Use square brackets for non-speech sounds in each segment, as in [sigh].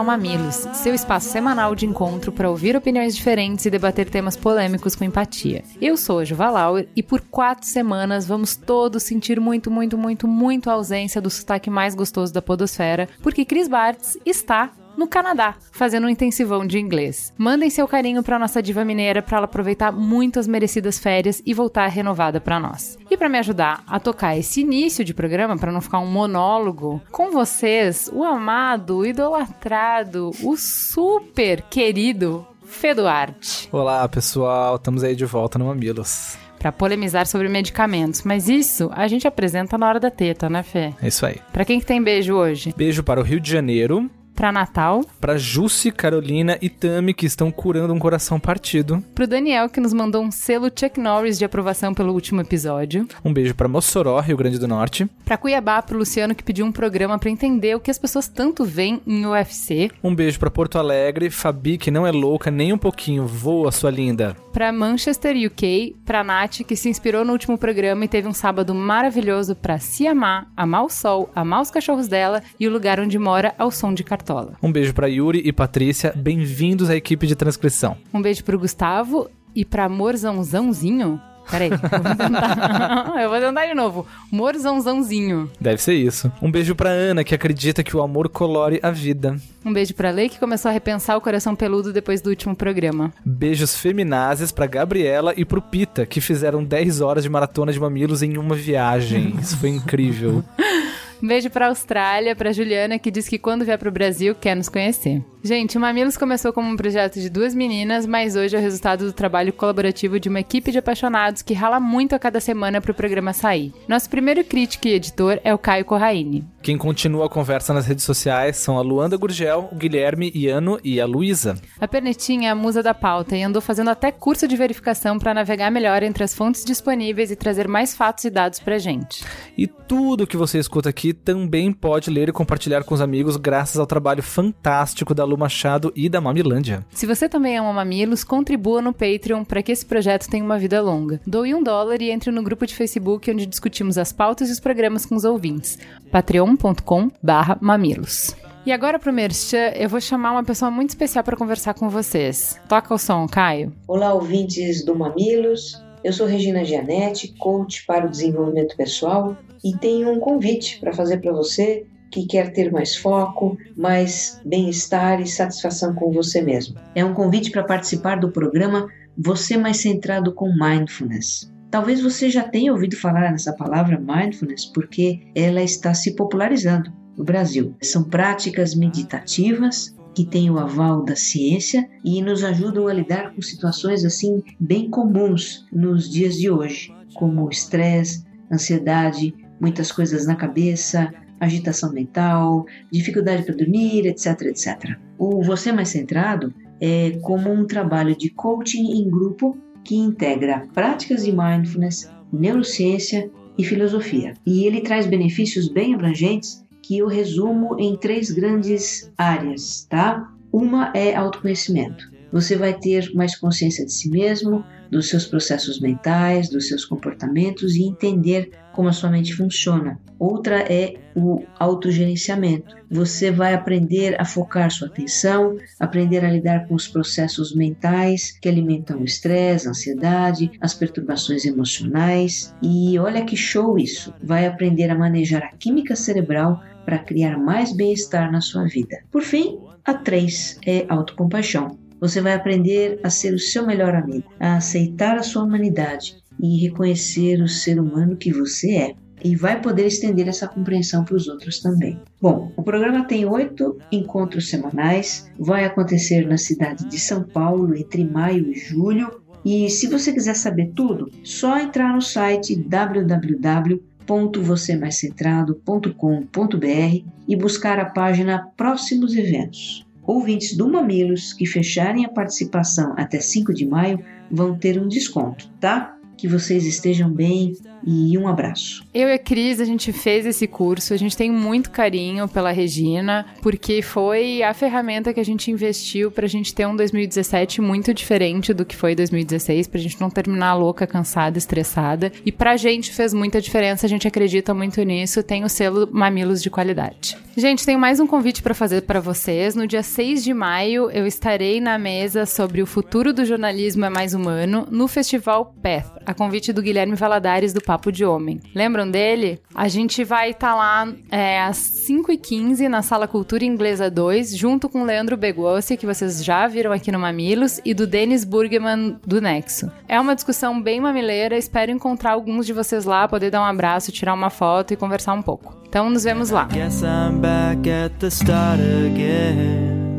ao Mamilos, seu espaço semanal de encontro para ouvir opiniões diferentes e debater temas polêmicos com empatia. Eu sou a Juva Lauer e por quatro semanas vamos todos sentir muito, muito, muito, muito a ausência do sotaque mais gostoso da podosfera, porque Chris Bartz está no Canadá, fazendo um intensivão de inglês. Mandem seu carinho para nossa diva mineira para ela aproveitar muito as merecidas férias e voltar renovada para nós. E para me ajudar a tocar esse início de programa, para não ficar um monólogo, com vocês, o amado, o idolatrado, o super querido Fê Duarte. Olá, pessoal, estamos aí de volta no Mamilos. Para polemizar sobre medicamentos, mas isso a gente apresenta na hora da teta, né, Fê? É isso aí. Para quem que tem beijo hoje? Beijo para o Rio de Janeiro, Para Natal, para Jussi, Carolina e Tami, que estão curando um coração partido. pro Daniel que nos mandou um selo Chuck Norris de aprovação pelo último episódio, Um beijo para Mossoró, Rio Grande do Norte. Pra Cuiabá pro Luciano que pediu um programa pra entender o que as pessoas tanto veem em UFC, Um beijo para Porto Alegre, Fabi, que não é louca nem um pouquinho, voa, sua linda. Pra Manchester, UK, pra Nath que se inspirou no último programa e teve um sábado maravilhoso pra se amar, amar o sol, amar os cachorros dela e o lugar onde mora ao som de cartola. Um beijo para Yuri e Patrícia, bem-vindos à equipe de transcrição. Um beijo pro Gustavo e pra Morzãozãozinho. Peraí, eu vou tentar. [laughs] eu vou tentar de novo. Morzãozãozinho. Deve ser isso. Um beijo para Ana, que acredita que o amor colore a vida. Um beijo pra Lei que começou a repensar o coração peludo depois do último programa. Beijos feminazes pra Gabriela e pro Pita, que fizeram 10 horas de maratona de mamilos em uma viagem. Isso foi incrível. [laughs] Um beijo pra Austrália, pra Juliana, que diz que quando vier pro Brasil quer nos conhecer. Gente, o Mamilos começou como um projeto de duas meninas, mas hoje é o resultado do trabalho colaborativo de uma equipe de apaixonados que rala muito a cada semana pro programa sair. Nosso primeiro crítico e editor é o Caio Corraine. Quem continua a conversa nas redes sociais são a Luanda Gurgel, o Guilherme Iano e a Luísa. A Pernetinha é a musa da pauta e andou fazendo até curso de verificação para navegar melhor entre as fontes disponíveis e trazer mais fatos e dados pra gente. E tudo que você escuta aqui também pode ler e compartilhar com os amigos graças ao trabalho fantástico da Lu Machado e da Mamilândia. Se você também ama Mamilos, contribua no Patreon para que esse projeto tenha uma vida longa. Doe um dólar e entre no grupo de Facebook onde discutimos as pautas e os programas com os ouvintes. patreon.com barra mamilos. E agora pro Merchan, eu vou chamar uma pessoa muito especial para conversar com vocês. Toca o som, Caio. Olá, ouvintes do Mamilos. Eu sou Regina Gianetti, coach para o desenvolvimento pessoal e tenho um convite para fazer para você que quer ter mais foco, mais bem-estar e satisfação com você mesmo. É um convite para participar do programa Você Mais Centrado com Mindfulness. Talvez você já tenha ouvido falar nessa palavra mindfulness porque ela está se popularizando no Brasil. São práticas meditativas que têm o aval da ciência e nos ajudam a lidar com situações assim bem comuns nos dias de hoje, como estresse, ansiedade, muitas coisas na cabeça, agitação mental, dificuldade para dormir, etc, etc. O Você Mais Centrado é como um trabalho de coaching em grupo que integra práticas de mindfulness, neurociência e filosofia. E ele traz benefícios bem abrangentes que eu resumo em três grandes áreas, tá? Uma é autoconhecimento. Você vai ter mais consciência de si mesmo, dos seus processos mentais, dos seus comportamentos e entender como a sua mente funciona. Outra é o autogerenciamento. Você vai aprender a focar sua atenção, aprender a lidar com os processos mentais que alimentam o estresse, a ansiedade, as perturbações emocionais. E olha que show isso! Vai aprender a manejar a química cerebral para criar mais bem-estar na sua vida. Por fim, a 3 é autocompaixão. Você vai aprender a ser o seu melhor amigo, a aceitar a sua humanidade e reconhecer o ser humano que você é. E vai poder estender essa compreensão para os outros também. Bom, o programa tem oito encontros semanais, vai acontecer na cidade de São Paulo entre maio e julho. E se você quiser saber tudo, só entrar no site www www.vocêmaiscentrado.com.br e buscar a página Próximos Eventos. Ouvintes do Mamilos que fecharem a participação até 5 de maio vão ter um desconto, tá? Que vocês estejam bem e um abraço. Eu e a Cris, a gente fez esse curso, a gente tem muito carinho pela Regina, porque foi a ferramenta que a gente investiu pra gente ter um 2017 muito diferente do que foi 2016, pra gente não terminar louca, cansada, estressada. E pra gente fez muita diferença, a gente acredita muito nisso, tem o selo Mamilos de Qualidade. Gente, tenho mais um convite para fazer para vocês. No dia 6 de maio, eu estarei na mesa sobre o futuro do jornalismo é mais humano no Festival Path, a convite do Guilherme Valadares do Papo de Homem. Lembram dele? A gente vai estar tá lá é, às 5h15 na Sala Cultura Inglesa 2, junto com Leandro Begossi, que vocês já viram aqui no Mamilos, e do Denis Burgerman do Nexo. É uma discussão bem mamileira, espero encontrar alguns de vocês lá, poder dar um abraço, tirar uma foto e conversar um pouco. Então nos vemos lá. Guess I'm back at the start again.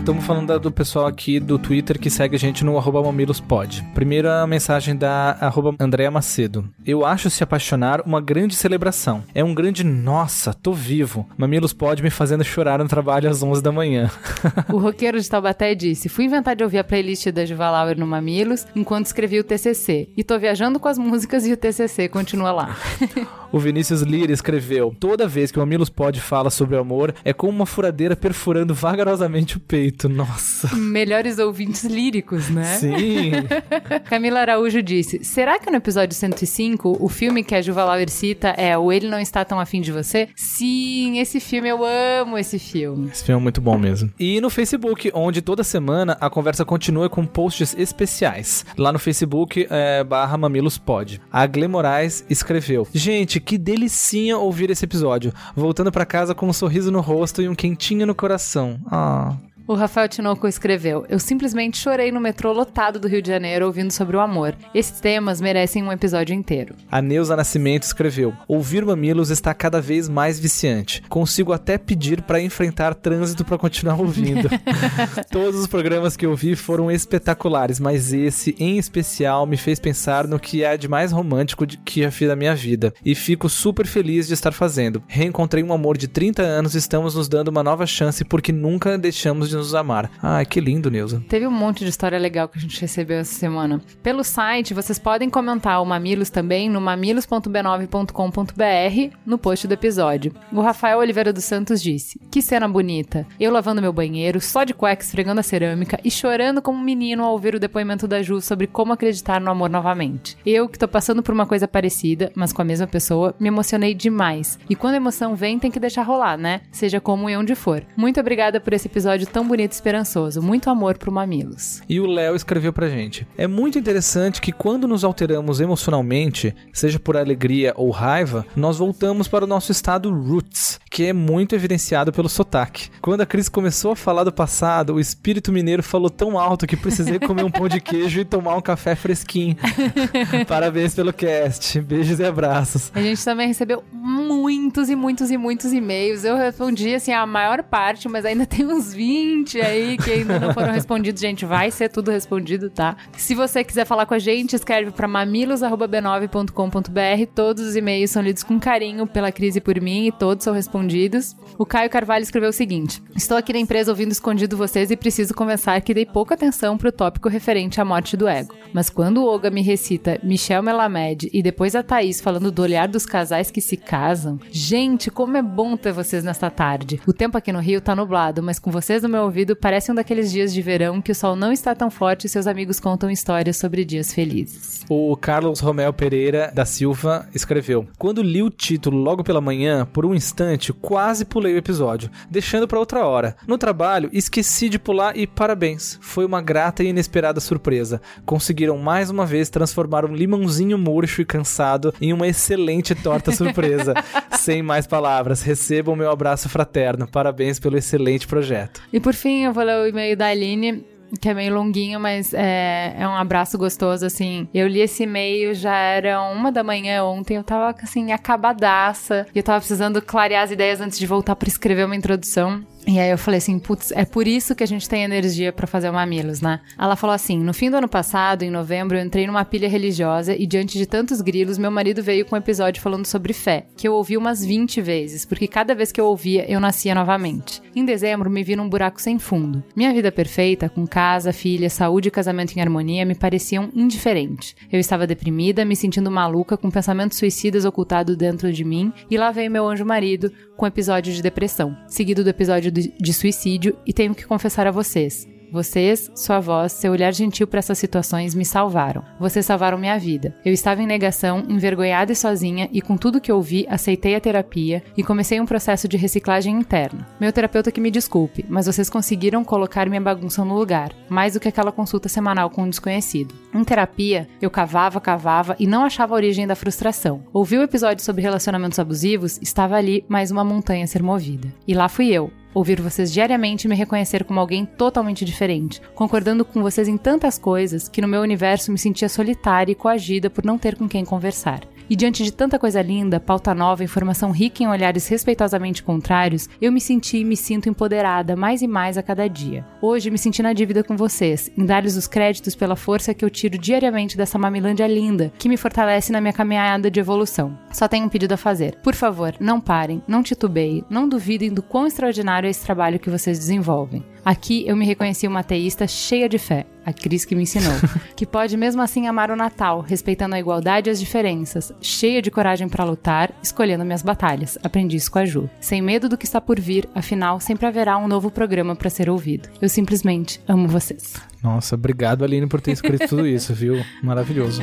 Estamos falando do pessoal aqui do Twitter que segue a gente no arroba mamilospod. Primeira mensagem da arroba Andréa Macedo. Eu acho se apaixonar uma grande celebração. É um grande nossa, tô vivo. Mamilos pode me fazendo chorar no trabalho às 11 da manhã. o roqueiro de Taubaté disse: Fui inventar de ouvir a playlist da Juvalauer no Mamilos enquanto escrevi o TCC. E tô viajando com as músicas e o TCC continua lá. [laughs] o Vinícius Lira escreveu: Toda vez que o Mamilos Pod fala sobre amor, é como uma furadeira perfurando vagarosamente o peito muito, nossa. Melhores ouvintes líricos, né? Sim. [laughs] Camila Araújo disse: Será que no episódio 105 o filme que a Juva Lauer cita é O Ele Não Está Tão Afim de Você? Sim, esse filme eu amo esse filme. Esse filme é muito bom mesmo. E no Facebook, onde toda semana a conversa continua com posts especiais. Lá no Facebook, é, barra mamilospod. A Gle Moraes escreveu: Gente, que delicinha ouvir esse episódio. Voltando para casa com um sorriso no rosto e um quentinho no coração. Ah. O Rafael Tinoco escreveu: Eu simplesmente chorei no metrô lotado do Rio de Janeiro ouvindo sobre o amor. Esses temas merecem um episódio inteiro. A Neuza Nascimento escreveu: Ouvir Mamilos está cada vez mais viciante. Consigo até pedir para enfrentar trânsito para continuar ouvindo. [laughs] Todos os programas que eu vi foram espetaculares, mas esse em especial me fez pensar no que há de mais romântico que já fiz na minha vida. E fico super feliz de estar fazendo. Reencontrei um amor de 30 anos e estamos nos dando uma nova chance porque nunca deixamos de nos amar. Ai, que lindo, Neuza. Teve um monte de história legal que a gente recebeu essa semana. Pelo site, vocês podem comentar o Mamilos também no mamilos.b9.com.br no post do episódio. O Rafael Oliveira dos Santos disse: Que cena bonita. Eu lavando meu banheiro, só de cueca esfregando a cerâmica e chorando como um menino ao ouvir o depoimento da Ju sobre como acreditar no amor novamente. Eu, que tô passando por uma coisa parecida, mas com a mesma pessoa, me emocionei demais. E quando a emoção vem, tem que deixar rolar, né? Seja como e onde for. Muito obrigada por esse episódio tão bonito e esperançoso. Muito amor pro Mamilos. E o Léo escreveu pra gente: É muito interessante que quando nos alteramos emocionalmente, seja por alegria ou raiva, nós voltamos para o nosso estado roots, que é muito evidenciado pelo sotaque. Quando a Cris começou a falar do passado, o espírito mineiro falou tão alto que precisei comer um pão de queijo e tomar um café fresquinho. [laughs] Parabéns pelo cast. Beijos e abraços. A gente também recebeu muitos e muitos e muitos e-mails. Eu respondi assim a maior parte, mas ainda tem uns 20 20 aí que ainda não foram respondidos, gente, vai ser tudo respondido, tá? Se você quiser falar com a gente, escreve para mamilos@b9.com.br. Todos os e-mails são lidos com carinho pela crise e por mim e todos são respondidos. O Caio Carvalho escreveu o seguinte: Estou aqui na empresa ouvindo escondido vocês e preciso confessar que dei pouca atenção pro tópico referente à morte do ego. Mas quando o Olga me recita Michel Melamed e depois a Thaís falando do olhar dos casais que se casam, gente, como é bom ter vocês nesta tarde. O tempo aqui no Rio tá nublado, mas com vocês no meu ouvido parece um daqueles dias de verão que o sol não está tão forte e seus amigos contam histórias sobre dias felizes. O Carlos Romel Pereira da Silva escreveu: Quando li o título logo pela manhã, por um instante quase pulei o episódio, deixando para outra hora. No trabalho, esqueci de pular e parabéns. Foi uma grata e inesperada surpresa. Conseguiram mais uma vez transformar um limãozinho murcho e cansado em uma excelente torta surpresa. [laughs] Sem mais palavras, recebam meu abraço fraterno. Parabéns pelo excelente projeto. E por fim, eu vou ler o e-mail da Aline que é meio longuinho, mas é, é um abraço gostoso, assim. Eu li esse e-mail, já era uma da manhã ontem, eu tava, assim, acabadaça. E eu tava precisando clarear as ideias antes de voltar para escrever uma introdução. E aí eu falei assim, putz, é por isso que a gente tem energia para fazer o Mamilos, né? Ela falou assim: no fim do ano passado, em novembro, eu entrei numa pilha religiosa e diante de tantos grilos, meu marido veio com um episódio falando sobre fé, que eu ouvi umas 20 vezes, porque cada vez que eu ouvia, eu nascia novamente. Em dezembro, me vi num buraco sem fundo. Minha vida perfeita, com casa, filha, saúde e casamento em harmonia, me pareciam indiferentes. Eu estava deprimida, me sentindo maluca, com pensamentos suicidas ocultados dentro de mim, e lá veio meu anjo marido com episódio de depressão, seguido do episódio de suicídio, e tenho que confessar a vocês. Vocês, sua voz, seu olhar gentil para essas situações me salvaram. Vocês salvaram minha vida. Eu estava em negação, envergonhada e sozinha, e com tudo que ouvi, aceitei a terapia e comecei um processo de reciclagem interna. Meu terapeuta que me desculpe, mas vocês conseguiram colocar minha bagunça no lugar, mais do que aquela consulta semanal com um desconhecido. Em terapia, eu cavava, cavava e não achava a origem da frustração. Ouvi o episódio sobre relacionamentos abusivos, estava ali mais uma montanha a ser movida. E lá fui eu, Ouvir vocês diariamente e me reconhecer como alguém totalmente diferente, concordando com vocês em tantas coisas que no meu universo me sentia solitária e coagida por não ter com quem conversar. E diante de tanta coisa linda, pauta nova, informação rica em olhares respeitosamente contrários, eu me senti e me sinto empoderada mais e mais a cada dia. Hoje me senti na dívida com vocês, em dar-lhes os créditos pela força que eu tiro diariamente dessa mamilândia linda, que me fortalece na minha caminhada de evolução. Só tenho um pedido a fazer. Por favor, não parem, não titubeiem, não duvidem do quão extraordinário é esse trabalho que vocês desenvolvem. Aqui eu me reconheci uma ateísta cheia de fé, a Cris que me ensinou, [laughs] que pode mesmo assim amar o Natal, respeitando a igualdade e as diferenças, cheia de coragem para lutar, escolhendo minhas batalhas. Aprendi isso com a Ju. Sem medo do que está por vir, afinal sempre haverá um novo programa para ser ouvido. Eu simplesmente amo vocês. Nossa, obrigado Aline por ter escrito tudo isso, viu? [laughs] Maravilhoso.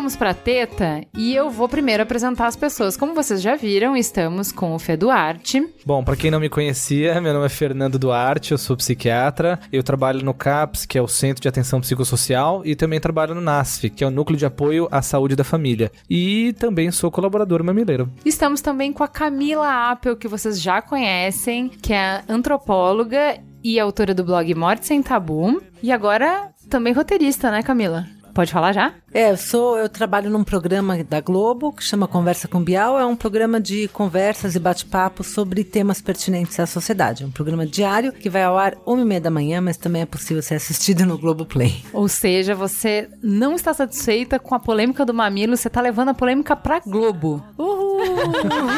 Vamos para teta e eu vou primeiro apresentar as pessoas. Como vocês já viram, estamos com o Fê Duarte. Bom, para quem não me conhecia, meu nome é Fernando Duarte, eu sou psiquiatra. Eu trabalho no CAPS, que é o Centro de Atenção Psicossocial, e também trabalho no NASF, que é o Núcleo de Apoio à Saúde da Família. E também sou colaborador mamileiro. Estamos também com a Camila Apple, que vocês já conhecem, que é antropóloga e autora do blog Morte Sem Tabu. E agora também roteirista, né, Camila? Pode falar já? É, eu sou, eu trabalho num programa da Globo que chama Conversa com Bial, é um programa de conversas e bate-papo sobre temas pertinentes à sociedade. É um programa diário que vai ao ar uma e meia da manhã, mas também é possível ser assistido no Globo Play. Ou seja, você não está satisfeita com a polêmica do mamilo, você está levando a polêmica pra Globo. Uhul!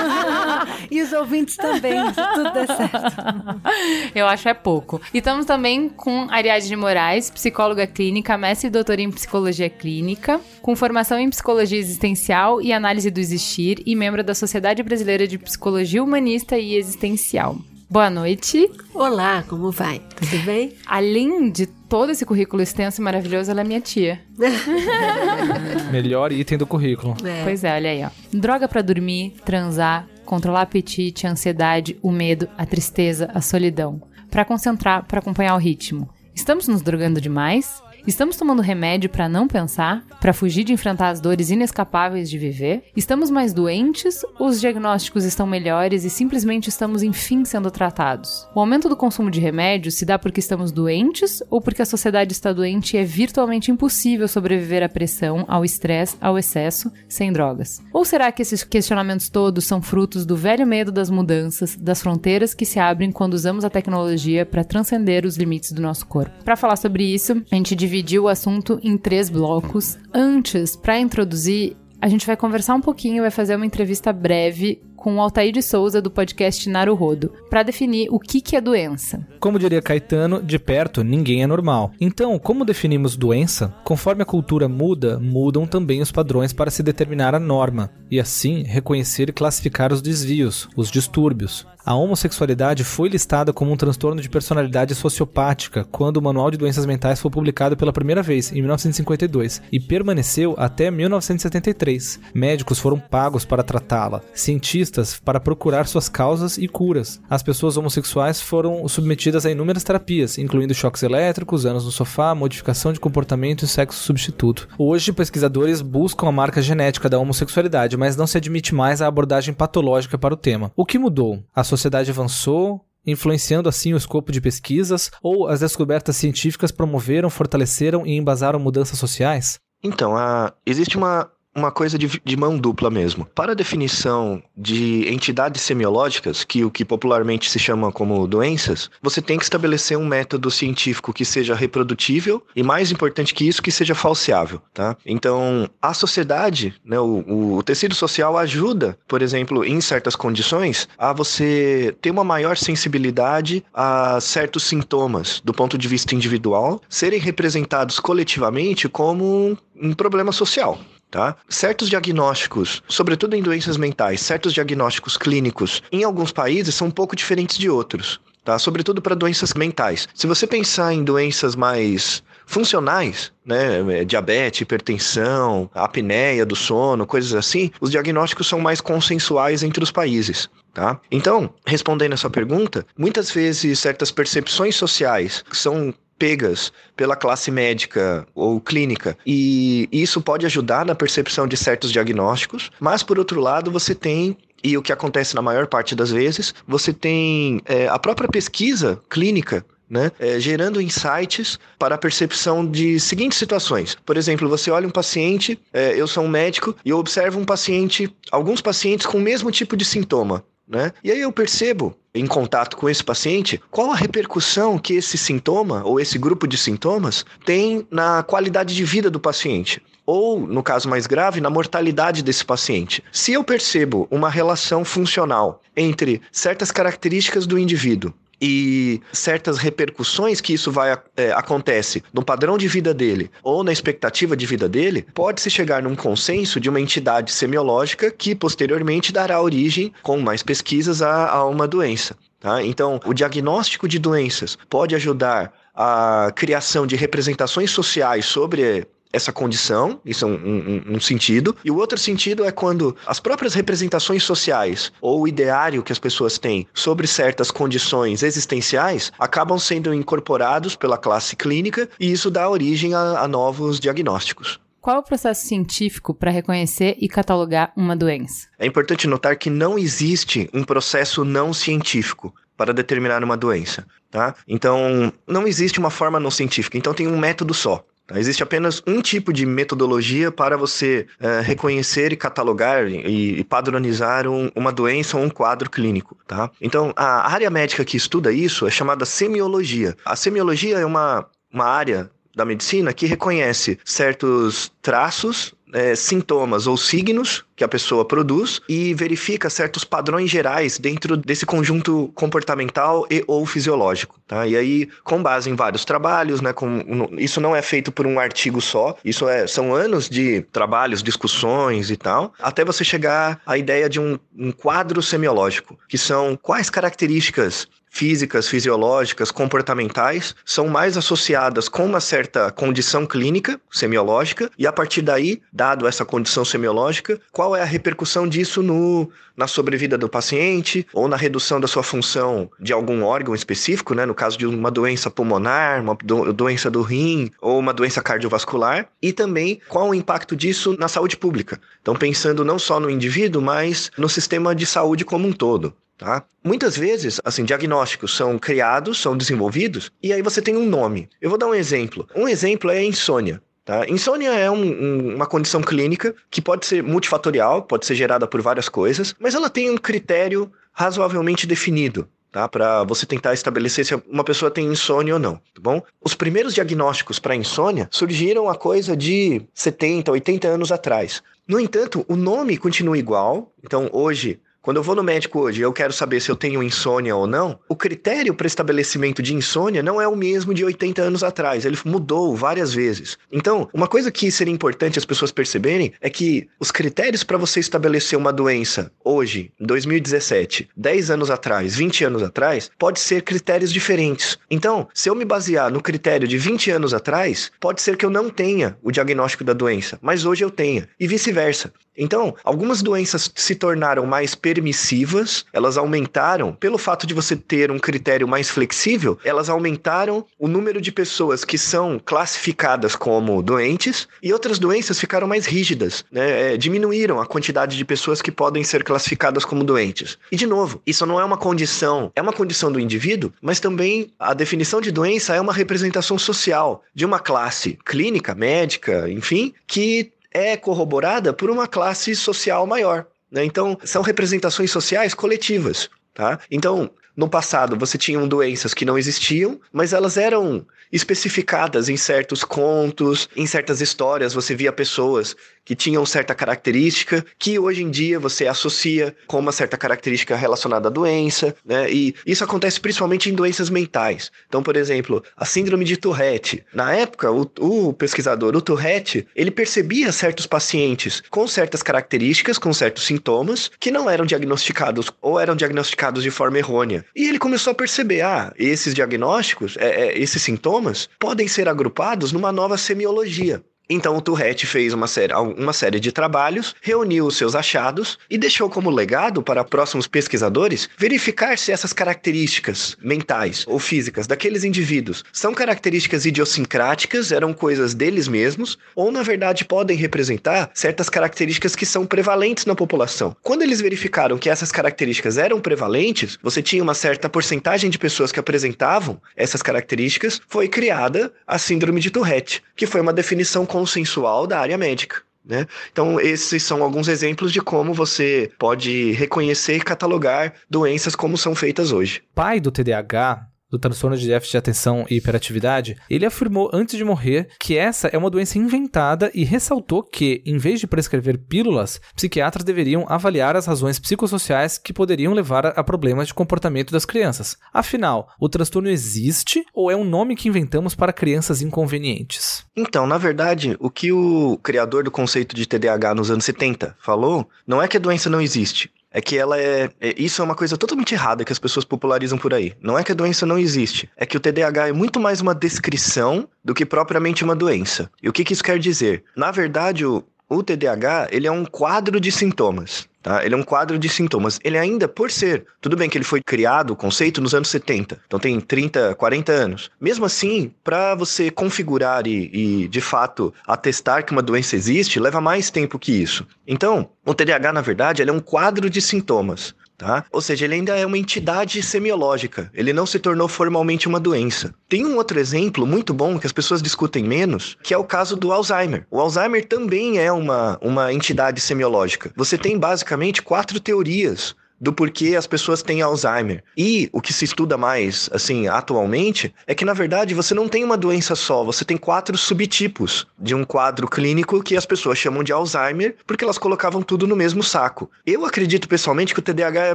[laughs] e os ouvintes também, se tudo der certo. Eu acho é pouco. E estamos também com Ariadne Moraes, psicóloga clínica, mestre e doutora em psicologia clínica com formação em psicologia existencial e análise do existir e membro da Sociedade Brasileira de Psicologia Humanista e Existencial. Boa noite. Olá, como vai? Tudo bem? Além de todo esse currículo extenso e maravilhoso, ela é minha tia. [laughs] Melhor item do currículo. É. Pois é, olha aí, ó. Droga para dormir, transar, controlar o apetite, a ansiedade, o medo, a tristeza, a solidão. Para concentrar, para acompanhar o ritmo. Estamos nos drogando demais? Estamos tomando remédio para não pensar, para fugir de enfrentar as dores inescapáveis de viver? Estamos mais doentes os diagnósticos estão melhores e simplesmente estamos enfim sendo tratados? O aumento do consumo de remédios se dá porque estamos doentes ou porque a sociedade está doente e é virtualmente impossível sobreviver à pressão, ao estresse, ao excesso sem drogas? Ou será que esses questionamentos todos são frutos do velho medo das mudanças, das fronteiras que se abrem quando usamos a tecnologia para transcender os limites do nosso corpo? Para falar sobre isso, a gente dividiu o assunto em três blocos. Antes, para introduzir, a gente vai conversar um pouquinho, vai fazer uma entrevista breve com o Altair de Souza do podcast Naruhodo, para definir o que, que é doença. Como diria Caetano, de perto ninguém é normal. Então, como definimos doença? Conforme a cultura muda, mudam também os padrões para se determinar a norma, e assim reconhecer e classificar os desvios, os distúrbios. A homossexualidade foi listada como um transtorno de personalidade sociopática quando o Manual de Doenças Mentais foi publicado pela primeira vez, em 1952, e permaneceu até 1973. Médicos foram pagos para tratá-la, cientistas para procurar suas causas e curas. As pessoas homossexuais foram submetidas a inúmeras terapias, incluindo choques elétricos, anos no sofá, modificação de comportamento e sexo substituto. Hoje, pesquisadores buscam a marca genética da homossexualidade, mas não se admite mais a abordagem patológica para o tema. O que mudou? A sociedade avançou, influenciando assim o escopo de pesquisas, ou as descobertas científicas promoveram, fortaleceram e embasaram mudanças sociais? Então, a, existe uma uma coisa de, de, mão dupla mesmo. Para a definição de entidades semiológicas, que o que popularmente se chama como doenças, você tem que estabelecer um método científico que seja reprodutível e, mais importante que isso, que seja falseável, tá? Então, a sociedade, né, o, o tecido social ajuda, por exemplo, em certas condições, a você ter uma maior sensibilidade a certos sintomas do ponto de vista individual serem representados coletivamente como um problema social. Tá? Certos diagnósticos, sobretudo em doenças mentais, certos diagnósticos clínicos, em alguns países são um pouco diferentes de outros, tá? Sobretudo para doenças mentais. Se você pensar em doenças mais funcionais, né, é, diabetes, hipertensão, apneia do sono, coisas assim, os diagnósticos são mais consensuais entre os países. Tá? Então, respondendo a sua pergunta, muitas vezes certas percepções sociais são pegas pela classe médica ou clínica. E isso pode ajudar na percepção de certos diagnósticos, mas por outro lado, você tem e o que acontece na maior parte das vezes, você tem é, a própria pesquisa clínica né? É, gerando insights para a percepção de seguintes situações. Por exemplo, você olha um paciente, é, eu sou um médico, e eu observo um paciente, alguns pacientes com o mesmo tipo de sintoma. Né? E aí eu percebo, em contato com esse paciente, qual a repercussão que esse sintoma ou esse grupo de sintomas tem na qualidade de vida do paciente. Ou, no caso mais grave, na mortalidade desse paciente. Se eu percebo uma relação funcional entre certas características do indivíduo e certas repercussões que isso vai é, acontece no padrão de vida dele ou na expectativa de vida dele, pode-se chegar num consenso de uma entidade semiológica que posteriormente dará origem, com mais pesquisas, a, a uma doença. Tá? Então, o diagnóstico de doenças pode ajudar a criação de representações sociais sobre essa condição, isso é um, um, um, sentido. E o outro sentido é quando as próprias representações sociais ou o ideário que as pessoas têm sobre certas condições existenciais acabam sendo incorporados pela classe clínica e isso dá origem a, a novos diagnósticos. Qual é o processo científico para reconhecer e catalogar uma doença? É importante notar que não existe um processo não científico para determinar uma doença, tá? Então, não existe uma forma não científica, então tem um método só. Tá? Existe apenas um tipo de metodologia para você é, reconhecer e catalogar e, e padronizar um, uma doença ou um quadro clínico. Tá? Então, a área médica que estuda isso é chamada semiologia. A semiologia é uma, uma área da medicina que reconhece certos traços é, sintomas ou signos que a pessoa produz e verifica certos padrões gerais dentro desse conjunto comportamental e ou fisiológico, tá? E aí, com base em vários trabalhos, né, com, isso não é feito por um artigo só, isso é, são anos de trabalhos, discussões e tal, até você chegar à ideia de um, um quadro semiológico, que são quais características físicas, fisiológicas, comportamentais são mais associadas com uma certa condição clínica, semiológica, e a partir daí, dado essa condição semiológica, qual é a repercussão disso no, na sobrevida do paciente ou na redução da sua função de algum órgão específico, né? no caso de uma doença pulmonar, uma do, doença do rim ou uma doença cardiovascular, e também qual o impacto disso na saúde pública. Então, pensando não só no indivíduo, mas no sistema de saúde como um todo. Tá? Muitas vezes, assim, diagnósticos são criados, são desenvolvidos, e aí você tem um nome. Eu vou dar um exemplo. Um exemplo é a insônia. Tá? Insônia é um, um, uma condição clínica que pode ser multifatorial, pode ser gerada por várias coisas, mas ela tem um critério razoavelmente definido. Tá? Para você tentar estabelecer se uma pessoa tem insônia ou não, tá bom? Os primeiros diagnósticos para insônia surgiram a coisa de 70, 80 anos atrás. No entanto, o nome continua igual. Então, hoje, quando eu vou no médico hoje e eu quero saber se eu tenho insônia ou não, o critério para estabelecimento de insônia não é o mesmo de 80 anos atrás. Ele mudou várias vezes. Então, uma coisa que seria importante as pessoas perceberem é que os critérios para você estabelecer uma doença hoje, em 2017, 10 anos atrás, 20 anos atrás, pode ser critérios diferentes. Então, se eu me basear no critério de 20 anos atrás, pode ser que eu não tenha o diagnóstico da doença, mas hoje eu tenha, e vice-versa. Então, algumas doenças se tornaram mais permissivas, elas aumentaram, pelo fato de você ter um critério mais flexível, elas aumentaram o número de pessoas que são classificadas como doentes e outras doenças ficaram mais rígidas, né? É, diminuíram a quantidade de pessoas que podem ser classificadas como doentes. E de novo, isso não é uma condição, é uma condição do indivíduo, mas também a definição de doença é uma representação social de uma classe clínica, médica, enfim, que é corroborada por uma classe social maior. Né? Então, são representações sociais coletivas. Tá? Então, no passado você tinha doenças que não existiam, mas elas eram especificadas em certos contos, em certas histórias. Você via pessoas que tinham certa característica que hoje em dia você associa com uma certa característica relacionada à doença, né? E isso acontece principalmente em doenças mentais. Então, por exemplo, a síndrome de Tourette. Na época, o, o pesquisador, o Tourette, ele percebia certos pacientes com certas características, com certos sintomas, que não eram diagnosticados ou eram diagnosticados de forma errônea. E ele começou a perceber, ah, esses diagnósticos, é, é, esses sintomas, podem ser agrupados numa nova semiologia. Então o Tourette fez uma série, uma série de trabalhos, reuniu os seus achados e deixou como legado para próximos pesquisadores verificar se essas características mentais ou físicas daqueles indivíduos são características idiosincráticas, eram coisas deles mesmos, ou na verdade podem representar certas características que são prevalentes na população. Quando eles verificaram que essas características eram prevalentes, você tinha uma certa porcentagem de pessoas que apresentavam essas características, foi criada a síndrome de Tourette, que foi uma definição consensual da área médica. Né? Então, esses são alguns exemplos de como você pode reconhecer e catalogar doenças como são feitas hoje. Pai do TDAH do transtorno de déficit de atenção e hiperatividade, ele afirmou antes de morrer que essa é uma doença inventada e ressaltou que, em vez de prescrever pílulas, psiquiatras deveriam avaliar as razões psicossociais que poderiam levar a problemas de comportamento das crianças. Afinal, o transtorno existe ou é um nome que inventamos para crianças inconvenientes? Então, na verdade, o que o criador do conceito de TDAH nos anos 70 falou não é que a doença não existe, é que ela é, é, Isso é uma coisa totalmente errada que as pessoas popularizam por aí. Não é que a doença não existe. É que o TDAH é muito mais uma descrição do que propriamente uma doença. E o que, que isso quer dizer? Na verdade, o, o TDAH ele é um quadro de sintomas. Tá? Ele é um quadro de sintomas. Ele ainda, por ser, tudo bem que ele foi criado, o conceito, nos anos 70, então tem 30, 40 anos. Mesmo assim, para você configurar e, e, de fato, atestar que uma doença existe, leva mais tempo que isso. Então, o TDAH, na verdade, ele é um quadro de sintomas. Tá? Ou seja, ele ainda é uma entidade semiológica, ele não se tornou formalmente uma doença. Tem um outro exemplo muito bom que as pessoas discutem menos, que é o caso do Alzheimer. O Alzheimer também é uma, uma entidade semiológica. Você tem basicamente quatro teorias do porquê as pessoas têm Alzheimer. E o que se estuda mais, assim, atualmente, é que na verdade você não tem uma doença só, você tem quatro subtipos de um quadro clínico que as pessoas chamam de Alzheimer, porque elas colocavam tudo no mesmo saco. Eu acredito pessoalmente que o TDAH é a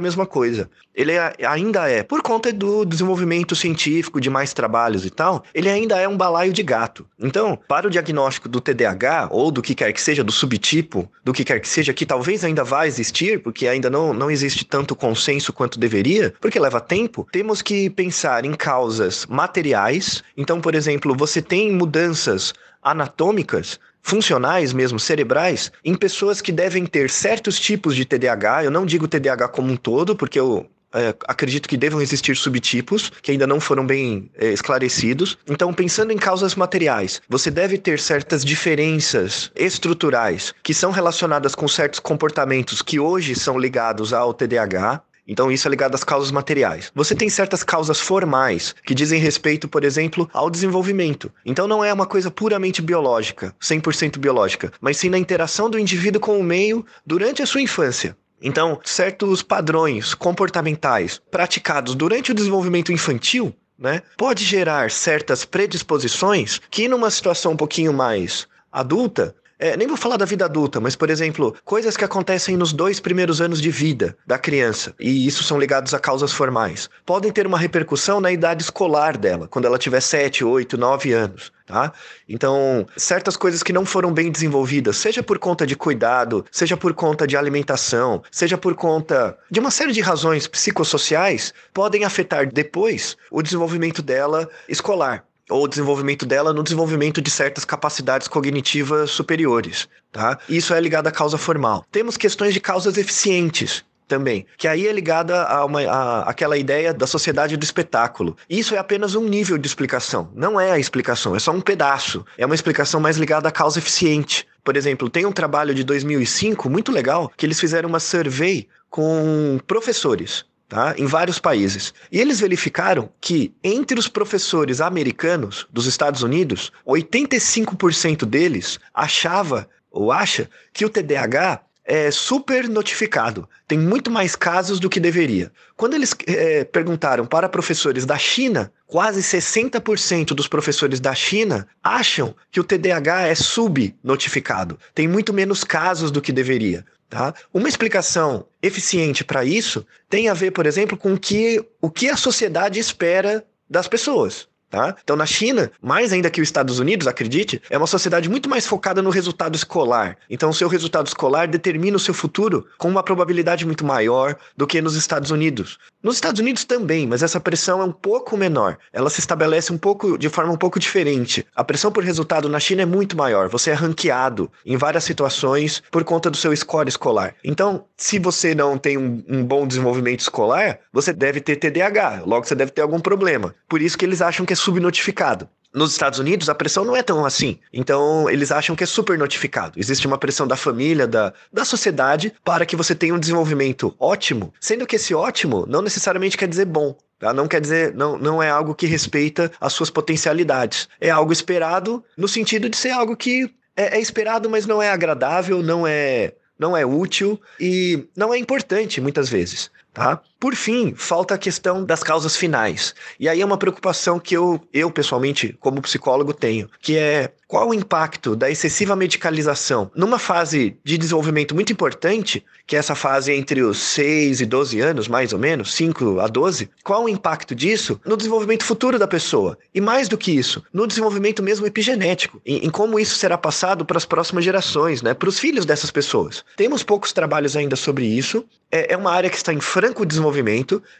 mesma coisa. Ele é, ainda é, por conta do desenvolvimento científico, de mais trabalhos e tal, ele ainda é um balaio de gato. Então, para o diagnóstico do TDAH, ou do que quer que seja, do subtipo, do que quer que seja, que talvez ainda vá existir, porque ainda não, não existe tanto tanto consenso quanto deveria, porque leva tempo, temos que pensar em causas materiais. Então, por exemplo, você tem mudanças anatômicas funcionais mesmo, cerebrais, em pessoas que devem ter certos tipos de TDAH. Eu não digo TDAH como um todo, porque eu é, acredito que devam existir subtipos que ainda não foram bem é, esclarecidos. Então, pensando em causas materiais, você deve ter certas diferenças estruturais que são relacionadas com certos comportamentos que hoje são ligados ao TDAH. Então, isso é ligado às causas materiais. Você tem certas causas formais, que dizem respeito, por exemplo, ao desenvolvimento. Então, não é uma coisa puramente biológica, 100% biológica, mas sim na interação do indivíduo com o meio durante a sua infância. Então, certos padrões comportamentais praticados durante o desenvolvimento infantil, né, pode gerar certas predisposições que numa situação um pouquinho mais adulta é, nem vou falar da vida adulta, mas, por exemplo, coisas que acontecem nos dois primeiros anos de vida da criança, e isso são ligados a causas formais, podem ter uma repercussão na idade escolar dela, quando ela tiver 7, 8, 9 anos. Tá? Então, certas coisas que não foram bem desenvolvidas, seja por conta de cuidado, seja por conta de alimentação, seja por conta de uma série de razões psicossociais, podem afetar depois o desenvolvimento dela escolar ou o desenvolvimento dela no desenvolvimento de certas capacidades cognitivas superiores, tá? Isso é ligado à causa formal. Temos questões de causas eficientes, também, que aí é ligada a, uma, a aquela ideia da sociedade do espetáculo. Isso é apenas um nível de explicação, não é a explicação, é só um pedaço. É uma explicação mais ligada à causa eficiente. Por exemplo, tem um trabalho de 2005 muito legal que eles fizeram uma survey com professores. Tá? em vários países. E eles verificaram que entre os professores americanos dos Estados Unidos, 85% deles achava ou acha que o TDAH é super notificado. Tem muito mais casos do que deveria. Quando eles é, perguntaram para professores da China, quase 60% dos professores da China acham que o TDAH é subnotificado. Tem muito menos casos do que deveria. Tá? Uma explicação eficiente para isso tem a ver, por exemplo, com que, o que a sociedade espera das pessoas. Tá? Então, na China, mais ainda que os Estados Unidos, acredite, é uma sociedade muito mais focada no resultado escolar. Então, o seu resultado escolar determina o seu futuro com uma probabilidade muito maior do que nos Estados Unidos. Nos Estados Unidos também, mas essa pressão é um pouco menor. Ela se estabelece um pouco de forma um pouco diferente. A pressão por resultado na China é muito maior. Você é ranqueado em várias situações por conta do seu score escolar. Então, se você não tem um, um bom desenvolvimento escolar, você deve ter TDAH. Logo, você deve ter algum problema. Por isso que eles acham que é subnotificado. Nos Estados Unidos, a pressão não é tão assim. Então, eles acham que é super notificado. Existe uma pressão da família, da, da sociedade, para que você tenha um desenvolvimento ótimo, sendo que esse ótimo não necessariamente quer dizer bom. Tá? Não quer dizer, não, não é algo que respeita as suas potencialidades. É algo esperado no sentido de ser algo que é, é esperado, mas não é agradável, não é, não é útil e não é importante muitas vezes. Tá? Por fim, falta a questão das causas finais. E aí é uma preocupação que eu, eu pessoalmente, como psicólogo, tenho, que é qual o impacto da excessiva medicalização numa fase de desenvolvimento muito importante, que é essa fase entre os 6 e 12 anos, mais ou menos, 5 a 12, qual o impacto disso no desenvolvimento futuro da pessoa? E mais do que isso, no desenvolvimento mesmo epigenético, em, em como isso será passado para as próximas gerações, né, para os filhos dessas pessoas. Temos poucos trabalhos ainda sobre isso, é, é uma área que está em franco desenvolvimento,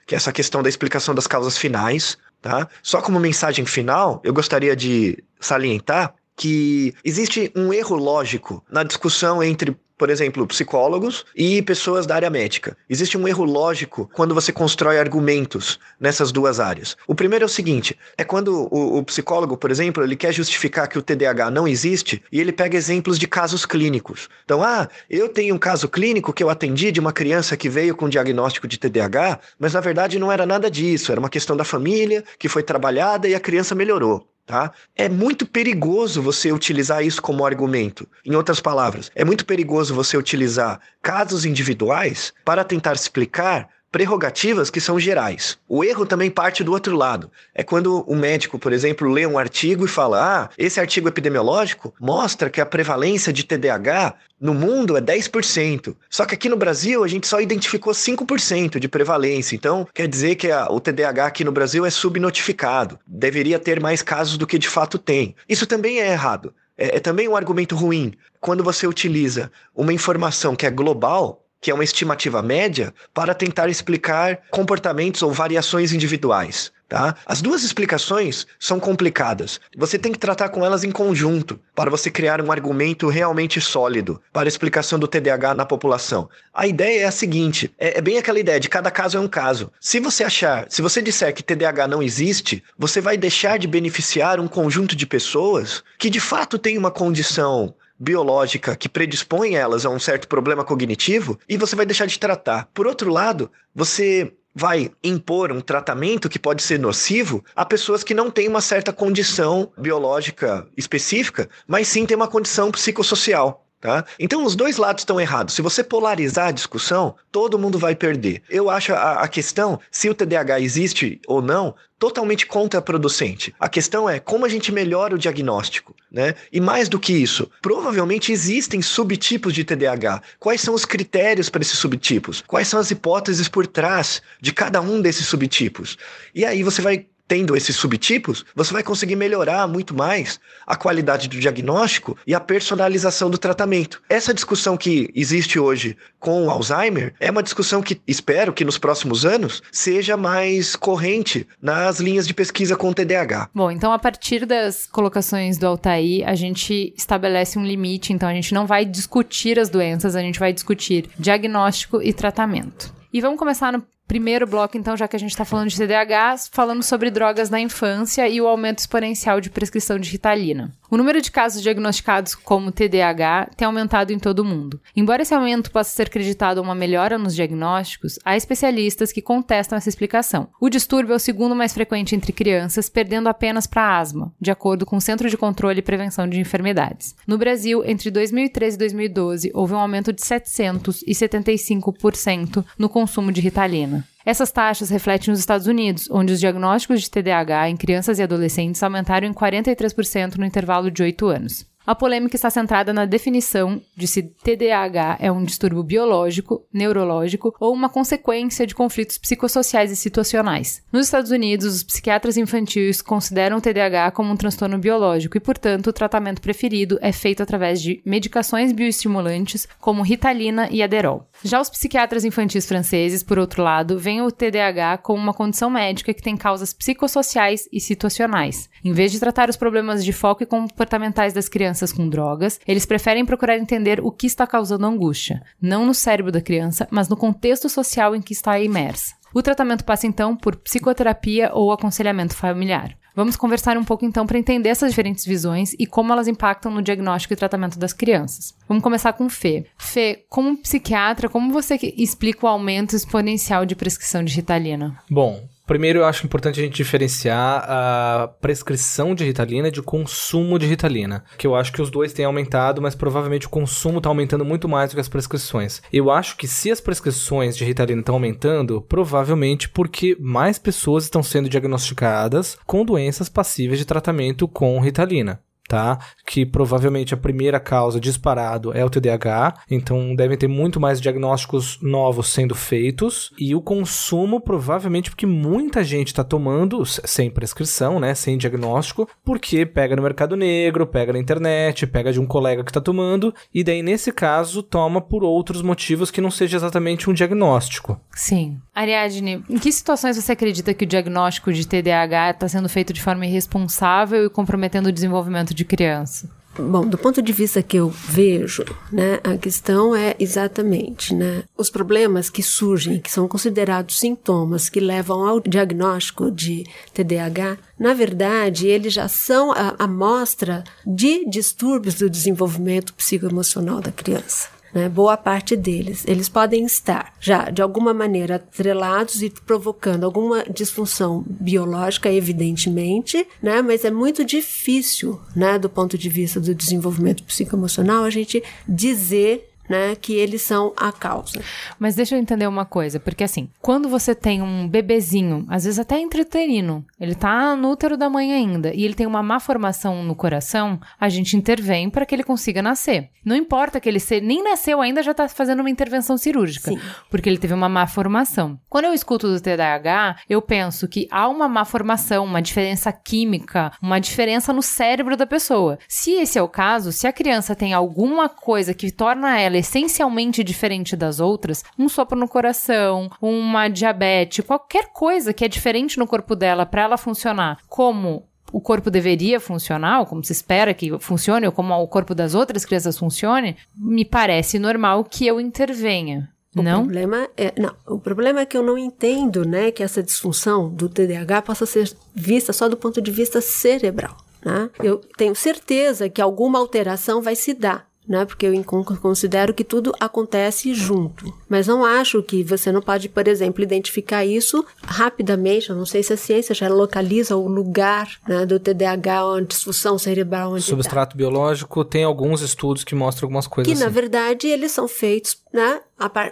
que é essa questão da explicação das causas finais, tá? Só como mensagem final, eu gostaria de salientar que existe um erro lógico na discussão entre por exemplo, psicólogos e pessoas da área médica. Existe um erro lógico quando você constrói argumentos nessas duas áreas. O primeiro é o seguinte: é quando o, o, psicólogo, por exemplo, ele quer justificar que o TDAH não existe e ele pega exemplos de casos clínicos. Então, ah, eu tenho um caso clínico que eu atendi de uma criança que veio com diagnóstico de TDAH, mas na verdade não era nada disso, era uma questão da família que foi trabalhada e a criança melhorou. Tá? É muito perigoso você utilizar isso como argumento. Em outras palavras, é muito perigoso você utilizar casos individuais para tentar explicar prerrogativas que são gerais. O erro também parte do outro lado. É quando o médico, por exemplo, lê um artigo e fala: ah, esse artigo epidemiológico mostra que a prevalência de TDAH no mundo é 10%. Só que aqui no Brasil a gente só identificou 5% de prevalência. Então, quer dizer que a, o TDAH aqui no Brasil é subnotificado. Deveria ter mais casos do que de fato tem. Isso também é errado. É, é também um argumento ruim. Quando você utiliza uma informação que é global, que é uma estimativa média, para tentar explicar comportamentos ou variações individuais. Tá? As duas explicações são complicadas. Você tem que tratar com elas em conjunto para você criar um argumento realmente sólido para a explicação do TDAH na população. A ideia é a seguinte: é, é, bem aquela ideia de cada caso é um caso. Se você achar, se você disser que TDAH não existe, você vai deixar de beneficiar um conjunto de pessoas que de fato tem uma condição biológica que predispõe elas a um certo problema cognitivo e você vai deixar de tratar. Por outro lado, você vai impor um tratamento que pode ser nocivo a pessoas que não têm uma certa condição biológica específica, mas sim têm uma condição psicossocial. Tá? Então os dois lados estão errados. Se você polarizar a discussão, todo mundo vai perder. Eu acho a, a questão, se o TDAH existe ou não, totalmente contraproducente. A questão é como a gente melhora o diagnóstico, né? E mais do que isso, provavelmente existem subtipos de TDAH. Quais são os critérios para esses subtipos? Quais são as hipóteses por trás de cada um desses subtipos? E aí você vai tendo esses subtipos, você vai conseguir melhorar muito mais a qualidade do diagnóstico e a personalização do tratamento. Essa discussão que existe hoje com o Alzheimer é uma discussão que espero que nos próximos anos seja mais corrente nas linhas de pesquisa com TDAH. Bom, então a partir das colocações do Altair, a gente estabelece um limite, então a gente não vai discutir as doenças, a gente vai discutir diagnóstico e tratamento. E vamos começar no primeiro bloco, então, já que a gente está falando de TDAH, falando sobre drogas na infância e o aumento exponencial de prescrição de Ritalina. O número de casos diagnosticados como TDAH tem aumentado em todo o mundo. Embora esse aumento possa ser acreditado a uma melhora nos diagnósticos, há especialistas que contestam essa explicação. O distúrbio é o segundo mais frequente entre crianças, perdendo apenas para asma, de acordo com o Centro de Controle e Prevenção de Enfermidades. No Brasil, entre 2013 e 2012, houve um aumento de 775% no consumo de Ritalina. Essas taxas refletem nos Estados Unidos, onde os diagnósticos de TDAH em crianças e adolescentes aumentaram em 43% no intervalo de 8 anos. A polêmica está centrada na definição de se TDAH é um distúrbio biológico, neurológico ou uma consequência de conflitos psicossociais e situacionais. Nos Estados Unidos, os psiquiatras infantis consideram o TDAH como um transtorno biológico e, portanto, o tratamento preferido é feito através de medicações bioestimulantes como Ritalina e Aderol. Já os psiquiatras infantis franceses, por outro lado, veem o TDAH como uma condição médica que tem causas psicossociais e situacionais. Em vez de tratar os problemas de foco e comportamentais das crianças com drogas, eles preferem procurar entender o que está causando angústia, não no cérebro da criança, mas no contexto social em que está imersa. O tratamento passa então por psicoterapia ou aconselhamento familiar. Vamos conversar um pouco então para entender essas diferentes visões e como elas impactam no diagnóstico e tratamento das crianças. Vamos começar com Fê. Fê, como psiquiatra, como você explica o aumento exponencial de prescrição de Ritalina? Bom, Primeiro, eu acho importante a gente diferenciar a prescrição de Ritalina de consumo de Ritalina, que eu acho que os dois têm aumentado, mas provavelmente o consumo está aumentando muito mais do que as prescrições. Eu acho que se as prescrições de Ritalina estão aumentando, provavelmente porque mais pessoas estão sendo diagnosticadas com doenças passíveis de tratamento com Ritalina tá? Que provavelmente a primeira causa disparado é o TDAH, então devem ter muito mais diagnósticos novos sendo feitos e o consumo provavelmente porque muita gente está tomando sem prescrição, né, sem diagnóstico, porque pega no mercado negro, pega na internet, pega de um colega que está tomando e daí nesse caso toma por outros motivos que não seja exatamente um diagnóstico. Sim. Ariadne, em que situações você acredita que o diagnóstico de TDAH está sendo feito de forma irresponsável e comprometendo o desenvolvimento de criança? Bom, do ponto de vista que eu vejo, né, a questão é exatamente, né, os problemas que surgem, que são considerados sintomas que levam ao diagnóstico de TDAH, na verdade, eles já são a amostra de distúrbios do desenvolvimento psicoemocional da criança né, boa parte deles, eles podem estar já de alguma maneira atrelados e provocando alguma disfunção biológica, evidentemente, né, mas é muito difícil, né, do ponto de vista do desenvolvimento psicoemocional, a gente dizer né, que eles são a causa. Mas deixa eu entender uma coisa, porque assim, quando você tem um bebezinho, às vezes até intrauterino, ele tá no útero da mãe ainda, e ele tem uma má formação no coração, a gente intervém para que ele consiga nascer. Não importa que ele se, nem nasceu ainda, já tá fazendo uma intervenção cirúrgica, Sim. porque ele teve uma má formação. Quando eu escuto do TDAH, eu penso que há uma má formação, uma diferença química, uma diferença no cérebro da pessoa. Se esse é o caso, se a criança tem alguma coisa que torna ela essencialmente diferente das outras, um sopro no coração, uma diabetes, qualquer coisa que é diferente no corpo dela para ela funcionar como o corpo deveria funcionar, ou como se espera que funcione, ou como o corpo das outras crianças funcione, me parece normal que eu intervenha. O não? problema é, não, o problema é que eu não entendo, né, que essa disfunção do TDAH possa ser vista só do ponto de vista cerebral, né? Eu tenho certeza que alguma alteração vai se dar, né? Porque eu considero que tudo acontece junto. Mas não acho que você não pode, por exemplo, identificar isso rapidamente. Eu não sei se a ciência já localiza o lugar né, do TDAH, uma disfunção cerebral. Onde Substrato tá. biológico tem alguns estudos que mostram algumas coisas. Que assim. na verdade eles são feitos, né?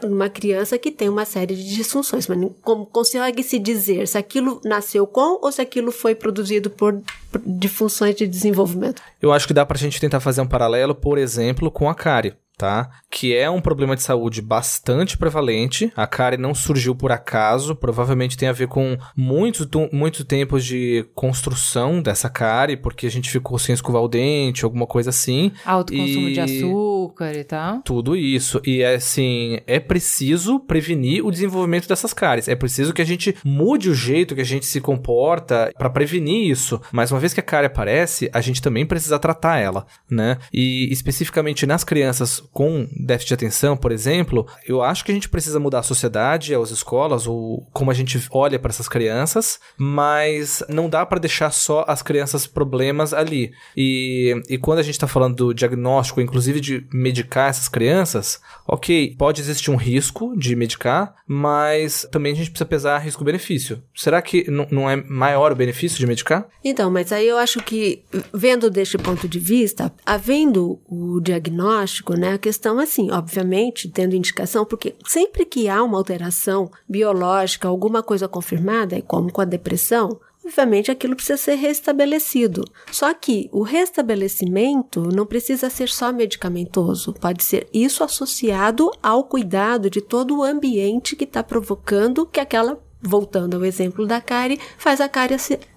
Uma criança que tem uma série de disfunções, mas como consegue se dizer se aquilo nasceu com ou se aquilo foi produzido por disfunções de desenvolvimento? Eu acho que dá pra gente tentar fazer um paralelo, por exemplo, com a cárie tá? Que é um problema de saúde bastante prevalente. A cárie não surgiu por acaso, provavelmente tem a ver com muitos muitos tempos de construção dessa cárie, porque a gente ficou sem escovar o dente, alguma coisa assim. Alto consumo de açúcar açúcar e tal. Tudo isso. E assim, é preciso prevenir o desenvolvimento dessas cáries. É preciso que a gente mude o jeito que a gente se comporta para prevenir isso. Mas uma vez que a cárie aparece, a gente também precisa tratar ela, né? E especificamente nas crianças com déficit de atenção, por exemplo, eu acho que a gente precisa mudar a sociedade, as escolas, ou como a gente olha para essas crianças, mas não dá para deixar só as crianças problemas ali. E, e quando a gente está falando do diagnóstico, inclusive de medicar essas crianças, ok, pode existir um risco de medicar, mas também a gente precisa pesar risco-benefício. Será que não é maior o benefício de medicar? Então, mas aí eu acho que, vendo deste ponto de vista, havendo o diagnóstico, né, a questão assim, obviamente, tendo indicação, porque sempre que há uma alteração biológica, alguma coisa confirmada, como com a depressão, obviamente aquilo precisa ser restabelecido. Só que o restabelecimento não precisa ser só medicamentoso, pode ser isso associado ao cuidado de todo o ambiente que está provocando que aquela voltando ao exemplo da cárie, faz a cárie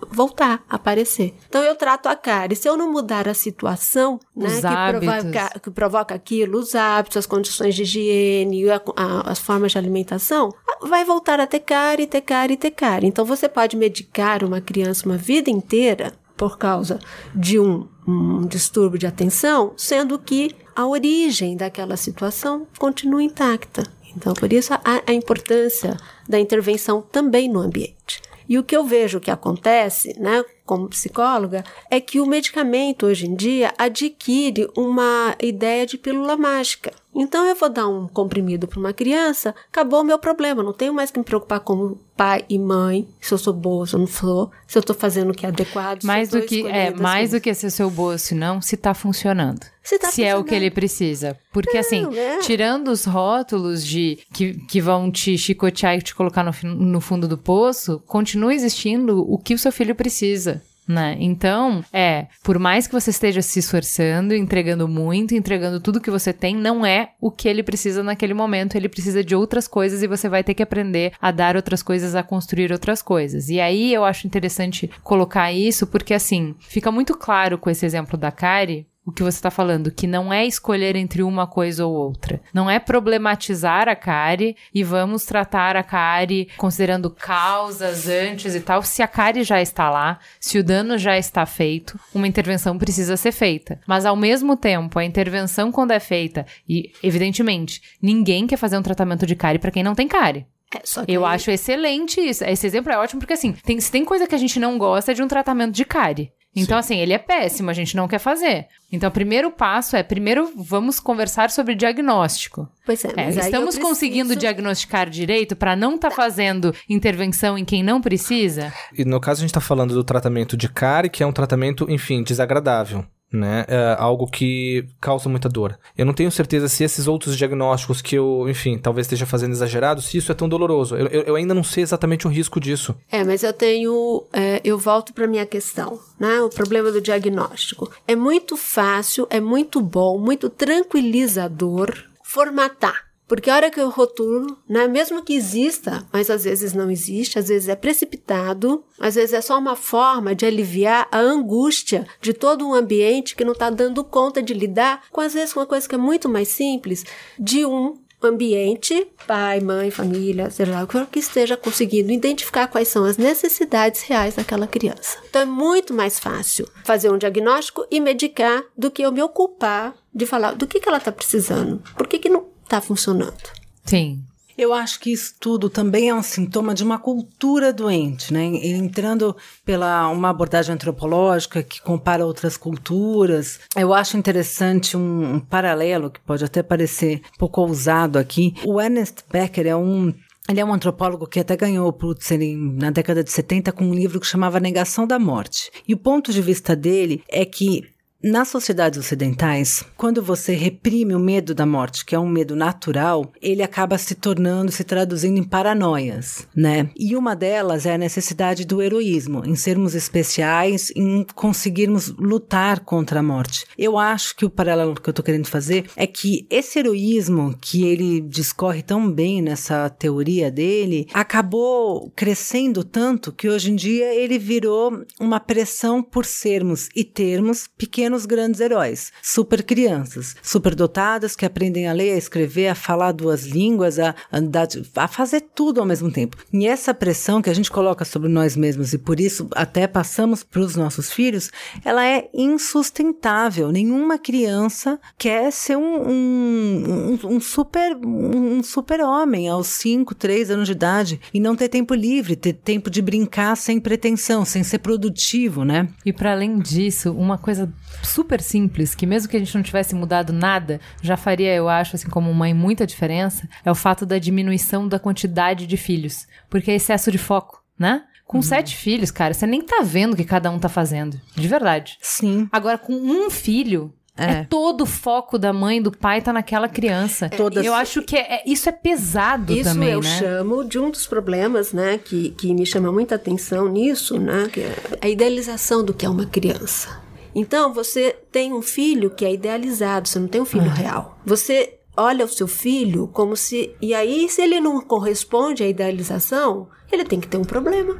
voltar a aparecer. Então eu trato a cárie. Se eu não mudar a situação né, que, provoca, que, provoca, aquilo, os hábitos, as condições de higiene, a, a, as formas de alimentação, vai voltar a ter cárie, ter cárie, ter. Então você pode medicar uma criança uma vida inteira por causa de um, um distúrbio de atenção, sendo que a origem daquela situação continua intacta. Então, por isso a, a importância da intervenção também no ambiente. E o que eu vejo que acontece, né, como psicóloga, é que o medicamento hoje em dia adquire uma ideia de pílula mágica. Então eu vou dar um comprimido para uma criança, acabou o meu problema, não tenho mais que me preocupar como pai e mãe, se eu sou boa, se eu não sou, se eu estou fazendo o que é adequado. Mais do que é, mais do que se eu sou boa, se não, se está funcionando. Se, tá se é o que ele precisa. Porque não, assim, é. tirando os rótulos de que, que vão te chicotear e te colocar no, no fundo do poço, continua existindo o que o seu filho precisa né? Então, é, por mais que você esteja se esforçando, entregando muito, entregando tudo que você tem, não é o que ele precisa naquele momento, ele precisa de outras coisas e você vai ter que aprender a dar outras coisas, a construir outras coisas. E aí eu acho interessante colocar isso porque assim, fica muito claro com esse exemplo da Kari, o que você está falando, que não é escolher entre uma coisa ou outra. Não é problematizar a cárie e vamos tratar a cárie considerando causas antes e tal. Se a cárie já está lá, se o dano já está feito, uma intervenção precisa ser feita. Mas ao mesmo tempo, a intervenção quando é feita, e evidentemente, ninguém quer fazer um tratamento de cárie para quem não tem cárie. É, Eu acho excelente isso. Esse exemplo é ótimo porque, assim, tem, se tem coisa que a gente não gosta é de um tratamento de cárie. Então, Sim. assim, ele é péssimo, a gente não quer fazer. Então, o primeiro passo é, primeiro, vamos conversar sobre diagnóstico. Pois é, é estamos preciso... conseguindo diagnosticar direito para não estar tá fazendo intervenção em quem não precisa? E no caso, a gente está falando do tratamento de cárie, que é um tratamento, enfim, desagradável né? É algo que causa muita dor. Eu não tenho certeza se esses outros diagnósticos que eu, enfim, talvez esteja fazendo exagerado, se isso é tão doloroso. Eu, eu, eu ainda não sei exatamente o risco disso. É, mas eu tenho. É, eu volto para minha questão, né? O problema do diagnóstico. É muito fácil, é muito bom, muito tranquilizador formatar porque a hora que eu rotulo, né, mesmo que exista, mas às vezes não existe, às vezes é precipitado, às vezes é só uma forma de aliviar a angústia de todo um ambiente que não está dando conta de lidar com, às vezes, uma coisa que é muito mais simples, de um ambiente, pai, mãe, família, sei lá, que esteja conseguindo identificar quais são as necessidades reais daquela criança. Então é muito mais fácil fazer um diagnóstico e medicar do que eu me ocupar de falar do que, que ela está precisando. Por que, que não está funcionando. Sim. Eu acho que isso tudo também é um sintoma de uma cultura doente, né? Entrando pela uma abordagem antropológica que compara outras culturas, eu acho interessante um, um paralelo que pode até parecer um pouco ousado aqui. O Ernest Becker é um ele é um antropólogo que até ganhou o Pulitzer na década de 70 com um livro que chamava Negação da Morte. E o ponto de vista dele é que nas sociedades ocidentais, quando você reprime o medo da morte, que é um medo natural, ele acaba se tornando, se traduzindo em paranoias, né? E uma delas é a necessidade do heroísmo, em sermos especiais, em conseguirmos lutar contra a morte. Eu acho que o paralelo que eu tô querendo fazer é que esse heroísmo que ele discorre tão bem nessa teoria dele, acabou crescendo tanto que hoje em dia ele virou uma pressão por sermos e termos pequenos pequenos grandes heróis, super crianças, super dotadas que aprendem a ler, a escrever, a falar duas línguas, a andar, a fazer tudo ao mesmo tempo. E essa pressão que a gente coloca sobre nós mesmos e por isso até passamos para os nossos filhos, ela é insustentável. Nenhuma criança quer ser um, um, um super um super homem aos 5, 3 anos de idade e não ter tempo livre, ter tempo de brincar sem pretensão, sem ser produtivo, né? E para além disso, uma coisa super simples, que mesmo que a gente não tivesse mudado nada, já faria, eu acho, assim como mãe, muita diferença, é o fato da diminuição da quantidade de filhos. Porque é excesso de foco, né? Com uhum. sete filhos, cara, você nem tá vendo o que cada um tá fazendo. De verdade. Sim. Agora, com um filho, é. é. todo o foco da mãe do pai tá naquela criança. É, Todas... Eu acho que é, é, isso é pesado isso também, eu né? chamo de um dos problemas, né, que, que me chama muita atenção nisso, né, que é a idealização do que é uma criança. Então, você tem um filho que é idealizado, você não tem um filho ah. real. Você olha o seu filho como se. E aí, se ele não corresponde à idealização, ele tem que ter um problema.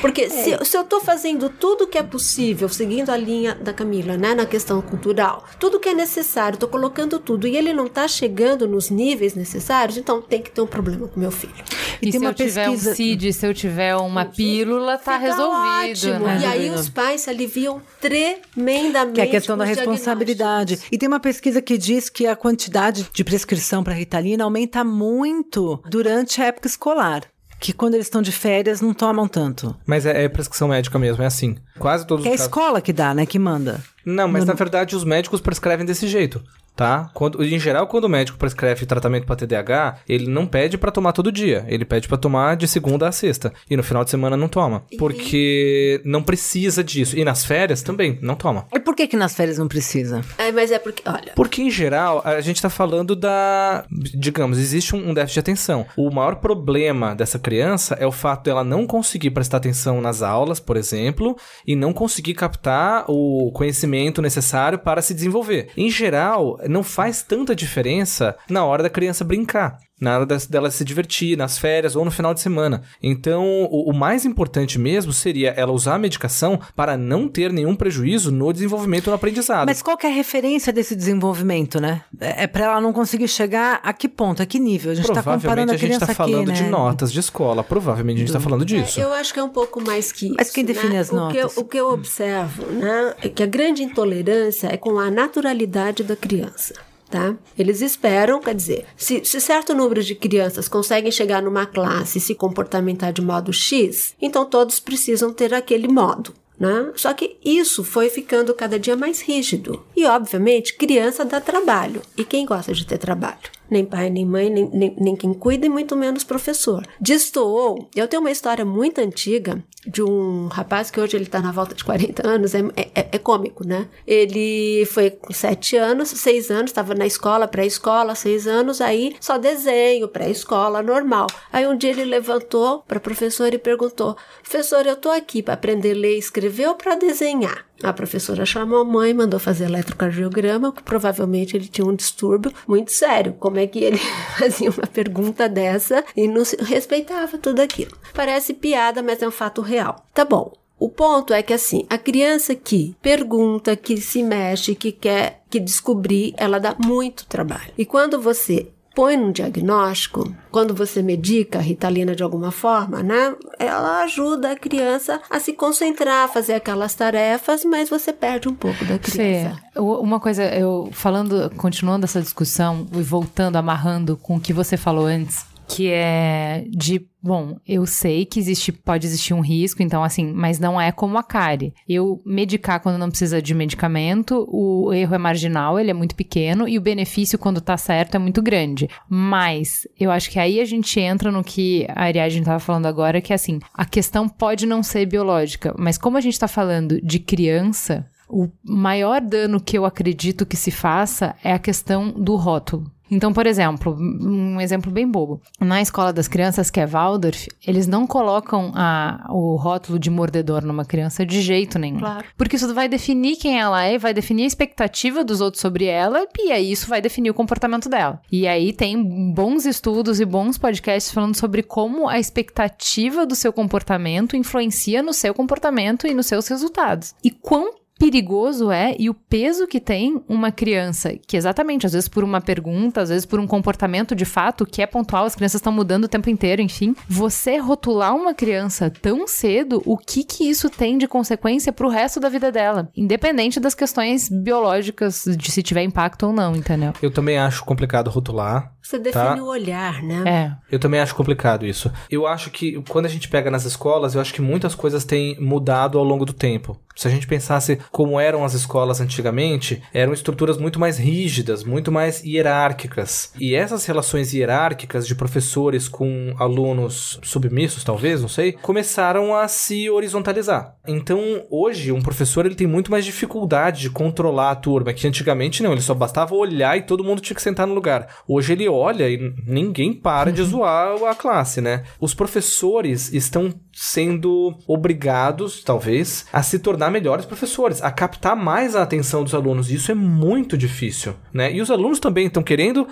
Porque é. se, se, eu estou fazendo tudo que é possível, seguindo a linha da Camila, né, na questão cultural, tudo que é necessário, estou colocando tudo, e ele não está chegando nos níveis necessários, então tem que ter um problema com meu filho. E, e se eu pesquisa... tiver um CID, se eu tiver uma pílula, tá resolvido. Ótimo. Né? E aí os pais se aliviam tremendamente. Que é a questão da responsabilidade. E tem uma pesquisa que diz que a quantidade de prescrição para Ritalina aumenta muito durante a época escolar que quando eles estão de férias não tomam tanto. Mas é, é prescrição médica mesmo, é assim. Quase todos é os É a escola que dá, né? Que manda. Não, mas no... na verdade os médicos prescrevem desse jeito tá? Quando, em geral, quando o médico prescreve tratamento para TDAH, ele não pede para tomar todo dia, ele pede para tomar de segunda a sexta e no final de semana não toma, porque não precisa disso. E nas férias também não toma. E por que que nas férias não precisa? É, mas é porque, olha. Porque em geral, a gente tá falando da, digamos, existe um, um déficit de atenção. O maior problema dessa criança é o fato dela não conseguir prestar atenção nas aulas, por exemplo, e não conseguir captar o conhecimento necessário para se desenvolver. Em geral, não faz tanta diferença na hora da criança brincar na hora dela se divertir, nas férias ou no final de semana. Então, o, o, mais importante mesmo seria ela usar a medicação para não ter nenhum prejuízo no desenvolvimento do aprendizado. Mas qual que é a referência desse desenvolvimento, né? É, é para ela não conseguir chegar a que ponto, a que nível? A gente está comparando a, a gente está falando aqui, de né? notas de escola. Provavelmente a gente está falando disso. É, eu acho que é um pouco mais que isso. Mas quem define né? as notas? O que, eu, o que eu observo, né, é que a grande intolerância é com a naturalidade da criança tá? Eles esperam, quer dizer, se, se, certo número de crianças conseguem chegar numa classe e se comportamentar de modo X, então todos precisam ter aquele modo. Né? Só que isso foi ficando cada dia mais rígido. E, obviamente, criança dá trabalho. E quem gosta de ter trabalho? Nem pai, nem mãe, nem, nem, nem quem cuida e muito menos professor. Destoou, eu tenho uma história muito antiga de um rapaz que hoje ele tá na volta de 40 anos, é, é, é cômico, né? Ele foi com 7 anos, 6 anos, estava na escola, pré-escola, 6 anos, aí só desenho, pré-escola, normal. Aí um dia ele levantou para professor e perguntou: Professor, eu tô aqui para aprender a ler e escrever ou para desenhar? A professora chamou a mãe, mandou fazer eletrocardiograma, que provavelmente ele tinha um distúrbio muito sério. Como é que ele [laughs] fazia uma pergunta dessa e não respeitava tudo aquilo? Parece piada, mas é um fato real. Tá bom. O ponto é que assim, a criança que pergunta, que se mexe, que quer que descobrir, ela dá muito trabalho. E quando você põe num diagnóstico, quando você medica a ritalina de alguma forma, né? Ela ajuda a criança a se concentrar, a fazer aquelas tarefas, mas você perde um pouco da criança. Fê, uma coisa, eu falando, continuando essa discussão e voltando, amarrando com o que você falou antes, que é de Bom, eu sei que existe, pode existir um risco, então assim, mas não é como a cárie. Eu medicar quando não precisa de medicamento, o erro é marginal, ele é muito pequeno e o benefício quando tá certo é muito grande. Mas eu acho que aí a gente entra no que a Ariadne estava falando agora, que é assim, a questão pode não ser biológica, mas como a gente tá falando de criança, o maior dano que eu acredito que se faça é a questão do rótulo. Então, por exemplo, um exemplo bem bobo. Na escola das crianças, que é Waldorf, eles não colocam a, o rótulo de mordedor numa criança de jeito nenhum. Claro. Porque isso vai definir quem ela é, vai definir a expectativa dos outros sobre ela, e aí isso vai definir o comportamento dela. E aí tem bons estudos e bons podcasts falando sobre como a expectativa do seu comportamento influencia no seu comportamento e nos seus resultados. E quão perigoso é e o peso que tem uma criança que exatamente, às vezes por uma pergunta, às vezes por um comportamento de fato que é pontual, as crianças estão mudando o tempo inteiro, enfim, você rotular uma criança tão cedo, o que que isso tem de consequência pro resto da vida dela, independente das questões biológicas de se tiver impacto ou não, entendeu? Eu também acho complicado rotular. Você define o olhar, né? É. Eu também acho complicado isso. Eu acho que quando a gente pega nas escolas, eu acho que muitas coisas têm mudado ao longo do tempo. Se a gente pensasse como eram as escolas antigamente, eram estruturas muito mais rígidas, muito mais hierárquicas. E essas relações hierárquicas de professores com alunos submissos, talvez, não sei, começaram a se horizontalizar. Então, hoje, um professor ele tem muito mais dificuldade de controlar a turma, que antigamente não, ele só bastava olhar e todo mundo tinha que sentar no lugar. Hoje ele olha e ninguém para de zoar a classe, né? Os professores estão sendo obrigados, talvez, a se tornar melhores professores, a captar mais a atenção dos alunos. Isso é muito difícil, né? E os alunos também estão querendo,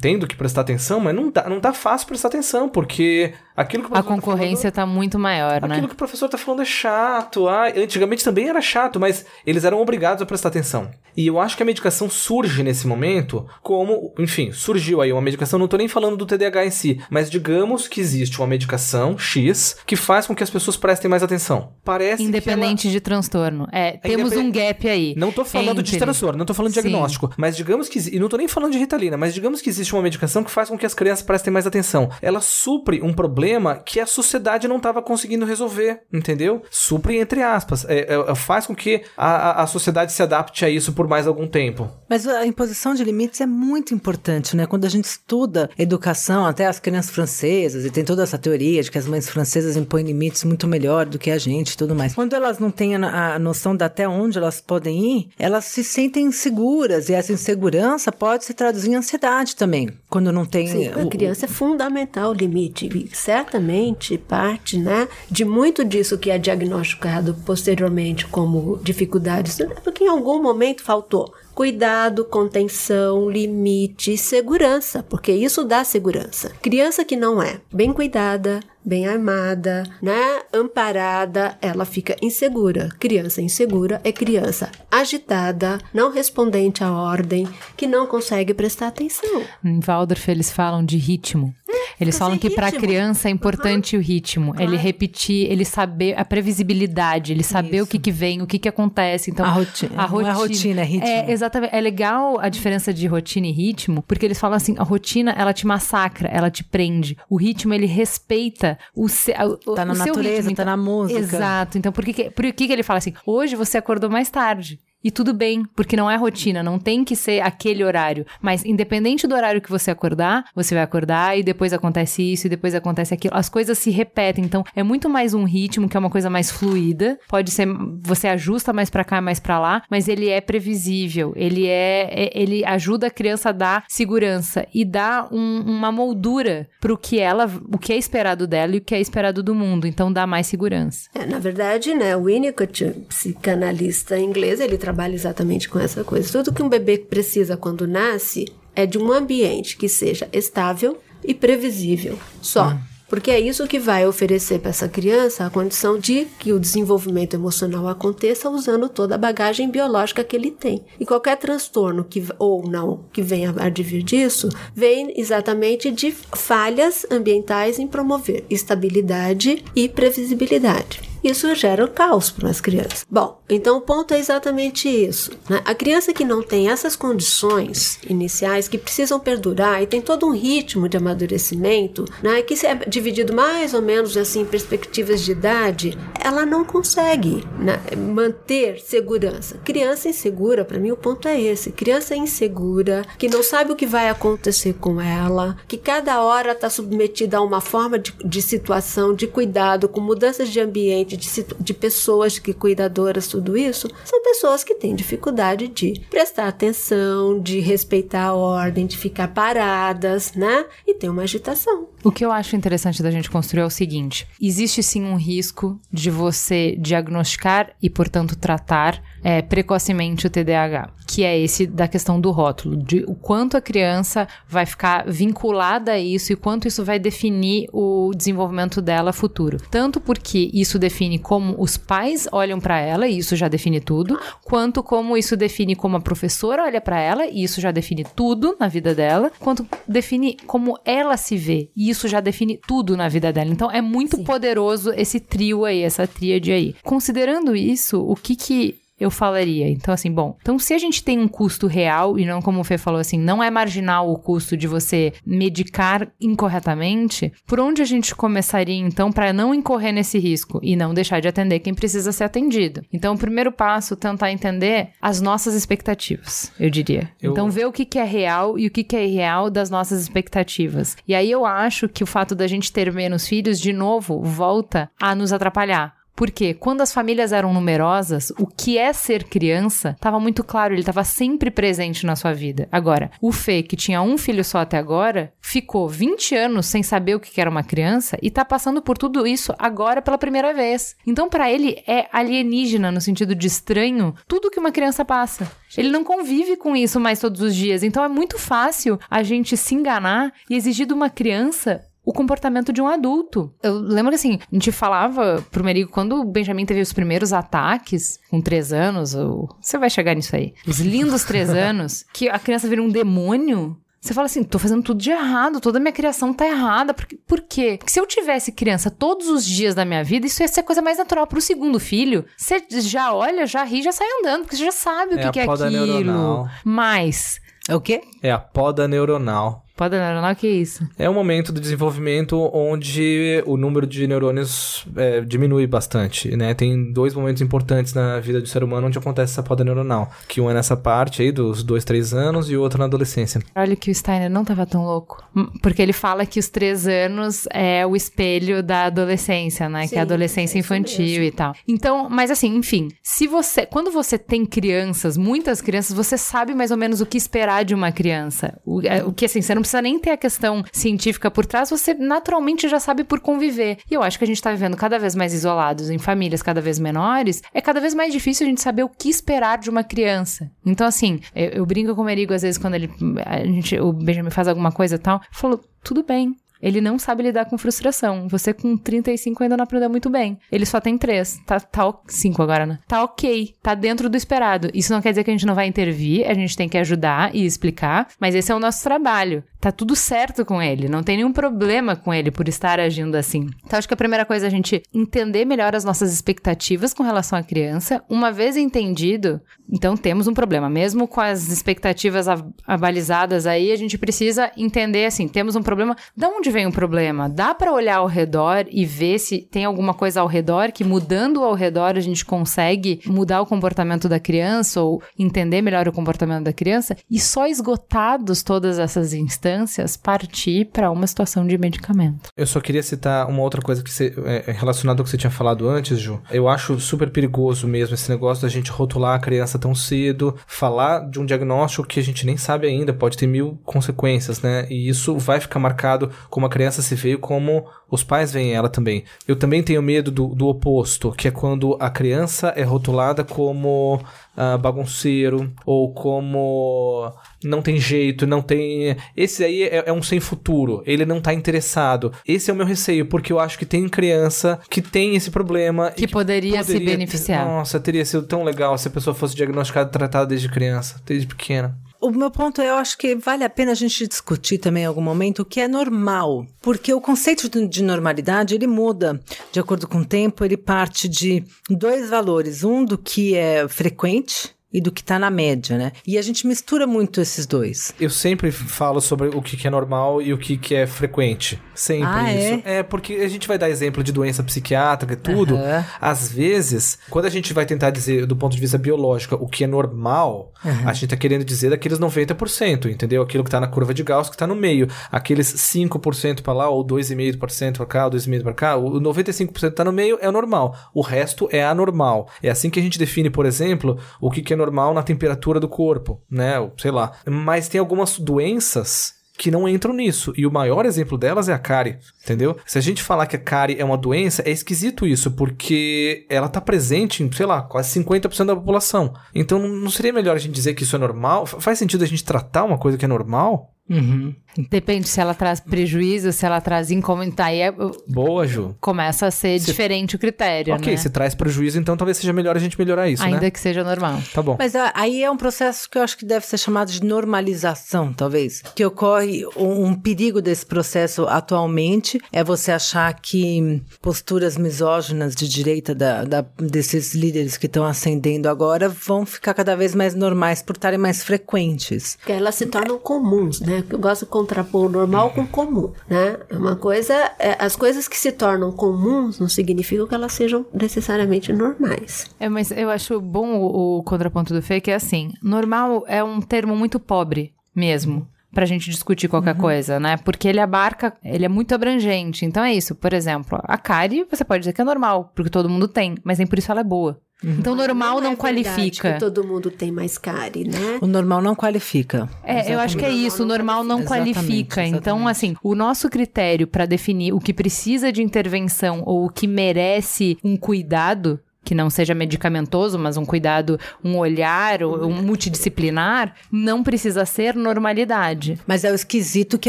tendo que prestar atenção, mas não dá, não dá fácil prestar atenção, porque aquilo que o A tá concorrência tá muito maior, Aquilo né? que o professor tá falando é chato. Ah, antigamente também era chato, mas eles eram obrigados a prestar atenção. E eu acho que a medicação surge nesse momento como, enfim, surgiu aí uma medicação, não tô nem falando do TDAH em si, mas digamos que existe uma medicação X que faz com que as pessoas prestem mais atenção. Parece Independente de transtorno. É, temos um gap aí. ela... Não tô falando de entre- transtorno, não tô falando de Sim. diagnóstico, mas digamos que e não tô nem falando de Ritalina, mas digamos que existe uma medicação que faz com que as crianças prestem mais atenção. Ela supre um problema que a sociedade não estava conseguindo resolver, entendeu? Supre entre aspas, É, é, faz com que a, a- a sociedade se adapte a isso por mais algum tempo. Mas a imposição de limites é muito importante, né? Quando a gente estuda educação, até as crianças francesas, e tem toda essa teoria de que as mães francesas impõem limites muito melhor do que a gente e tudo mais. Quando elas não têm a, a noção de até onde elas podem ir, elas se sentem inseguras, e essa insegurança pode se traduzir em ansiedade também. Quando não tem. Sim, para o- a criança é fundamental o limite. E certamente parte né, de muito disso que é diagnosticado posteriormente como dificuldades, é porque em algum momento faltou cuidado, contenção, limite, segurança, porque isso dá segurança. Criança que não é bem cuidada, bem armada, né, amparada, ela fica insegura. Criança insegura é criança agitada, não respondente à ordem, que não consegue prestar atenção. Em Waldorf eles falam de ritmo. Eles fazer falam que para ritmo. criança é importante o ritmo. Ele repetir, ele saber a previsibilidade, ele saber o que que vem, o que que acontece. Então A roti- não é rotina, é ritmo. É, exatamente. É legal a diferença de rotina e ritmo, porque eles falam assim, a rotina, ela te massacra, ela te prende. O ritmo, ele respeita o, se, o, Tá na o seu natureza, ritmo. tá na música. Exato. Então, por que, que- por que, que ele fala assim? Hoje você acordou mais tarde. E tudo bem, porque não é rotina, não tem que ser aquele horário. Mas independente do horário que você acordar, você vai acordar e depois acontece isso e depois acontece aquilo. As coisas se repetem. Então, é muito mais um ritmo que é uma coisa mais fluida. Pode ser, você ajusta mais pra cá, mais pra lá, mas ele é previsível. Ele é, é- ele ajuda a criança a dar segurança e dá um- uma moldura pro que ela, o que é esperado dela e o que é esperado do mundo. Então, dá mais segurança. É, na verdade, né, o Winnicott, psicanalista inglês, ele trabalha exatamente com essa coisa. Tudo que um bebê precisa quando nasce é de um ambiente que seja estável e previsível. Só. Porque é isso que vai oferecer para essa criança a condição de que o desenvolvimento emocional aconteça usando toda a bagagem biológica que ele tem. E qualquer transtorno que ou não que venha a advir disso, vem exatamente de falhas ambientais em promover estabilidade e previsibilidade. Isso gera o caos para as crianças. Bom, então o ponto é exatamente isso. né? A criança que não tem essas condições iniciais que precisam perdurar e tem todo um ritmo de amadurecimento, né, que é dividido mais ou menos assim em perspectivas de idade, ela não consegue né, manter segurança. Criança insegura, para mim o ponto é esse. Criança insegura, que não sabe o que vai acontecer com ela, que cada hora está submetida a uma forma de, de situação, de cuidado, com mudanças de ambiente, de, de pessoas que cuidadoras, tudo isso, são pessoas que têm dificuldade de prestar atenção, de respeitar a ordem, de ficar paradas, né? E tem uma agitação. O que eu acho interessante da gente construir é o seguinte: existe sim um risco de você diagnosticar e, portanto, tratar é, precocemente o TDAH, que é esse da questão do rótulo, de o quanto a criança vai ficar vinculada a isso e quanto isso vai definir o desenvolvimento dela futuro. Tanto porque isso define como os pais olham para ela, e isso já define tudo, quanto como isso define como a professora olha para ela, e isso já define tudo na vida dela, quanto define como ela se vê, e isso já define tudo na vida dela. Então é muito Sim. poderoso esse trio aí, essa tríade aí. Considerando isso, o que que eu falaria. Então, assim, bom, então se a gente tem um custo real, e não como o Fê falou assim, não é marginal o custo de você medicar incorretamente, por onde a gente começaria então para não incorrer nesse risco e não deixar de atender quem precisa ser atendido? Então, o primeiro passo, tentar entender as nossas expectativas, eu diria. Eu... Então, ver o que, que é real e o que, que é irreal das nossas expectativas. E aí eu acho que o fato da gente ter menos filhos, de novo, volta a nos atrapalhar. Porque quando as famílias eram numerosas, o que é ser criança estava muito claro, ele estava sempre presente na sua vida. Agora, o Fê, que tinha um filho só até agora, ficou 20 anos sem saber o que era uma criança e está passando por tudo isso agora pela primeira vez. Então, para ele, é alienígena no sentido de estranho tudo que uma criança passa. Ele não convive com isso mais todos os dias. Então, é muito fácil a gente se enganar e exigir de uma criança o comportamento de um adulto. Eu lembro que assim, a gente falava pro Merigo, quando o Benjamin teve os primeiros ataques, com três anos, ou... você vai chegar nisso aí, os lindos três [laughs] anos, que a criança vira um demônio. Você fala assim, tô fazendo tudo de errado, toda a minha criação tá errada. Por, por quê? Porque se eu tivesse criança todos os dias da minha vida, isso ia ser a coisa mais natural pro segundo filho. Você já olha, já ri, já sai andando, porque você já sabe o é que, que é aquilo. Neuronal. Mas. É o quê? É a poda neuronal. Poda neuronal, que é isso? É um momento do desenvolvimento onde o número de neurônios é, diminui bastante, né? Tem dois momentos importantes na vida do ser humano onde acontece essa poda neuronal. Que um é nessa parte aí dos dois, três anos e o outro na adolescência. Olha que o Steiner não tava tão louco. Hum, porque ele fala que os três anos é o espelho da adolescência, né? Sim, que é a adolescência é infantil e tal. Então, mas assim, enfim, se você... Quando você tem crianças, muitas crianças, você sabe mais ou menos o que esperar de uma criança. O, é, o que, assim, você não precisa nem ter a questão científica por trás, você naturalmente já sabe por conviver. E eu acho que a gente tá vivendo cada vez mais isolados, em famílias cada vez menores, é cada vez mais difícil a gente saber o que esperar de uma criança. Então, assim, eu, eu brinco com o Merigo às vezes quando ele, a gente, o Benjamin faz alguma coisa e tal, falou, tudo bem, ele não sabe lidar com frustração. Você com 35 ainda não aprendeu muito bem. Ele só tem 3. Tá, tá 5 agora, né? Tá ok. Tá dentro do esperado. Isso não quer dizer que a gente não vai intervir. A gente tem que ajudar e explicar. Mas esse é o nosso trabalho. Tá tudo certo com ele. Não tem nenhum problema com ele por estar agindo assim. Então, acho que a primeira coisa é a gente entender melhor as nossas expectativas com relação à criança. Uma vez entendido, então temos um problema. Mesmo com as expectativas abalizadas aí, a gente precisa entender assim: temos um problema. De onde onde vem o problema? Dá para olhar ao redor e ver se tem alguma coisa ao redor que mudando ao redor a gente consegue mudar o comportamento da criança ou entender melhor o comportamento da criança e só esgotados todas essas instâncias partir para uma situação de medicamento. Eu só queria citar uma outra coisa que você, é, relacionada ao que você tinha falado antes, Ju. Eu acho super perigoso mesmo esse negócio da gente rotular a criança tão cedo, falar de um diagnóstico que a gente nem sabe ainda, pode ter mil consequências, né? E isso vai ficar marcado com como a criança se vê como os pais veem ela também. Eu também tenho medo do, do oposto, que é quando a criança é rotulada como uh, bagunceiro ou como não tem jeito, não tem. Esse aí é, é, um sem futuro, ele não tá interessado. Esse é o meu receio, porque eu acho que tem criança que tem esse problema. Que, que poderia, poderia, se beneficiar. Nossa, teria sido tão legal se a pessoa fosse diagnosticada e tratada desde criança, desde pequena. O meu ponto é, eu acho que vale a pena a gente discutir também em algum momento o que é normal, porque o conceito de normalidade ele muda. De acordo com o tempo, ele parte de dois valores, um do que é frequente e do que está na média, né? E a gente mistura muito esses dois. Eu sempre falo sobre o que, é normal e o que, que é frequente. Sempre ah, isso. É? é? porque a gente vai dar exemplo de doença psiquiátrica e tudo. Uhum. Às vezes, quando a gente vai tentar dizer do ponto de vista biológico o que é normal, uhum. a gente tá querendo dizer daqueles 90%, entendeu? Aquilo que tá na curva de Gauss que tá no meio. Aqueles 5% para lá, ou 2,5% para cá, ou 2,5% para cá, o 95% tá no meio é o normal. O resto é anormal. É assim que a gente define, por exemplo, o que, que é normal na temperatura do corpo, né? Sei lá. Mas tem algumas doenças que não entram nisso. E o maior exemplo delas é a cárie, entendeu? Se a gente falar que a cárie é uma doença, é esquisito isso, porque ela tá presente em, sei lá, quase 50% da população. Então não seria melhor a gente dizer que isso é normal? Faz sentido a gente tratar uma coisa que é normal? Uhum. Depende se ela traz prejuízo, se ela traz incômodo. Tá, aí é, Boa, Ju. começa a ser Se- diferente o critério, Ok, né? se traz prejuízo, então talvez seja melhor a gente melhorar isso, Ainda né? que seja normal. Tá bom. Mas aí é um processo que eu acho que deve ser chamado de normalização, talvez. Que ocorre um, perigo desse processo atualmente é você achar que posturas misóginas de direita da, da- desses líderes que estão ascendendo agora vão ficar cada vez mais normais por estarem mais frequentes. Porque elas se tornam comuns, né? Eu gosto de contrapor o normal com o comum, né? Uma coisa, é, as coisas que se tornam comuns não significam que elas sejam necessariamente normais. É, mas eu acho bom o, o contraponto do Fê, que é assim, normal é um termo muito pobre mesmo. Pra gente discutir qualquer coisa, né? Porque ele abarca, ele é muito abrangente. Então é isso. Por exemplo, a cárie, você pode dizer que é normal, porque todo mundo tem, mas nem por isso ela é boa. Então normal não, é verdade qualifica. Que todo mundo tem mais cárie, né? O normal não qualifica. É, eu acho que é Exatamente. isso, o normal não Exatamente, qualifica. Então, exatamente. assim, o nosso critério pra definir o que precisa de intervenção ou o que merece um cuidado, que não seja medicamentoso, mas um cuidado, um olhar, um multidisciplinar, não precisa ser normalidade. Mas é o esquisito que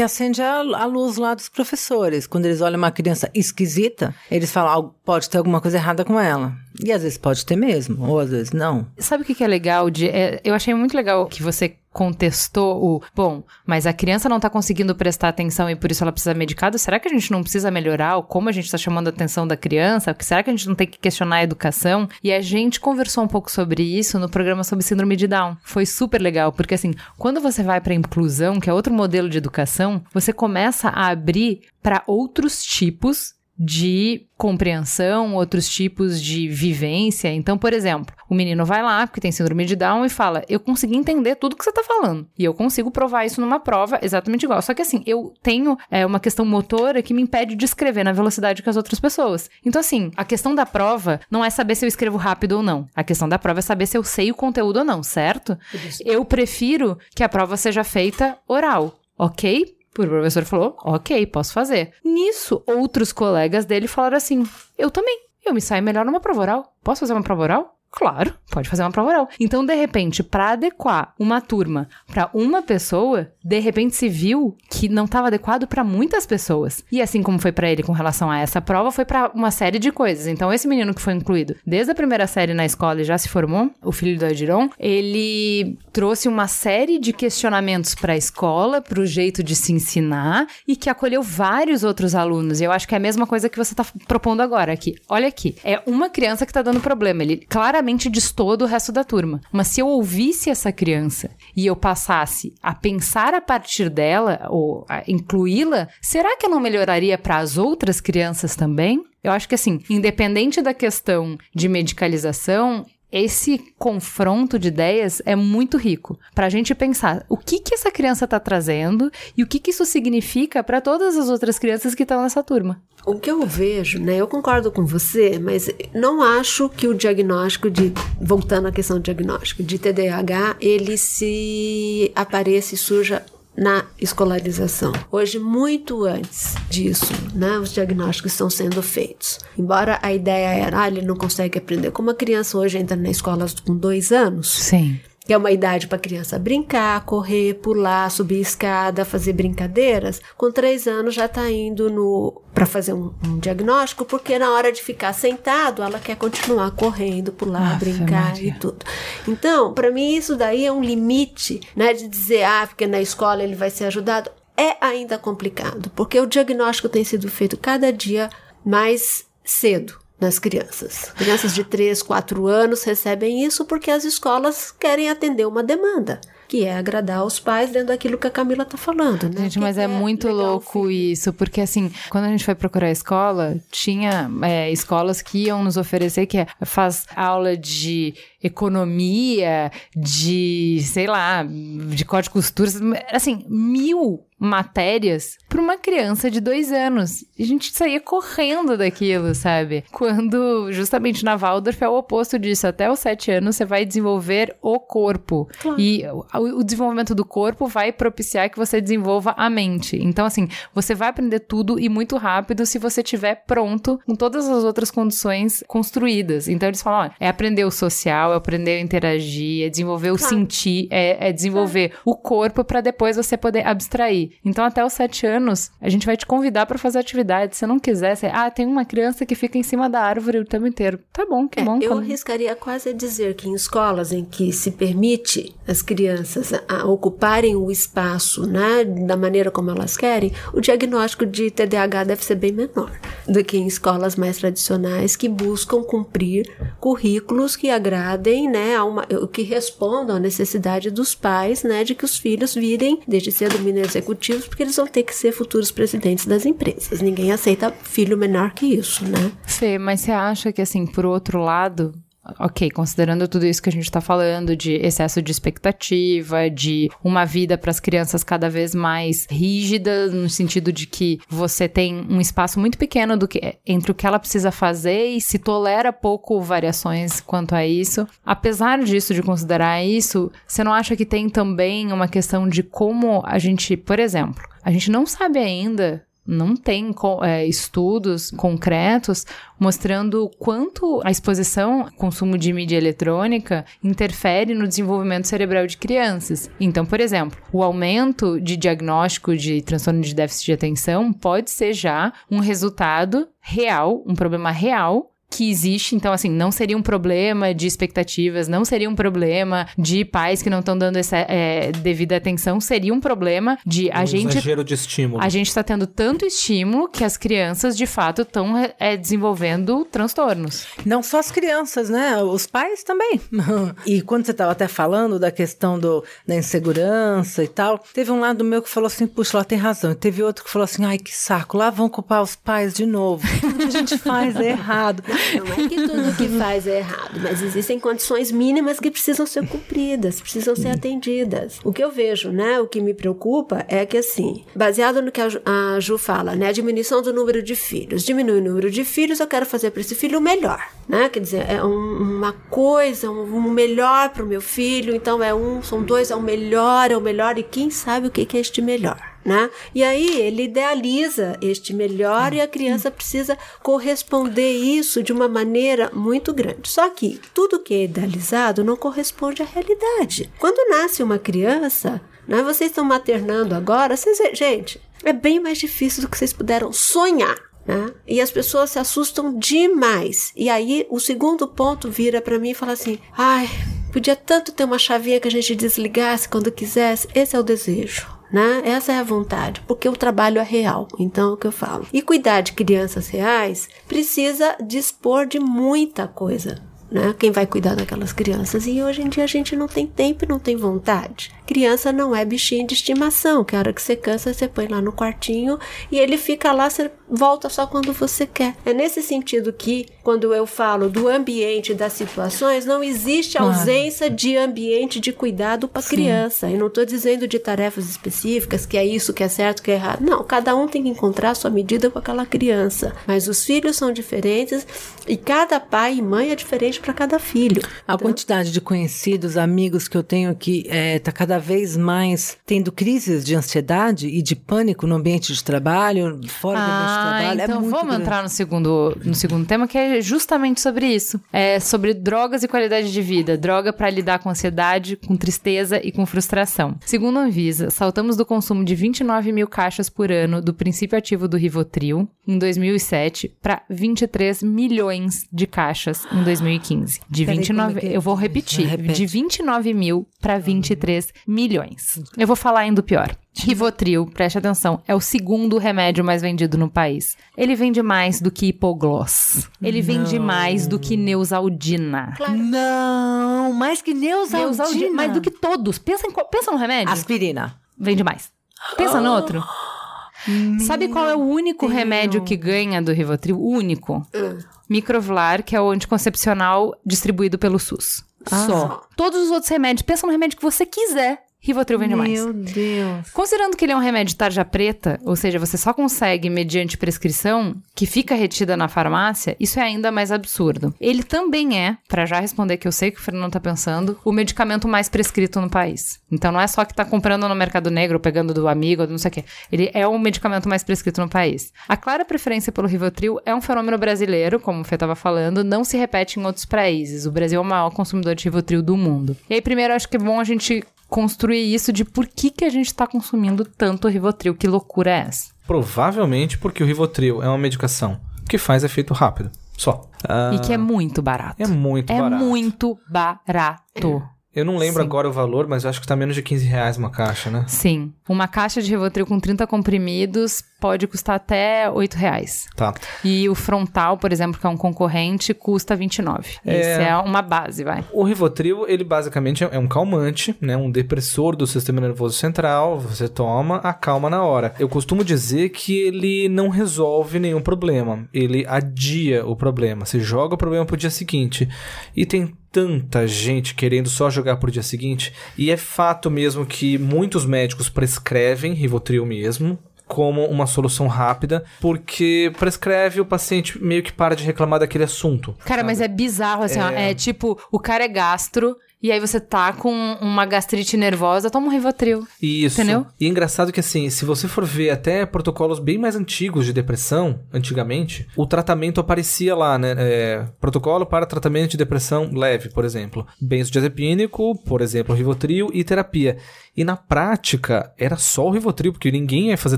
acende a, a luz lá dos professores. Quando eles olham uma criança esquisita, eles falam, "Algo- pode ter alguma coisa errada com ela. E às vezes pode ter mesmo, ou às vezes não. Sabe o que, é legal de. é, eu achei muito legal que você contestou o. Bom, mas a criança não tá conseguindo prestar atenção e por isso ela precisa medicada. Será que a gente não precisa melhorar o como a gente tá chamando a atenção da criança? Será que a gente não tem que questionar a educação? E a gente conversou um pouco sobre isso no programa sobre síndrome de Down. Foi super legal, porque assim, quando você vai pra inclusão, que é outro modelo de educação, você começa a abrir para outros tipos de compreensão, outros tipos de vivência. Então, por exemplo, o menino vai lá, porque tem síndrome de Down, e fala: Eu consegui entender tudo que você tá falando. E eu consigo provar isso numa prova exatamente igual. Só que assim, eu tenho é, uma questão motora que me impede de escrever na velocidade que as outras pessoas. Então, assim, a questão da prova não é saber se eu escrevo rápido ou não. A questão da prova é saber se eu sei o conteúdo ou não, certo? Eu prefiro que a prova seja feita oral, ok? O professor falou, ok, posso fazer. Nisso, outros colegas dele falaram assim: eu também. Eu me saio melhor numa prova oral. Posso fazer uma prova oral? Claro, pode fazer uma prova oral. Então, de repente, para adequar uma turma para uma pessoa, de repente se viu que não estava adequado para muitas pessoas. E assim como foi para ele com relação a essa prova, foi para uma série de coisas. Então, esse menino que foi incluído desde a primeira série na escola e já se formou, o filho do Ediron, ele trouxe uma série de questionamentos para a escola, para o jeito de se ensinar e que acolheu vários outros alunos. E eu acho que é a mesma coisa que você está propondo agora aqui. Olha aqui, é uma criança que está dando problema. Ele claramente distou do resto da turma. Mas se eu ouvisse essa criança e eu passasse a pensar a partir dela ou a incluí-la, será que eu não melhoraria para as outras crianças também? Eu acho que assim, independente da questão de medicalização, esse confronto de ideias é muito rico para a gente pensar o que que essa criança está trazendo e o que que isso significa para todas as outras crianças que estão nessa turma. O que eu vejo, né? Eu concordo com você, mas não acho que o diagnóstico de. Voltando à questão do diagnóstico, de TDAH, ele se apareça e surja na escolarização. Hoje, muito antes disso, né, os diagnósticos estão sendo feitos. Embora a ideia era, ah, ele não consegue aprender. Como a criança hoje entra na escola com dois anos, Sim. Que é uma idade para criança brincar, correr, pular, subir escada, fazer brincadeiras, com três anos já está indo no para fazer um, um diagnóstico, porque na hora de ficar sentado, ela quer continuar correndo, pular, Afe brincar Maria. e tudo. Então, para mim isso daí é um limite, né, de dizer ah, porque na escola ele vai ser ajudado. É ainda complicado, porque o diagnóstico tem sido feito cada dia mais cedo nas crianças. Crianças de 3, 4 anos recebem isso porque as escolas querem atender uma demanda, que é agradar os pais dentro daquilo que a Camila está falando, né? Gente, Que mas é, muito legal, louco isso, porque assim, quando a gente foi procurar escola, tinha é, escolas que iam nos oferecer que é, faz aula de economia, de, sei lá, de código de costura, assim, mil matérias para uma criança de dois anos. E a gente saía correndo daquilo, sabe? Quando justamente na Waldorf é o oposto disso. Até os sete anos você vai desenvolver o corpo. Claro. E o, o desenvolvimento do corpo vai propiciar que você desenvolva a mente. Então, assim, você vai aprender tudo e muito rápido se você estiver pronto com todas as outras condições construídas. Então, eles falam: ó, é aprender o social, é aprender a interagir, é desenvolver o claro. sentir, é, é desenvolver claro. o corpo para depois você poder abstrair. Então, até os sete anos, a gente vai te convidar para fazer atividade. Se não quiser, você, ah, tem uma criança que fica em cima da árvore o tempo inteiro. Tá bom, que é, bom. Eu quando... arriscaria quase a dizer que em escolas em que se permite as crianças a ocuparem o espaço, né, da maneira como elas querem, o diagnóstico de TDAH deve ser bem menor do que em escolas mais tradicionais que buscam cumprir currículos que agradem, né, a uma, que respondam à necessidade dos pais, né, de que os filhos virem desde cedo mini executivos, porque eles vão ter que ser futuros presidentes das empresas. Ninguém aceita filho menor que isso, né? Fê, mas você acha que assim, por outro lado, Ok, considerando tudo isso que a gente está falando de excesso de expectativa, de uma vida para as crianças cada vez mais rígida, no sentido de que você tem um espaço muito pequeno do que entre o que ela precisa fazer e se tolera pouco variações quanto a isso. Apesar disso, de considerar isso, você não acha que tem também uma questão de como a gente, por exemplo, a gente não sabe ainda não tem é, estudos concretos mostrando quanto a exposição ao consumo de mídia eletrônica interfere no desenvolvimento cerebral de crianças. Então, por exemplo, o aumento de diagnóstico de transtorno de déficit de atenção pode ser já um resultado real, um problema real que existe, então assim, não seria um problema de expectativas, não seria um problema de pais que não estão dando essa é, devida atenção, seria um problema de a um gente exagero de estímulo. A gente está tendo tanto estímulo que as crianças de fato estão é, desenvolvendo transtornos. Não só as crianças, né? Os pais também. [laughs] e quando você estava até falando da questão do, da insegurança e tal, teve um lado meu que falou assim, puxa, ela tem razão. E teve outro que falou assim, ai que saco, lá vão culpar os pais de novo. O [laughs] que a gente faz é errado. Não é que tudo que faz é errado, mas existem condições mínimas que precisam ser cumpridas, precisam ser atendidas. O que eu vejo, né, o que me preocupa é que assim, baseado no que a Ju fala, né, a diminuição do número de filhos. Diminui o número de filhos, eu quero fazer para esse filho o melhor, né? Quer dizer, é um, uma coisa, um, um melhor para o meu filho, então é um, são dois, é o melhor, é o melhor e quem sabe o que é este melhor né? E aí ele idealiza este melhor e a criança precisa corresponder isso de uma maneira muito grande. Só que tudo que é idealizado não corresponde à realidade. Quando nasce uma criança, né, vocês estão maternando agora, vocês, gente, é bem mais difícil do que vocês puderam sonhar. Né? E as pessoas se assustam demais. E aí o segundo ponto vira para mim e fala assim: ai, podia tanto ter uma chavinha que a gente desligasse quando quisesse. Esse é o desejo né? Essa é a vontade, porque o trabalho é real, então é o que eu falo. E cuidar de crianças reais precisa dispor de muita coisa, né? Quem vai cuidar daquelas crianças? E hoje em dia a gente não tem tempo não tem vontade. Criança não é bichinho de estimação, que a hora que você cansa, você põe lá no quartinho e ele fica lá, você volta só quando você quer. É nesse sentido que, quando eu falo do ambiente das situações, não existe ausência claro. de ambiente de cuidado para criança. E não estou dizendo de tarefas específicas, que é isso, que é certo, que é errado. Não, cada um tem que encontrar a sua medida com aquela criança. Mas os filhos são diferentes e cada pai e mãe é diferente para cada filho. A então, quantidade de conhecidos, amigos que eu tenho que está é, cada vez mais tendo crises de ansiedade e de pânico no ambiente de trabalho, fora ah, do ambiente de ah, trabalho. É então é muito vamos grande. entrar no segundo, no segundo tema, que é justamente sobre isso. É sobre drogas e qualidade de vida. Droga para lidar com ansiedade, com tristeza e com frustração. Segundo a Anvisa, saltamos do consumo de 29 mil caixas por ano do princípio ativo do Rivotril em 2007 para 23 milhões de caixas em 2015. De 29, é eu vou repetir, de 29 mil para 23 milhões. Eu vou falar ainda o pior. Rivotril, [laughs] preste atenção, é o segundo remédio mais vendido no país. Ele vende mais do que hipogloss. Ele Não. vende mais do que Neusaldina. Claro. Não, mais que Neusaldina. Neusaldina. Mais do que todos. Pensa, em, pensa no remédio. Aspirina. Vende mais. Pensa no outro. [gasps] Sabe qual é o único Deus. remédio que ganha do Rivotril? O único. Uh. Microvilar, que é o anticoncepcional distribuído pelo SUS. Só. Todos os outros remédios, pensa no remédio que você quiser. Rivotril vende mais. Meu Deus. Considerando que ele é um remédio tarja preta, ou seja, você só consegue mediante prescrição, que fica retida na farmácia, isso é ainda mais absurdo. Ele também é, pra já responder que eu sei que o Fernando tá pensando, o medicamento mais prescrito no país. Então não é só que tá comprando no mercado negro, pegando do amigo, não sei o quê. Ele é o medicamento mais prescrito no país. A clara preferência pelo Rivotril é um fenômeno brasileiro, como o Fê tava falando, não se repete em outros países. O Brasil é o maior consumidor de Rivotril do mundo. E aí, primeiro, acho que é bom a gente construir isso de por que, que a gente tá consumindo tanto Rivotril. Que loucura é essa? Provavelmente porque o Rivotril é uma medicação que faz efeito rápido. Só. Ah, E que é muito barato. é muito É barato. muito barato. Eu não lembro Sim. agora o valor, mas eu acho que tá menos de 15 reais uma caixa, né? Sim. Uma caixa de Rivotril com 30 comprimidos pode custar até 8 reais. Tá. E o frontal, por exemplo, que é um concorrente, custa 29. É. Isso é uma base, vai. O Rivotril, ele basicamente é um calmante, né? Um depressor do sistema nervoso central. Você toma, acalma na hora. Eu costumo dizer que ele não resolve nenhum problema. Ele adia o problema. Você joga o problema pro dia seguinte. E tem tanta gente querendo só jogar pro dia seguinte. E é fato mesmo que muitos médicos prescrevem Rivotril mesmo como uma solução rápida, porque prescreve o paciente meio que para de reclamar daquele assunto. Cara, mas é bizarro, assim, ó. É tipo, o cara é gastro, e aí você tá com uma gastrite nervosa, toma um Rivotril. Isso. Entendeu? E é engraçado que, assim, se você for ver até protocolos bem mais antigos de depressão, antigamente, o tratamento aparecia lá, né? É, protocolo para tratamento de depressão leve, por exemplo. Benzodiazepínico, por exemplo, Rivotril e terapia. E na prática, era só o Rivotril, porque ninguém ia fazer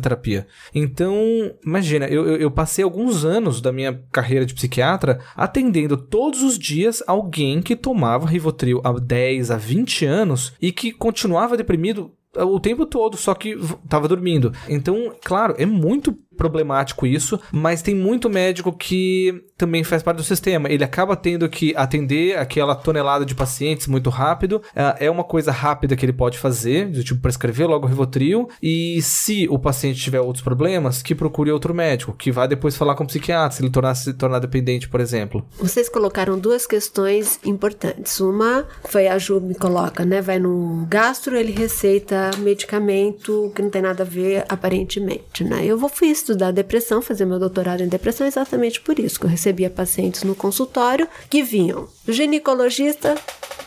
terapia. Então, imagina, eu, eu, eu passei alguns anos da minha carreira de psiquiatra atendendo todos os dias alguém que tomava Rivotril há 10, a 20 anos e que continuava deprimido o tempo todo, só que tava dormindo. Então, claro, é muito problemático isso, mas tem muito médico que também faz parte do sistema. Ele acaba tendo que atender aquela tonelada de pacientes muito rápido. Ah, É uma coisa rápida que ele pode fazer, do tipo prescrever logo o Rivotril. E se o paciente tiver outros problemas, que procure outro médico, que vá depois falar com o psiquiatra, se ele tornar, se tornar dependente, por exemplo. Vocês colocaram duas questões importantes. Uma foi a Ju me coloca, né? Vai no gastro, ele receita medicamento que não tem nada a ver aparentemente, né? Eu vou fui estudar depressão, fazer meu doutorado em depressão exatamente por isso, que eu recebia pacientes no consultório que vinham do ginecologista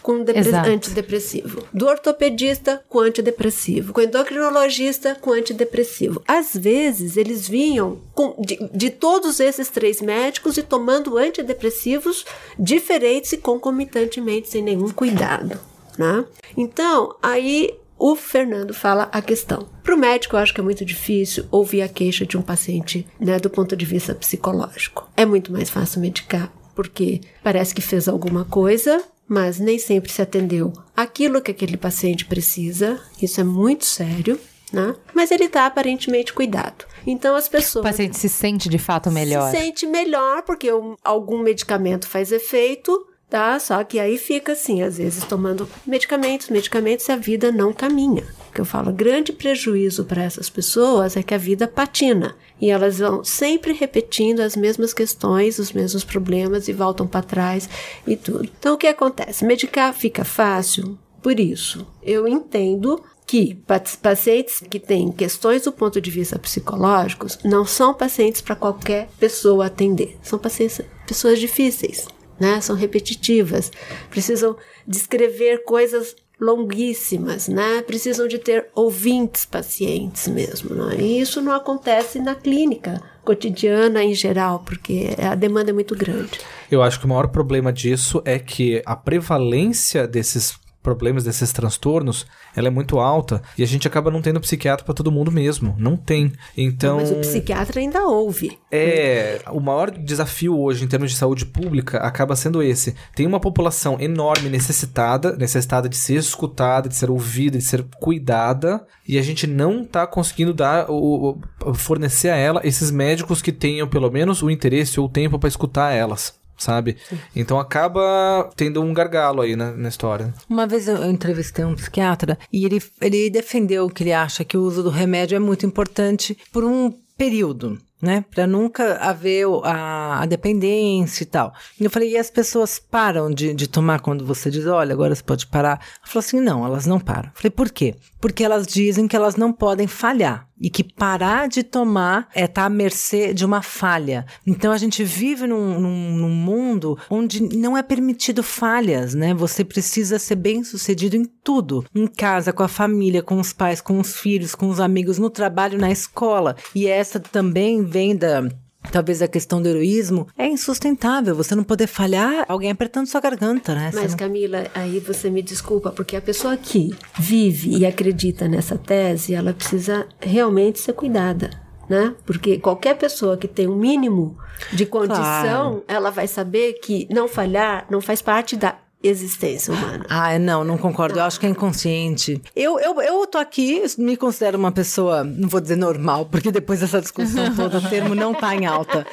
com antidepressivo, do ortopedista com antidepressivo, com endocrinologista com antidepressivo. Às vezes eles vinham com- de, de todos esses três médicos e tomando antidepressivos diferentes e concomitantemente sem nenhum cuidado, né? Então, aí o Fernando fala a questão. Para o médico, eu acho que é muito difícil ouvir a queixa de um paciente, né, do ponto de vista psicológico. É muito mais fácil medicar, porque parece que fez alguma coisa, mas nem sempre se atendeu aquilo que aquele paciente precisa. Isso é muito sério, né? Mas ele está aparentemente cuidado. Então as O pessoas paciente se sente de fato melhor. se sente melhor porque um- algum medicamento faz efeito, tá? Só que aí fica assim, às vezes tomando medicamentos, medicamentos e a vida não caminha. O que eu falo, grande prejuízo para essas pessoas é que a vida patina e elas vão sempre repetindo as mesmas questões, os mesmos problemas e voltam para trás e tudo. Então o que acontece? Medicar fica fácil por isso. Eu entendo que pa- pacientes que têm questões do ponto de vista psicológicos não são pacientes para qualquer pessoa atender. São pacientes, pessoas difíceis, né? São repetitivas, precisam descrever coisas longuíssimas, né? Precisam de ter ouvintes pacientes mesmo, né? E isso não acontece na clínica cotidiana em geral, porque a demanda é muito grande. Eu acho que o maior problema disso é que a prevalência desses problemas, desses transtornos, ela é muito alta e a gente acaba não tendo psiquiatra para todo mundo mesmo. Não tem. Então. Mas o psiquiatra ainda ouve. É, o maior desafio hoje em termos de saúde pública acaba sendo esse. Tem uma população enorme necessitada, necessitada de ser escutada, de ser ouvida, de ser cuidada, e a gente não tá conseguindo dar o, o- fornecer a ela esses médicos que tenham pelo menos o interesse ou o tempo para escutar elas. Sabe? Então acaba tendo um gargalo aí na, na história. Uma vez eu entrevistei um psiquiatra e ele, ele defendeu que ele acha que o uso do remédio é muito importante por um período. né? Para nunca haver a, a, dependência e tal. E eu falei, e as pessoas param de, de tomar quando você diz, olha, agora você pode parar? Ela falou assim, não, elas não param. Eu falei, por quê? Porque elas dizem que elas não podem falhar e que parar de tomar é estar tá à mercê de uma falha. Então a gente vive num, num, num, mundo onde não é permitido falhas, né? Você precisa ser bem sucedido em tudo, em casa, com a família, com os pais, com os filhos, com os amigos, no trabalho, na escola. E essa também vem da talvez a questão do heroísmo, é insustentável. Você não poder falhar alguém apertando sua garganta, né? Mas, não... Camila, aí você me desculpa, porque a pessoa que vive e acredita nessa tese, ela precisa realmente ser cuidada. Né? Porque qualquer pessoa que tem um mínimo de condição, claro. ela vai saber que não falhar não faz parte da existência humana. Ah, não, não concordo. Eu acho que é inconsciente. Eu, eu, eu tô aqui, me considero uma pessoa, não vou dizer normal, porque depois dessa discussão [laughs] toda, o termo não tá em alta.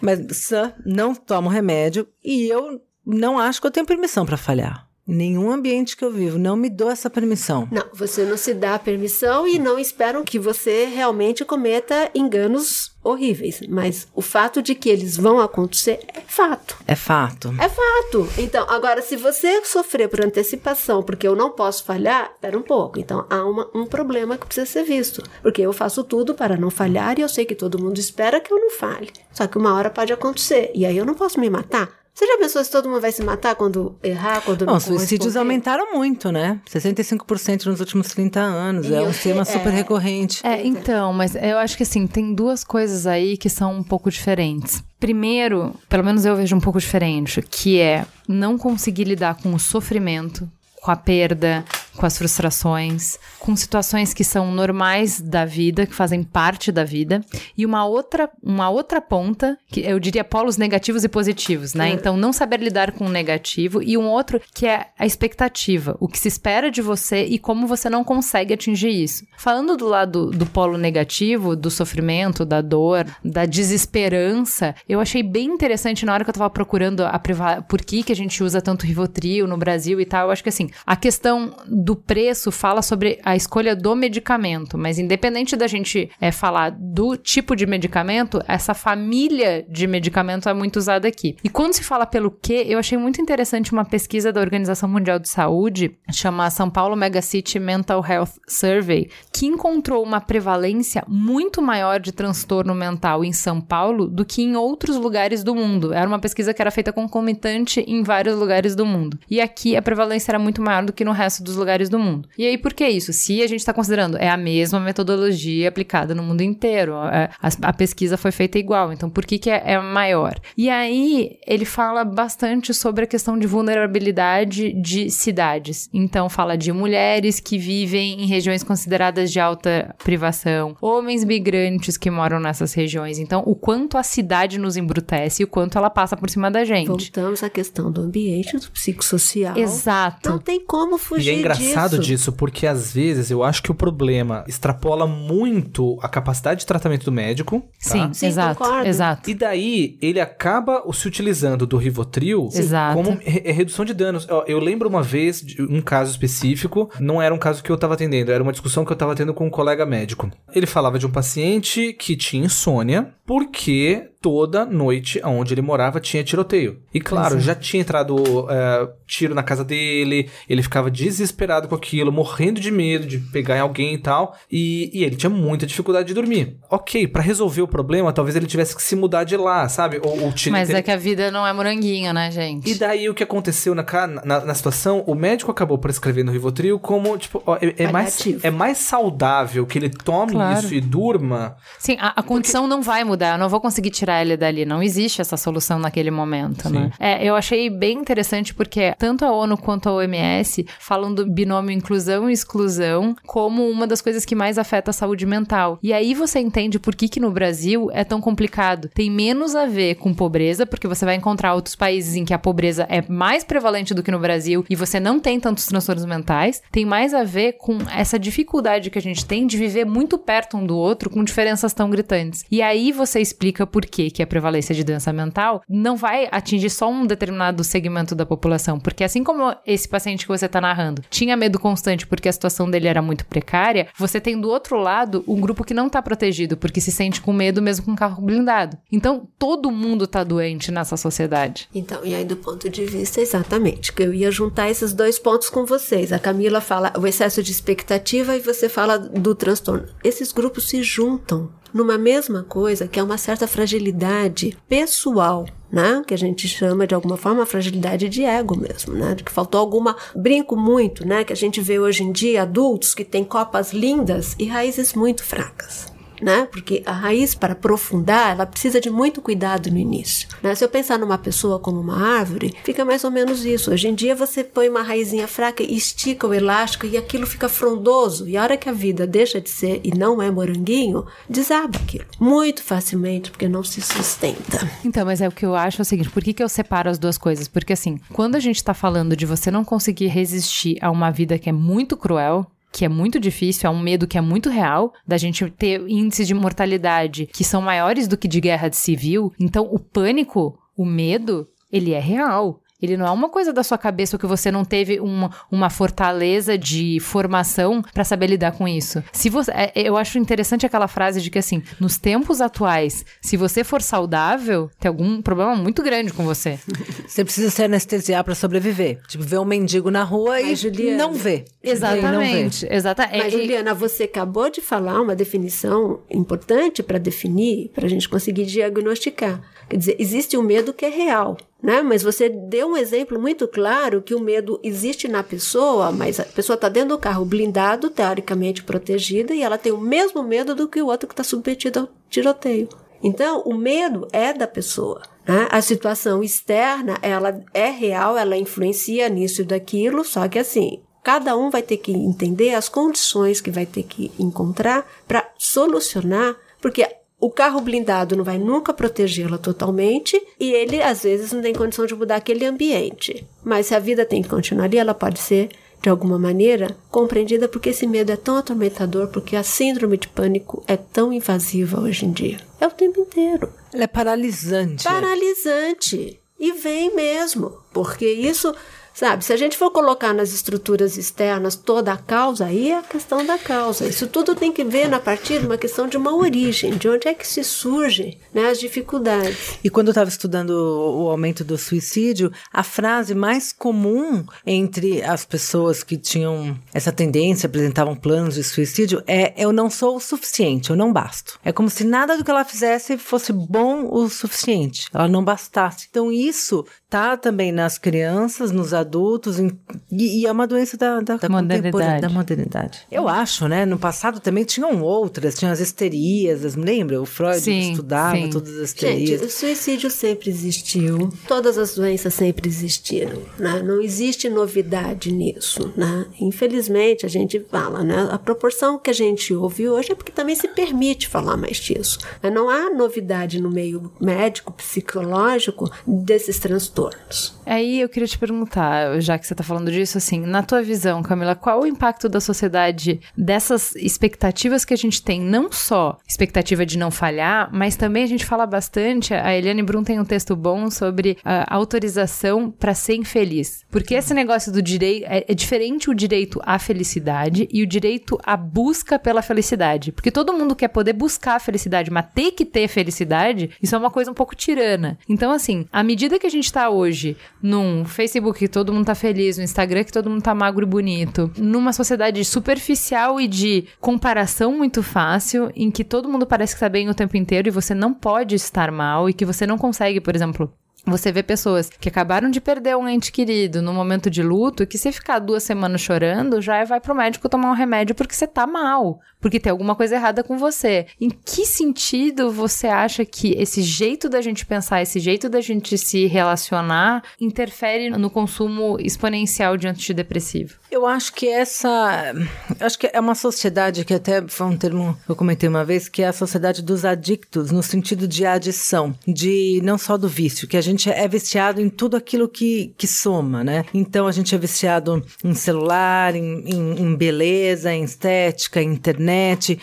Mas sã, não tomo remédio e eu não acho que eu tenho permissão para falhar. Nenhum ambiente que eu vivo, não me dou essa permissão. Não, você não se dá permissão e não esperam que você realmente cometa enganos horríveis. Mas o fato de que eles vão acontecer é fato. É fato. É fato. Então, agora, se você sofrer por antecipação, porque eu não posso falhar, espera um pouco. Então, há uma, um problema que precisa ser visto. Porque eu faço tudo para não falhar e eu sei que todo mundo espera que eu não falhe. Só que uma hora pode acontecer. E aí eu não posso me matar. Você já pensou se todo mundo vai se matar quando errar, quando não, não suicídios aumentaram muito, né? 65% nos últimos 30 anos. E é um tema é, super recorrente. É, então, mas eu acho que assim, tem duas coisas aí que são um pouco diferentes. Primeiro, pelo menos eu vejo um pouco diferente, que é não conseguir lidar com o sofrimento, com a perda, com as frustrações, com situações que são normais da vida, que fazem parte da vida, e uma outra, uma outra ponta, que eu diria polos negativos e positivos, né? É. Então, não saber lidar com o negativo, e um outro que é a expectativa, o que se espera de você e como você não consegue atingir isso. Falando do lado do polo negativo, do sofrimento, da dor, da desesperança, eu achei bem interessante na hora que eu tava procurando a priva... por que, que a gente usa tanto Rivotril no Brasil e tal, eu acho que assim, a questão do preço fala sobre a escolha do medicamento, mas independente da gente é, falar do tipo de medicamento, essa família de medicamento é muito usada aqui. E quando se fala pelo que, eu achei muito interessante uma pesquisa da Organização Mundial de Saúde, chama São Paulo Megacity Mental Health Survey, que encontrou uma prevalência muito maior de transtorno mental em São Paulo do que em outros lugares do mundo. Era uma pesquisa que era feita concomitante em vários lugares do mundo. E aqui a prevalência era muito maior do que no resto dos lugares lugares do mundo. E aí, por que isso? Se a gente está considerando, é a mesma metodologia aplicada no mundo inteiro, é, a, a pesquisa foi feita igual, então por que, que é, é maior? E aí, ele fala bastante sobre a questão de vulnerabilidade de cidades. Então, fala de mulheres que vivem em regiões consideradas de alta privação, homens migrantes que moram nessas regiões. Então, o quanto a cidade nos embrutece e o quanto ela passa por cima da gente. Voltamos à questão do ambiente, do psicossocial. Exato. Não tem como fugir e é engraçado disso, porque às vezes eu acho que o problema extrapola muito a capacidade de tratamento do médico. Tá? Sim, Sim, exato, concordo. exato. E daí ele acaba se utilizando do Rivotril exato. como re redução de danos. Eu lembro uma vez de um caso específico, não era um caso que eu estava atendendo, era uma discussão que eu estava tendo com um colega médico. Ele falava de um paciente que tinha insônia porque toda noite onde ele morava tinha tiroteio. E claro, é. já tinha entrado uh, tiro na casa dele, ele ficava desesperado com aquilo, morrendo de medo de pegar em alguém e tal, e, e ele tinha muita dificuldade de dormir. Ok, para resolver o problema, talvez ele tivesse que se mudar de lá, sabe? Ou, ou Mas é que a vida não é moranguinho, né, gente? E daí o que aconteceu na, na, na situação, o médico acabou prescrevendo o Rivotril como, tipo, ó, é, é mais, é mais saudável que ele tome claro. isso e durma. Sim, a, a condição porque... não vai mudar, eu não vou conseguir tirar ele dali, não existe essa solução naquele momento, né? Sim. né? É, eu achei bem interessante porque tanto a ONU quanto a OMS falam do binômio inclusão e exclusão como uma das coisas que mais afeta a saúde mental. E aí você entende por que que no Brasil é tão complicado. Tem menos a ver com pobreza, porque você vai encontrar outros países em que a pobreza é mais prevalente do que no Brasil e você não tem tantos transtornos mentais. Tem mais a ver com essa dificuldade que a gente tem de viver muito perto um do outro com diferenças tão gritantes. E aí você você explica por que, que a prevalência de doença mental não vai atingir só um determinado segmento da população. Porque assim como esse paciente que você está narrando tinha medo constante porque a situação dele era muito precária, você tem do outro lado um grupo que não está protegido porque se sente com medo mesmo com carro blindado. Então, todo mundo está doente nessa sociedade. Então, e aí do ponto de vista, exatamente, que eu ia juntar esses dois pontos com vocês. A Camila fala o excesso de expectativa e você fala do transtorno. Esses grupos se juntam numa mesma coisa que é uma certa fragilidade pessoal. Né? Que a gente chama de alguma forma fragilidade de ego mesmo, né? De que faltou alguma. Brinco muito, né? Que a gente vê hoje em dia adultos que têm copas lindas e raízes muito fracas né? Porque a raiz para aprofundar, ela precisa de muito cuidado no início, né? Se eu pensar numa pessoa como uma árvore, fica mais ou menos isso. Hoje em dia você põe uma raizinha fraca e estica o elástico e aquilo fica frondoso. E a hora que a vida deixa de ser e não é moranguinho, desaba aquilo muito facilmente porque não se sustenta. Então, mas é o que eu acho é o seguinte, por que, que eu separo as duas coisas? Porque assim, quando a gente tá falando de você não conseguir resistir a uma vida que é muito cruel, que é muito difícil, é um medo que é muito real, da gente ter índices de mortalidade que são maiores do que de guerra civil. Então, o pânico, o medo, ele é real. Ele não é uma coisa da sua cabeça que você não teve uma, uma fortaleza de formação para saber lidar com isso. Se você, é, eu acho interessante aquela frase de que assim, nos tempos atuais, se você for saudável, tem algum problema muito grande com você. [laughs] Você precisa se anestesiar para sobreviver. Tipo, ver um mendigo na rua Mas, e Juliana, não ver. Exatamente. Exatamente. Mas, Juliana, você acabou de falar uma definição importante para definir, para a gente conseguir diagnosticar. Quer dizer, existe um medo que é real né? Mas você deu um exemplo muito claro que o medo existe na pessoa, mas a pessoa está dentro do carro blindado, teoricamente protegida, e ela tem o mesmo medo do que o outro que está submetido ao tiroteio. Então, o medo é da pessoa. Né? A situação externa, ela é real, ela influencia nisso e daquilo, só que assim, cada um vai ter que entender as condições que vai ter que encontrar para solucionar, porque o carro blindado não vai nunca protegê-la totalmente e ele às vezes não tem condição de mudar aquele ambiente. Mas se a vida tem que continuar ali, ela pode ser de alguma maneira compreendida porque esse medo é tão atormentador, porque a síndrome de pânico é tão invasiva hoje em dia. É o tempo inteiro. Ela é paralisante. Paralisante. E vem mesmo, porque isso Sabe, se a gente for colocar nas estruturas externas toda a causa, aí é a questão da causa. Isso tudo tem que ver na partir de uma questão de uma origem, de onde é que se surgem né, as dificuldades. E quando eu estava estudando o aumento do suicídio, a frase mais comum entre as pessoas que tinham essa tendência, apresentavam planos de suicídio, é eu não sou o suficiente, eu não basto. É como se nada do que ela fizesse fosse bom o suficiente, ela não bastasse. Então isso tá também nas crianças, nos adultos, em, e, e, é uma doença da, da, da modernidade. da modernidade. Eu acho, né? No passado também tinham outras, tinham as histerias, lembra? O Freud sim, estudava sim. todas as histerias. Gente, o suicídio sempre existiu, todas as doenças sempre existiram, né? Não existe novidade nisso, né? Infelizmente, a gente fala, né? A proporção que a gente ouve hoje é porque também se permite falar mais disso. Não há novidade no meio médico, psicológico desses transtornos. Aí eu queria te perguntar, já que você está falando disso, assim, na tua visão, Camila, qual o impacto da sociedade dessas expectativas que a gente tem, não só expectativa de não falhar, mas também a gente fala bastante, a Eliane Brum tem um texto bom sobre a autorização para ser infeliz. Porque esse negócio do direito, é, é diferente o direito à felicidade e o direito à busca pela felicidade. Porque todo mundo quer poder buscar a felicidade, mas ter que ter felicidade, isso é uma coisa um pouco tirana. Então, assim, à medida que a gente está hoje num Facebook que todo mundo tá feliz, no Instagram que todo mundo tá magro e bonito, numa sociedade superficial e de comparação muito fácil, em que todo mundo parece que tá bem o tempo inteiro e você não pode estar mal e que você não consegue, por exemplo, você vê pessoas que acabaram de perder um ente querido no momento de luto, que se ficar duas semanas chorando, já vai pro médico tomar um remédio porque você tá mal, porque tem alguma coisa errada com você. Em que sentido você acha que esse jeito da gente pensar, esse jeito da gente se relacionar, interfere no consumo exponencial de antidepressivo? Eu acho que essa. Acho que é uma sociedade que até foi um termo que eu comentei uma vez, que é a sociedade dos adictos, no sentido de adição, de não só do vício, que a gente é viciado em tudo aquilo que, que soma, né? Então a gente é viciado em celular, em, em, em beleza, em estética, em internet.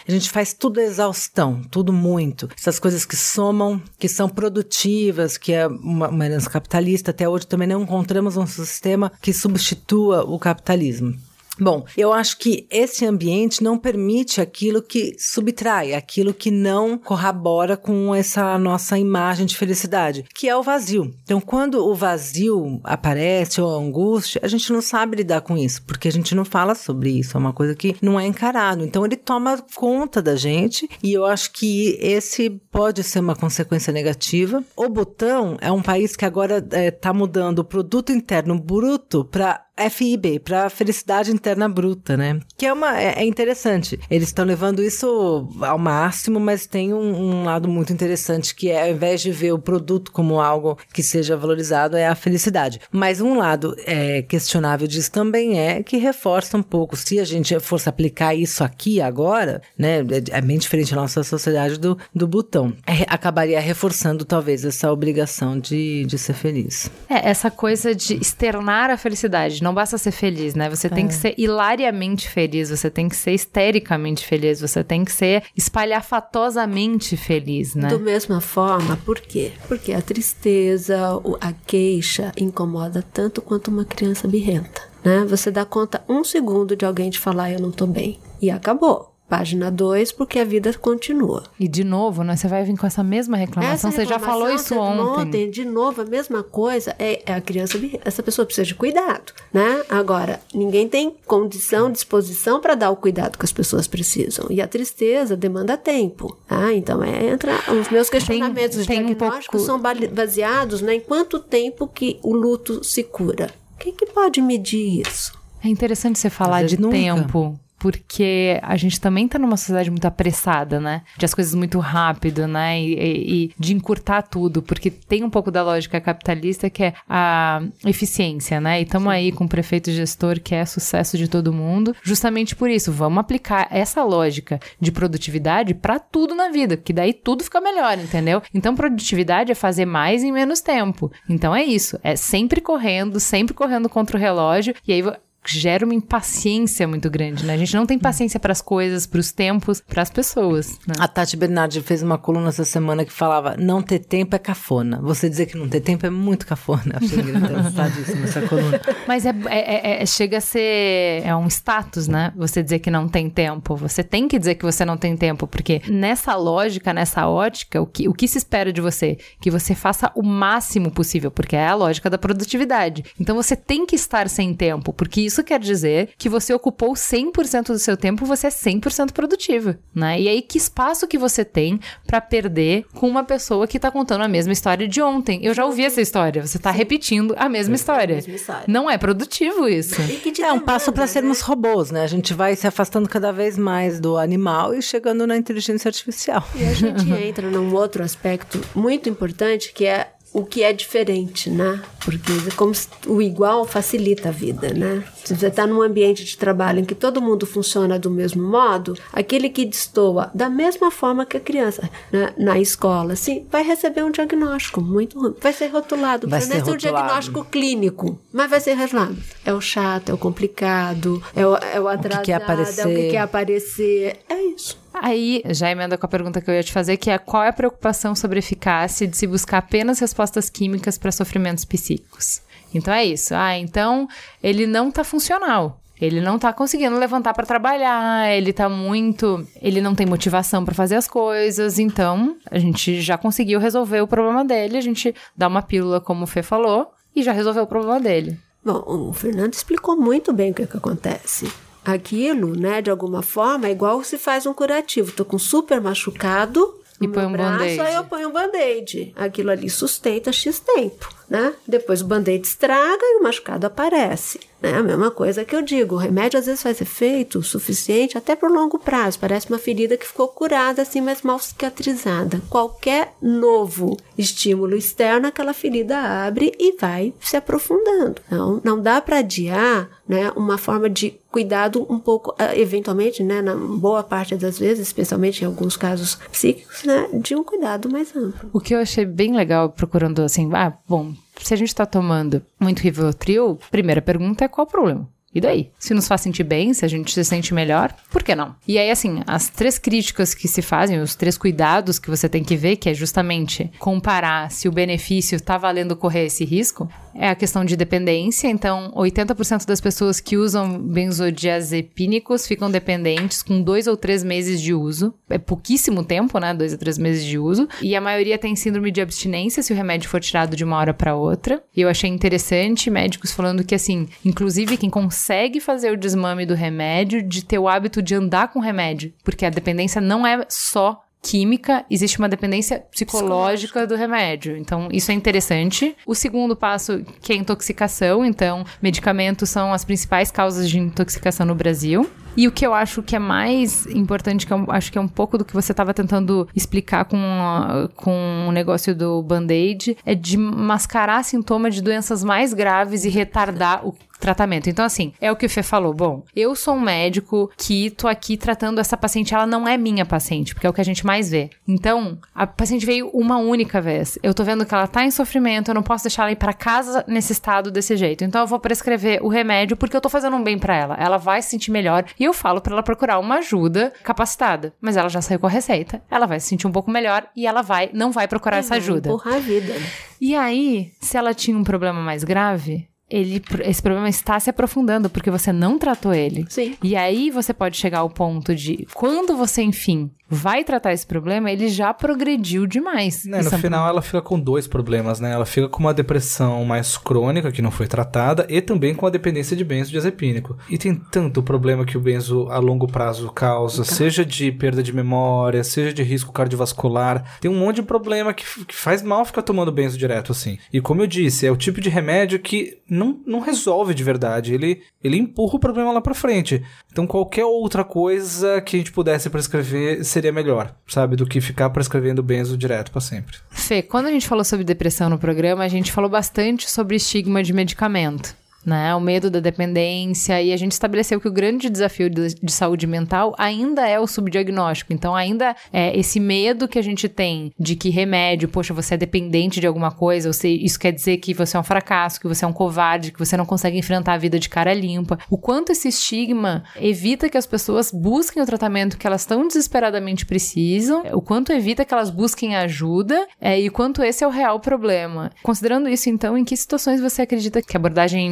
A gente faz tudo exaustão, tudo muito. Essas coisas que somam, que são produtivas, que é uma, uma herança capitalista. Até hoje também não encontramos um sistema que substitua o capitalismo. Bom, eu acho que esse ambiente não permite aquilo que subtrai, aquilo que não corrobora com essa nossa imagem de felicidade, que é o vazio. Então, quando o vazio aparece ou a angústia, a gente não sabe lidar com isso, porque a gente não fala sobre isso, é uma coisa que não é encarado. Então, ele toma conta da gente e eu acho que esse pode ser uma consequência negativa. O Butão é um país que agora está é, mudando o produto interno bruto para FIB, para felicidade interna bruta, né? Que é uma é, é interessante. Eles estão levando isso ao máximo, mas tem um, um, lado muito interessante que é, ao invés de ver o produto como algo que seja valorizado, é a felicidade. Mas um lado é, questionável disso também é que reforça um pouco. Se a gente fosse aplicar isso aqui agora, né? É, é bem diferente da nossa sociedade do, do botão. É, acabaria reforçando talvez essa obrigação de, de ser feliz. É, essa coisa de externar a felicidade não basta ser feliz, né? Você é. tem que ser hilariamente feliz, você tem que ser histericamente feliz, você tem que ser espalhafatosamente feliz, né? Da mesma forma, por quê? Porque a tristeza, a queixa incomoda tanto quanto uma criança birrenta, né? Você dá conta um segundo de alguém te falar eu não tô bem e acabou página 2, porque a vida continua. E de novo, né? Você vai vir com essa mesma reclamação, essa reclamação você já falou isso ontem. ontem. De novo, a mesma coisa, é, é, a criança, essa pessoa precisa de cuidado, né? Agora, ninguém tem condição, disposição para dar o cuidado que as pessoas precisam. E a tristeza demanda tempo, tá? Então, é, entra os meus questionamentos tem, tem diagnósticos um pouco... são baseados né, em quanto tempo que o luto se cura. Quem que pode medir isso? É interessante você falar de nunca. tempo, porque a gente também tá numa sociedade muito apressada, né? De as coisas muito rápido, né? E, e, e, de encurtar tudo, porque tem um pouco da lógica capitalista que é a eficiência, né? E estamos aí com o prefeito gestor que é sucesso de todo mundo, justamente por isso. Vamos aplicar essa lógica de produtividade para tudo na vida, que daí tudo fica melhor, entendeu? Então, produtividade é fazer mais em menos tempo. Então, é isso. É sempre correndo, sempre correndo contra o relógio, e aí gera uma impaciência muito grande, né? A gente não tem paciência para as coisas, para os tempos, para as pessoas. Né? A Tati Bernardi fez uma coluna essa semana que falava: não ter tempo é cafona. Você dizer que não ter tempo é muito cafona. Achei engraçadíssima essa coluna. Mas é, é, é, é, chega a ser é um status, né? Você dizer que não tem tempo. Você tem que dizer que você não tem tempo, porque nessa lógica, nessa ótica, o que, o que se espera de você? Que você faça o máximo possível, porque é a lógica da produtividade. Então você tem que estar sem tempo, porque isso isso quer dizer que você ocupou 100% do seu tempo, você é 100% produtivo, né? E aí que espaço que você tem para perder com uma pessoa que tá contando a mesma história de ontem? Eu já ouvi essa história, você tá Sim. repetindo a mesma história. a mesma história. Não é produtivo isso. é um passo para sermos né? robôs, né? A gente vai se afastando cada vez mais do animal e chegando na inteligência artificial. E a gente [laughs] entra num outro aspecto muito importante que é o que é diferente, né? Porque como o igual facilita a vida, né? Se você está num ambiente de trabalho em que todo mundo funciona do mesmo modo, aquele que destoa da mesma forma que a criança né? na escola, sim, vai receber um diagnóstico muito ruim. Vai ser rotulado. Vai ser, ser um diagnóstico clínico, mas vai ser rotulado. É o chato, é o complicado, é o, é o atrasado, o que quer aparecer. é o que quer aparecer. É isso. Aí, já emenda com a pergunta que eu ia te fazer, que é qual é a preocupação sobre eficácia de se buscar apenas respostas químicas para sofrimentos psíquicos? Então é isso. Ah, então ele não tá funcional. Ele não tá conseguindo levantar para trabalhar, ele tá muito, ele não tem motivação para fazer as coisas, então a gente já conseguiu resolver o problema dele, a gente dá uma pílula como o Fê falou e já resolveu o problema dele. Bom, o Fernando explicou muito bem o que, é que acontece aquilo, né, de alguma forma, é igual se faz um curativo. Tô com super machucado e põe um band-aid. Aí eu ponho um band-aid. Aquilo ali sustenta X tempo. Né? Depois o band-aid estraga e o machucado aparece. Né? A mesma coisa que eu digo, o remédio às vezes faz efeito suficiente até o longo prazo. Parece uma ferida que ficou curada, assim, mas mal cicatrizada. Qualquer novo estímulo externo, aquela ferida abre e vai se aprofundando. Então, não dá para adiar né, uma forma de cuidado um pouco, ah, eventualmente, né, na boa parte das vezes, especialmente em alguns casos psíquicos, né, de um cuidado mais amplo. O que eu achei bem legal procurando assim, ah, bom, se a gente tá tomando muito Rivotril, primeira pergunta é qual o problema? E daí? Se nos faz sentir bem, se a gente se sente melhor, por que não? E aí, assim, as três críticas que se fazem, os três cuidados que você tem que ver, que é justamente comparar se o benefício tá valendo correr esse risco, é a questão de dependência. Então, 80% das pessoas que usam benzodiazepínicos ficam dependentes com dois ou três meses de uso. É pouquíssimo tempo, né? Dois ou três meses de uso. E a maioria tem síndrome de abstinência se o remédio for tirado de uma hora para outra. E eu achei interessante médicos falando que, assim, inclusive quem consegue fazer o desmame do remédio, de ter o hábito de andar com o remédio. Porque a dependência não é só química, existe uma dependência psicológica do remédio. Então, isso é interessante. O segundo passo, que é a intoxicação. Então, medicamentos são as principais causas de intoxicação no Brasil. E o que eu acho que é mais importante, que eu acho que é um pouco do que você estava tentando explicar com, a, com o negócio do band-aid, é de mascarar sintomas de doenças mais graves e retardar o tratamento. Então, assim, é o que o Fê falou. Bom, eu sou um médico que tô aqui tratando essa paciente, ela não é minha paciente, porque é o que a gente mais vê. Então, a paciente veio uma única vez. Eu tô vendo que ela tá em sofrimento, eu não posso deixar ela ir para casa nesse estado desse jeito. Então, eu vou prescrever o remédio porque eu tô fazendo um bem para ela. Ela vai se sentir melhor e eu falo para ela procurar uma ajuda capacitada. Mas ela já saiu com a receita, ela vai se sentir um pouco melhor e ela vai não vai procurar essa ajuda. Empurrar a vida. E aí, se ela tinha um problema mais grave, ele, esse problema está se aprofundando porque você não tratou ele. Sim. E aí você pode chegar ao ponto de, quando você, enfim, vai tratar esse problema, ele já progrediu demais. Né, no final, ela fica com dois problemas, né? Ela fica com uma depressão mais crônica, que não foi tratada, e também com a dependência de benzodiazepínico. E tem tanto problema que o benzo a longo prazo causa, seja de perda de memória, seja de risco cardiovascular. Tem um monte de problema que, que faz mal ficar tomando benzo direto assim. E como eu disse, é o tipo de remédio que não, não resolve de verdade. Ele, ele empurra o problema lá pra frente. Então, qualquer outra coisa que a gente pudesse prescrever seria melhor, sabe? Do que ficar prescrevendo benzo direto pra sempre. Fê, quando a gente falou sobre depressão no programa, a gente falou bastante sobre estigma de medicamento. Né, o medo da dependência, e a gente estabeleceu que o grande desafio de, de saúde mental ainda é o subdiagnóstico. Então, ainda é esse medo que a gente tem de que remédio, poxa, você é dependente de alguma coisa, se, isso quer dizer que você é um fracasso, que você é um covarde, que você não consegue enfrentar a vida de cara limpa. O quanto esse estigma evita que as pessoas busquem o tratamento que elas tão desesperadamente precisam, o quanto evita que elas busquem ajuda, é, e o quanto esse é o real problema. Considerando isso, então, em que situações você acredita que a abordagem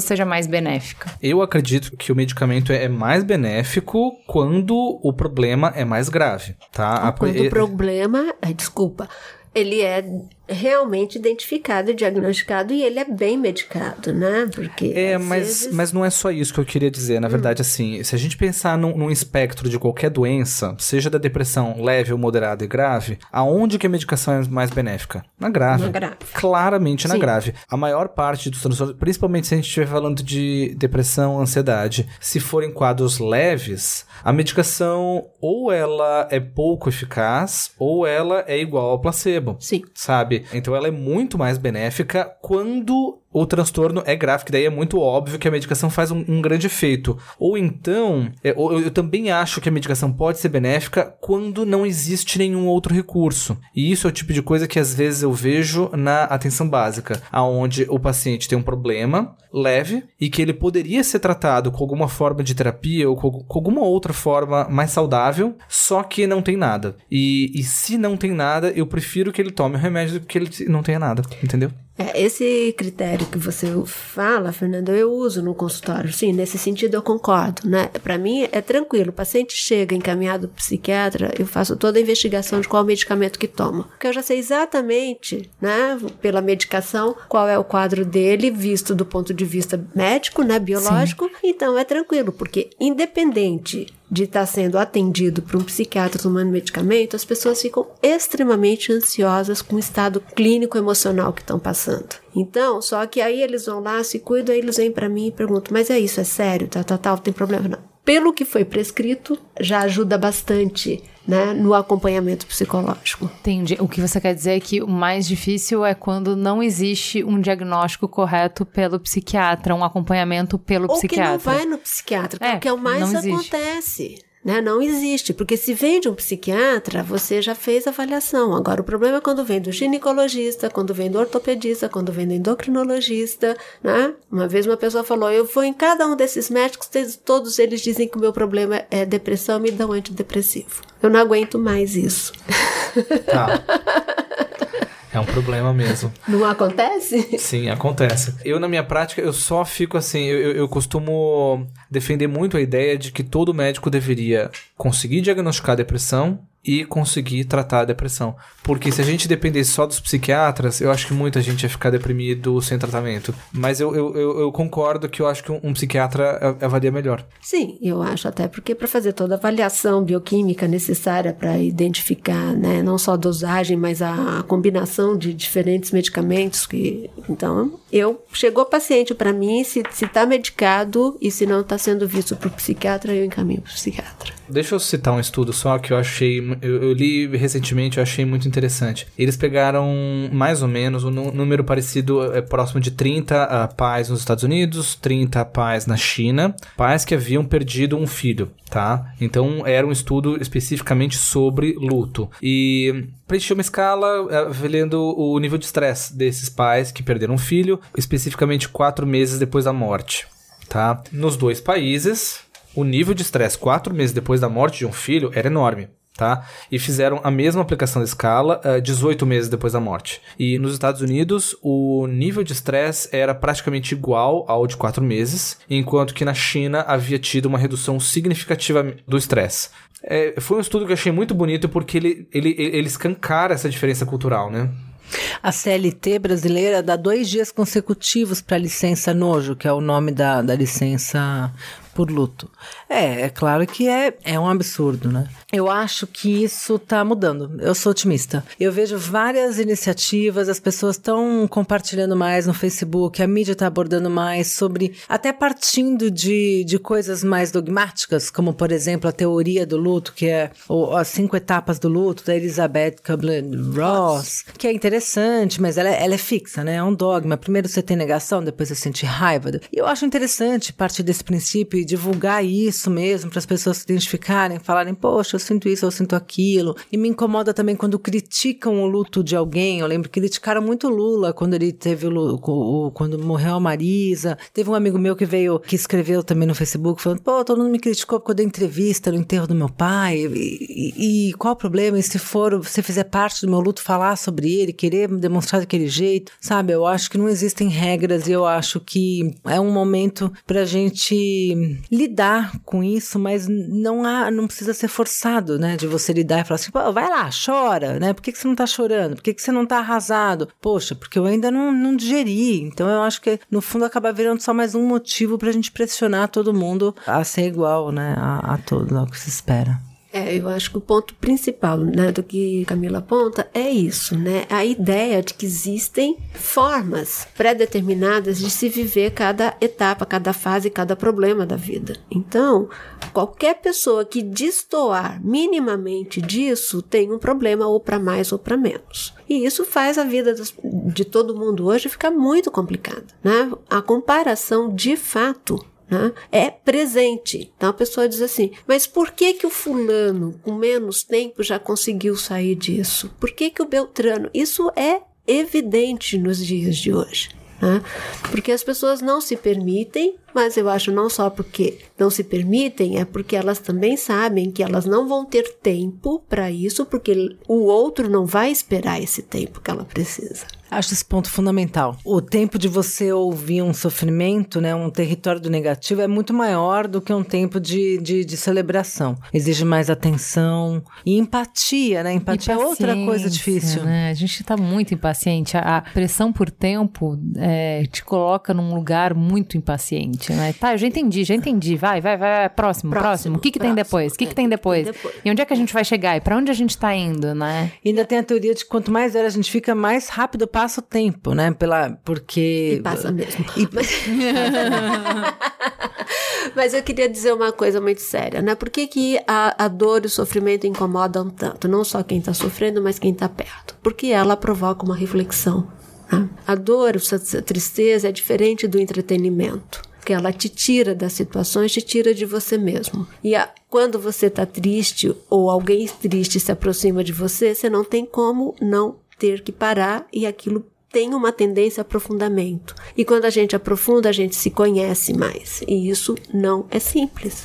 seja mais benéfica? Eu acredito que o medicamento é mais benéfico quando o problema é mais grave, tá? A- Quando e- o problema, desculpa, ele é realmente identificado e diagnosticado e ele é bem medicado, né? Porque É, mas, vezes- Hum. mas não é só isso que eu queria dizer. Na verdade, assim, se a gente pensar num, num espectro de qualquer doença, seja da depressão leve ou moderada e grave, aonde que a medicação é mais benéfica? Na grave. Na grave. Claramente na Sim. grave. A maior parte dos transtornos, principalmente se a gente estiver falando de depressão, ansiedade, se forem quadros leves, a medicação ou ela é pouco eficaz ou ela é igual ao placebo Sim. sabe? Então ela é muito mais benéfica quando o transtorno é grave, que daí é muito óbvio que a medicação faz um, um grande efeito. Ou então, é, eu, eu também acho que a medicação pode ser benéfica quando não existe nenhum outro recurso. E isso é o tipo de coisa que às vezes eu vejo na atenção básica, aonde o paciente tem um problema leve e que ele poderia ser tratado com alguma forma de terapia ou com, com alguma outra forma mais saudável, só que não tem nada. E, e se não tem nada, eu prefiro que ele tome o remédio do que ele não tenha nada, entendeu? É, esse critério que você fala, Fernando, eu uso no consultório. Sim, nesse sentido eu concordo, né? Para mim é tranquilo. O paciente chega encaminhado para psiquiatra, eu faço toda a investigação de qual medicamento que toma. Porque eu já sei exatamente, né, pela medicação, qual é o quadro dele, visto do ponto de vista médico, né, biológico. Então é tranquilo, porque independente de estar sendo atendido por um psiquiatra tomando medicamento, as pessoas ficam extremamente ansiosas com o estado clínico emocional que estão passando. Então, só que aí eles vão lá, se cuidam, aí eles vêm para mim e perguntam: mas é isso, é sério, tal, tal, tal, tem problema? Não. Pelo que foi prescrito, já ajuda bastante né, no acompanhamento psicológico. Entendi. O que você quer dizer é que o mais difícil é quando não existe um diagnóstico correto pelo psiquiatra, um acompanhamento pelo Ou psiquiatra. Ou que não vai no psiquiatra, é, É, o que é o mais não existe. acontece. Né? Não existe, porque se vem de um psiquiatra, você já fez avaliação. Agora, o problema é quando vem do ginecologista, quando vem do ortopedista, quando vem do endocrinologista, né? Uma vez uma pessoa falou, eu vou em cada um desses médicos, todos eles dizem que o meu problema é depressão, me dão antidepressivo. Eu não aguento mais isso. Tá. [laughs] É um problema mesmo. [laughs] Não acontece? Sim, acontece. Eu, na minha prática, eu só fico assim. Eu, eu- costumo defender muito a ideia de que todo médico deveria conseguir diagnosticar a depressão e conseguir tratar a depressão. Porque se a gente dependesse só dos psiquiatras, eu acho que muita gente ia ficar deprimido sem tratamento. Mas eu, eu, eu, concordo que eu acho que um, um psiquiatra avalia melhor. Sim, eu acho até porque para fazer toda a avaliação bioquímica necessária para identificar, né, não só a dosagem, mas a, combinação de diferentes medicamentos que, então, eu chegou paciente para mim se está medicado e se não está sendo visto por psiquiatra, eu encaminho para psiquiatra. Deixa eu citar um estudo só que eu achei. Eu, eu li recentemente, eu achei muito interessante. Eles pegaram mais ou menos um número parecido, é, próximo de 30 ah, pais nos Estados Unidos, 30 pais na China, pais que haviam perdido um filho, tá? Então era um estudo especificamente sobre luto. E preencheu uma escala eh, avaliando o nível de estresse desses pais que perderam um filho, especificamente quatro meses depois da morte tá? Nos dois países, o nível de estresse quatro meses depois da morte de um filho era enorme. Tá? E fizeram a mesma aplicação da escala eh, 18 meses depois da morte. E nos Estados Unidos, o nível de estresse era praticamente igual ao de 4 meses, enquanto que na China havia tido uma redução significativa do estresse. É, foi um estudo que eu achei muito bonito porque ele, ele, ele escancara essa diferença cultural, né? A CLT brasileira dá dois dias consecutivos para licença nojo, que é o nome da, da licença por luto. É, é claro que é, é um absurdo, né? Eu acho que isso tá mudando. Eu sou otimista. Eu vejo várias iniciativas, as pessoas estão compartilhando mais no Facebook, a mídia está abordando mais sobre, até partindo de, de coisas mais dogmáticas, como por exemplo a teoria do luto, que é o- as cinco etapas do luto, da Elizabeth Kubler-Ross, que é interessante, mas ela, é- ela é fixa, né? É um dogma. Primeiro você tem negação, depois você sente raiva. E eu acho interessante partir desse princípio e divulgar isso mesmo para as pessoas se identificarem, falarem, poxa, eu sinto isso, eu sinto aquilo. E me incomoda também quando criticam o luto de alguém. Eu lembro que criticaram muito o Lula quando ele teve o, o- quando morreu a Marisa. Teve um amigo meu que veio, que escreveu também no Facebook, falando, pô, todo mundo me criticou porque eu dei entrevista no enterro do meu pai. E, e- e qual o problema? E se for, se fizer parte do meu luto, falar sobre ele, querer demonstrar daquele jeito, sabe? Eu acho que não existem regras e eu acho que é um momento pra gente lidar com isso, mas não há, não precisa ser forçado, né? De você lidar e falar assim, vai lá, chora, né? Por que, que você não tá chorando? Por que, que você não tá arrasado? Poxa, porque eu ainda não, não digeri. Então eu acho que no fundo acaba virando só mais um motivo pra gente pressionar todo mundo a ser igual, né? A, a todo, ao que se espera. É, eu acho que o ponto principal né, do que Camila aponta é isso, né? A ideia de que existem formas pré-determinadas de se viver cada etapa, cada fase, cada problema da vida. Então, qualquer pessoa que destoar minimamente disso tem um problema ou para mais ou para menos. E isso faz a vida de todo mundo hoje ficar muito complicada, né? A comparação de fato né, é presente. Então a pessoa diz assim: mas por que que o fulano com menos tempo já conseguiu sair disso? Por que que o Beltrano? Isso é evidente nos dias de hoje. Né? Porque as pessoas não se permitem, mas eu acho não só porque não se permitem, é porque elas também sabem que elas não vão ter tempo para isso, porque o outro não vai esperar esse tempo que ela precisa. Acho esse ponto fundamental. O tempo de você ouvir um sofrimento, né, um território do negativo, é muito maior do que um tempo de, de, de celebração. Exige mais atenção e empatia, né? Empatia é outra coisa difícil. Né? A gente tá muito impaciente. A, a pressão por tempo é, te coloca num lugar muito impaciente. Mente, né? Tá, eu já entendi, já entendi. Vai, vai, vai, próximo, próximo. Próximo, O que que tem próximo. depois? O que que É, tem que depois? tem depois? E onde é que a gente vai chegar? E pra onde a gente tá indo, né? E ainda tem a teoria de que quanto mais velho a gente fica, mais rápido passa o tempo, né? Pela, porque. E passa mesmo. Mas... [laughs] Mas eu queria dizer uma coisa muito séria, né? Por que, que a, a dor e o sofrimento incomodam tanto? Não só quem está sofrendo, mas quem está perto. Porque ela provoca uma reflexão. né? A dor, essa tristeza é diferente do entretenimento. Porque ela te tira das situações, te tira de você mesmo. E a- quando você está triste ou alguém triste se aproxima de você, você não tem como não ter que parar e aquilo tem uma tendência a aprofundamento. E quando a gente aprofunda, a gente se conhece mais. E isso não é simples.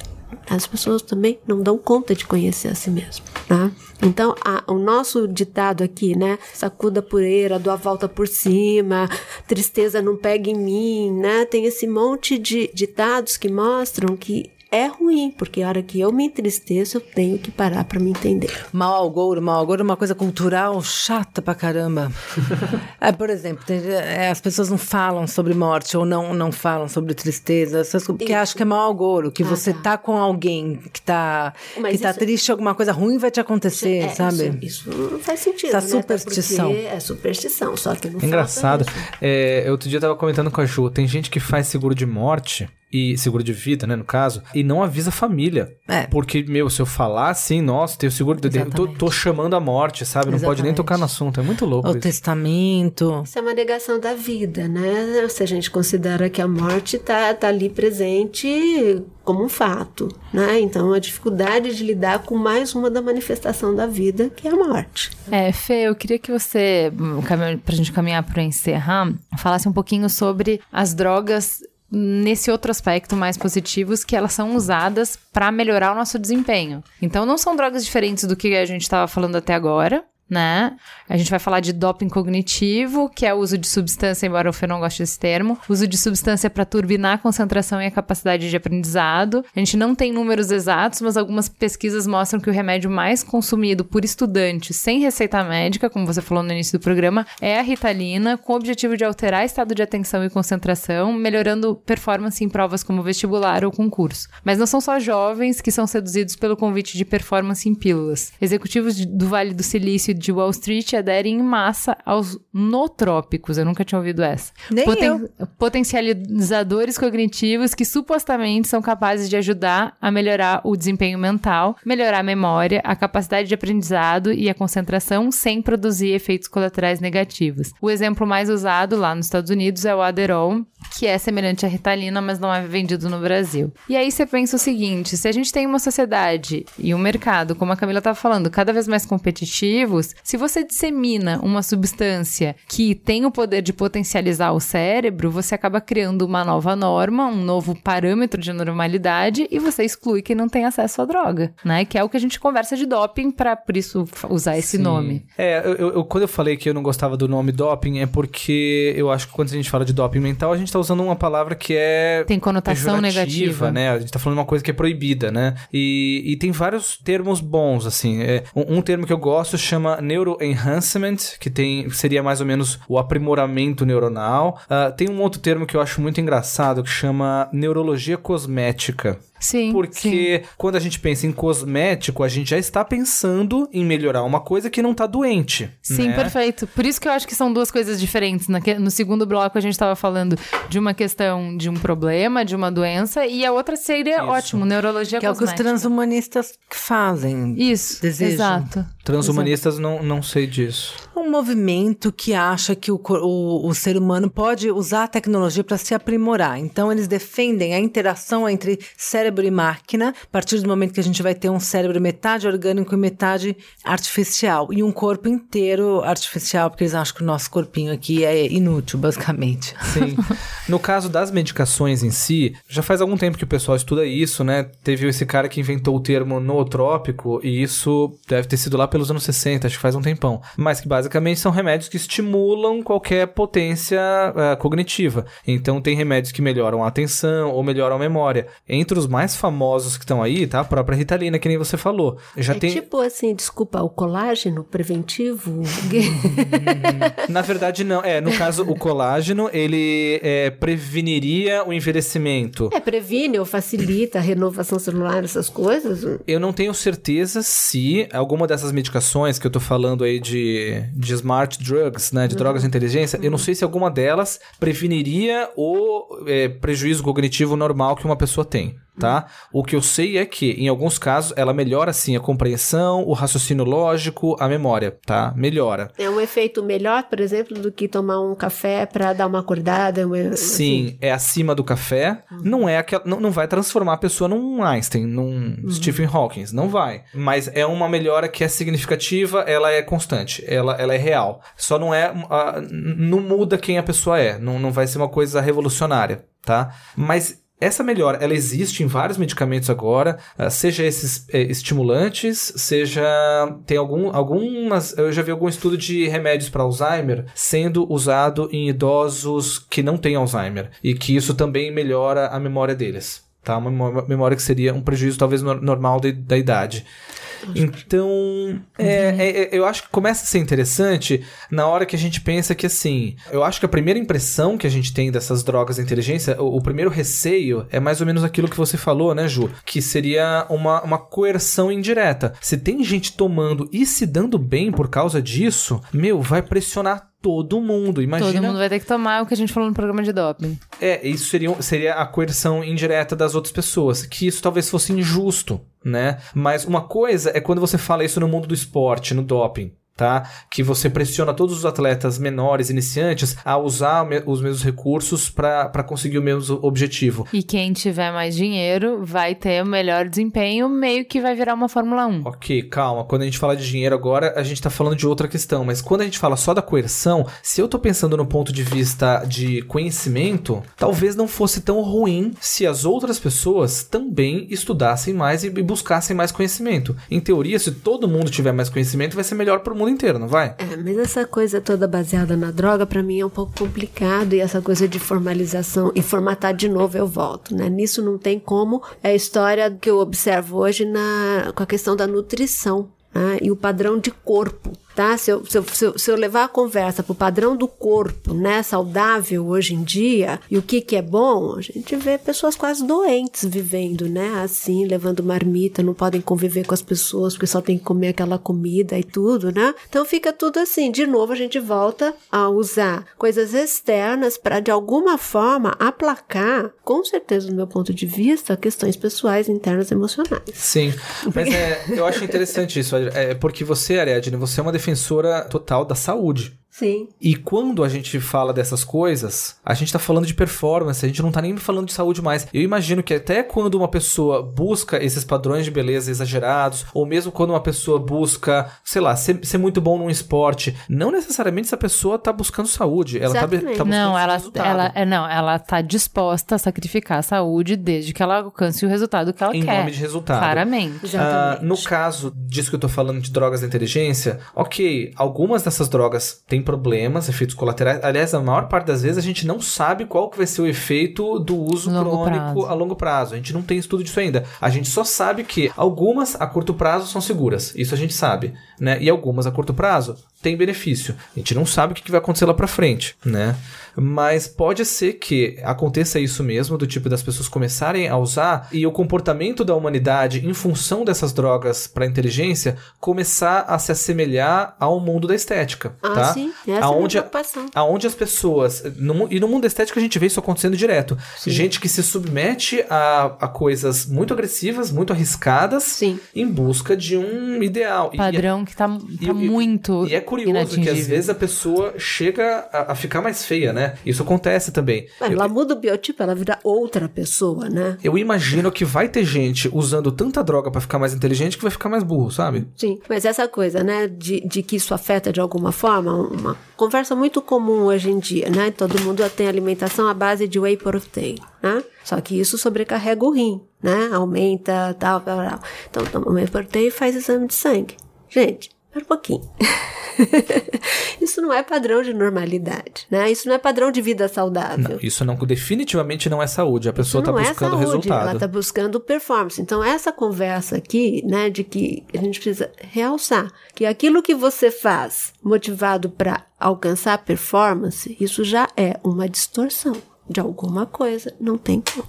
As pessoas também não dão conta de conhecer a si mesmo. Tá? Então, a- o nosso ditado aqui, né? Sacuda a poeira, dou a volta por cima, tristeza não pega em mim, né? Tem esse monte de ditados que mostram que é ruim, porque a hora que eu me entristeço, eu tenho que parar para me entender. Mal ao gouro, mal ao gouro é uma coisa cultural chata pra caramba. [laughs] é, por exemplo, tem- é, as pessoas não falam sobre morte ou não, não falam sobre tristeza, essas coisas, porque Isso. acham que é mal ao gouro, que Ah, você tá. tá. com alguém que tá, Mas que tá isso- triste, alguma coisa ruim vai te acontecer, É, sabe? Isso, isso não faz sentido. Essa né? Superstição. É superstição, só que não Engraçado. isso. É, outro dia eu tava comentando com a Ju, tem gente que faz seguro de morte e seguro de vida, né, no caso, e não avisa a família. É. Porque, meu, se eu falar assim, nossa, tem o seguro de eu tô, tô chamando a morte, sabe? Não pode nem tocar no assunto. É muito louco O isso. testamento. Isso é uma negação da vida, né? Se a gente considera que a morte tá, tá ali presente como um fato, né? Então, a dificuldade de lidar com mais uma da manifestação da vida, que é a morte. É, Fê, eu queria que você, hum, pra gente caminhar para encerrar, falasse um pouquinho sobre as drogas nesse outro aspecto mais positivos que elas são usadas para melhorar o nosso desempenho. Então não são drogas diferentes do que a gente estava falando até agora, né? A gente vai falar de doping cognitivo, que é o uso de substância, embora o Fê não goste desse termo, uso de substância para turbinar a concentração e a capacidade de aprendizado. A gente não tem números exatos, mas algumas pesquisas mostram que o remédio mais consumido por estudantes sem receita médica, como você falou no início do programa, é a Ritalina, com o objetivo de alterar estado de atenção e concentração, melhorando performance em provas como vestibular ou concurso. Mas não são só jovens que são seduzidos pelo convite de performance em pílulas. Executivos do Vale do Silício de Wall Street aderem em massa aos nootrópicos. Eu nunca tinha ouvido essa. Nem eu. Potencializadores cognitivos que supostamente são capazes de ajudar a melhorar o desempenho mental, melhorar a memória, a capacidade de aprendizado e a concentração sem produzir efeitos colaterais negativos. O exemplo mais usado lá nos Estados Unidos é o Adderall, que é semelhante à Ritalina, mas não é vendido no Brasil. E aí você pensa o seguinte, se a gente tem uma sociedade e um mercado, como a Camila estava falando, cada vez mais competitivos, se você dissemina uma substância que tem o poder de potencializar o cérebro, você acaba criando uma nova norma, um novo parâmetro de normalidade e você exclui quem não tem acesso à droga, né? Que é o que a gente conversa de doping para por isso usar esse Sim. nome. É, eu, eu- quando eu falei que eu não gostava do nome doping, é porque eu acho que quando a gente fala de doping mental, a gente tá usando uma palavra que é. Tem conotação negativa. né? A gente tá falando uma coisa que é proibida, né? E, e tem vários termos bons, assim. É, um, um termo que eu gosto chama neuroenhancement, que tem, seria mais ou menos o aprimoramento neuronal. Ah, tem um outro termo que eu acho muito engraçado que chama neurologia cosmética. Sim. sim. Porque quando a gente pensa em cosmético, a gente já está pensando em melhorar uma coisa que não tá doente. Sim, né? perfeito. Por isso que eu acho que são duas coisas diferentes. No segundo bloco, a gente estava falando de uma questão de um problema, de uma doença, e a outra seria Isso. ótimo, neurologia Que é o que os cosmética. transhumanistas fazem. Isso, desejam. exato. Transhumanistas não, não sei disso. Um movimento que acha que o, o, o ser humano pode usar a tecnologia para se aprimorar. Então, eles defendem a interação entre cérebro e máquina, a partir do momento que a gente vai ter um cérebro metade orgânico e metade artificial. E um corpo inteiro artificial, porque eles acham que o nosso corpinho aqui é inútil, basicamente. Sim. [laughs] No caso das medicações em si, já faz algum tempo que o pessoal estuda isso, né? Teve esse cara que inventou o termo nootrópico, e isso deve ter sido lá pelos anos 60, acho que faz um tempão. Mas que basicamente são remédios que estimulam qualquer potência uh, cognitiva. Então tem remédios que melhoram a atenção ou melhoram a memória. Entre os mais famosos que estão aí, tá? A própria Ritalina, que nem você falou. Já é tem... tipo assim, desculpa, o colágeno preventivo? [laughs] Na verdade, não. É, no caso, o colágeno, ele é, preveniria o envelhecimento. É, previne ou facilita a renovação celular, essas coisas? Eu não tenho certeza se alguma dessas medicações que eu tô falando aí de, de smart drugs, né, de uhum. drogas de inteligência, uhum. eu não sei se alguma delas preveniria o é, prejuízo cognitivo normal que uma pessoa tem tá? O que eu sei é que, em alguns casos, ela melhora, sim, a compreensão, o raciocínio lógico, a memória, tá? Melhora. É um efeito melhor, por exemplo, do que tomar um café para dar uma acordada? Uma... Sim, assim. é acima do café. Uhum. Não é aquela, não, não vai transformar a pessoa num Einstein, num uhum. Stephen Hawking, não vai. Mas é uma melhora que é significativa, ela é constante, ela, ela é real. Só não é, uh, não muda quem a pessoa é, não, não vai ser uma coisa revolucionária, tá? Mas essa melhora, ela existe em vários medicamentos agora, uh, seja esses eh, estimulantes, seja tem algum, algumas, eu já vi algum estudo de remédios para Alzheimer sendo usado em idosos que não têm Alzheimer e que isso também melhora a memória deles, tá? Uma memória que seria um prejuízo talvez no, normal de, da idade. Então, é, uhum. é, é, eu acho que começa a ser interessante na hora que a gente pensa que, assim, eu acho que a primeira impressão que a gente tem dessas drogas da inteligência, o, o primeiro receio é mais ou menos aquilo que você falou, né, Ju? Que seria uma, uma coerção indireta. Se tem gente tomando e se dando bem por causa disso, meu, vai pressionar todo mundo. Imagina. Todo mundo vai ter que tomar o que a gente falou no programa de doping. É, isso seria, seria a coerção indireta das outras pessoas. Que isso talvez fosse injusto, né? Mas uma coisa é quando você fala isso no mundo do esporte, no doping tá? Que você pressiona todos os atletas menores, iniciantes, a usar os mesmos recursos para conseguir o mesmo objetivo. E quem tiver mais dinheiro vai ter o melhor desempenho, meio que vai virar uma Fórmula 1. Ok, calma. Quando a gente fala de dinheiro agora, a gente tá falando de outra questão. Mas quando a gente fala só da coerção, se eu tô pensando no ponto de vista de conhecimento, talvez não fosse tão ruim se as outras pessoas também estudassem mais e buscassem mais conhecimento. Em teoria, se todo mundo tiver mais conhecimento, vai ser melhor para o mundo mundo inteiro, não vai? É, mas essa coisa toda baseada na droga, para mim é um pouco complicado. E essa coisa de formalização e formatar de novo, eu volto, né? Nisso não tem como. É a história que eu observo hoje na, com a questão da nutrição. Né? E o padrão de corpo tá? Se eu, se eu, se eu, levar a conversa para o padrão do corpo, né, saudável hoje em dia, e o que que é bom, a gente vê pessoas quase doentes vivendo, né, assim, levando marmita, não podem conviver com as pessoas porque só tem que comer aquela comida e tudo, né? Então fica tudo assim. De novo, a gente volta a usar coisas externas para de alguma forma aplacar, com certeza, do meu ponto de vista, questões pessoais, internas, emocionais. Sim, mas é, eu acho interessante isso, é porque você, Ariadne, você é uma defensora total da saúde. Sim. E quando a gente fala dessas coisas, a gente tá falando de performance, a gente não tá nem falando de saúde mais. Eu imagino que até quando uma pessoa busca esses padrões de beleza exagerados, ou mesmo quando uma pessoa busca, sei lá, ser, ser muito bom num esporte, não necessariamente essa pessoa tá buscando saúde, ela tá, tá, buscando não, ela, resultado. ela, é, não, ela tá disposta a sacrificar a saúde desde que ela alcance o resultado que ela em quer. Em nome de resultado. Claramente. Uh, no caso disso que eu tô falando de drogas da inteligência, ok, algumas dessas drogas têm problemas, efeitos colaterais. Aliás, a maior parte das vezes a gente não sabe qual que vai ser o efeito do uso longo crônico prazo. a longo prazo. A gente não tem estudo disso ainda. A gente só sabe que algumas a curto prazo são seguras. Isso a gente sabe, né? E algumas a curto prazo têm benefício. A gente não sabe o que vai acontecer lá para frente, né? Mas pode ser que aconteça isso mesmo, do tipo das pessoas começarem a usar e o comportamento da humanidade em função dessas drogas para inteligência começar a se assemelhar ao mundo da estética, ah, tá? Sim. Essa aonde, é a aonde as pessoas no, e no mundo da estética a gente vê isso acontecendo direto. Sim. Gente que se submete a, a coisas muito agressivas, muito arriscadas, sim. em busca de um ideal. Padrão e, que tá, tá e, muito E é curioso que às vezes a pessoa chega a, a ficar mais feia, né? Isso acontece também. ela muda o biotipo, ela vira outra pessoa, né? Eu imagino que vai ter gente usando tanta droga para ficar mais inteligente que vai ficar mais burro, sabe? Sim, mas essa coisa, né, de, de que isso afeta de alguma forma, uma conversa muito comum hoje em dia, né? Todo mundo tem alimentação à base de whey protein, né? Só que isso sobrecarrega o rim, né? Aumenta, tal, tal, tal. Então, toma whey protein e faz exame de sangue. Gente, Pera um pouquinho. [laughs] isso não é padrão de normalidade, né? Isso não é padrão de vida saudável. Não, isso não, definitivamente não é saúde. A pessoa está não buscando é saúde, resultado. Ela está buscando performance. Então, essa conversa aqui, né, de que a gente precisa realçar que aquilo que você faz motivado para alcançar performance, isso já é uma distorção de alguma coisa. Não tem como.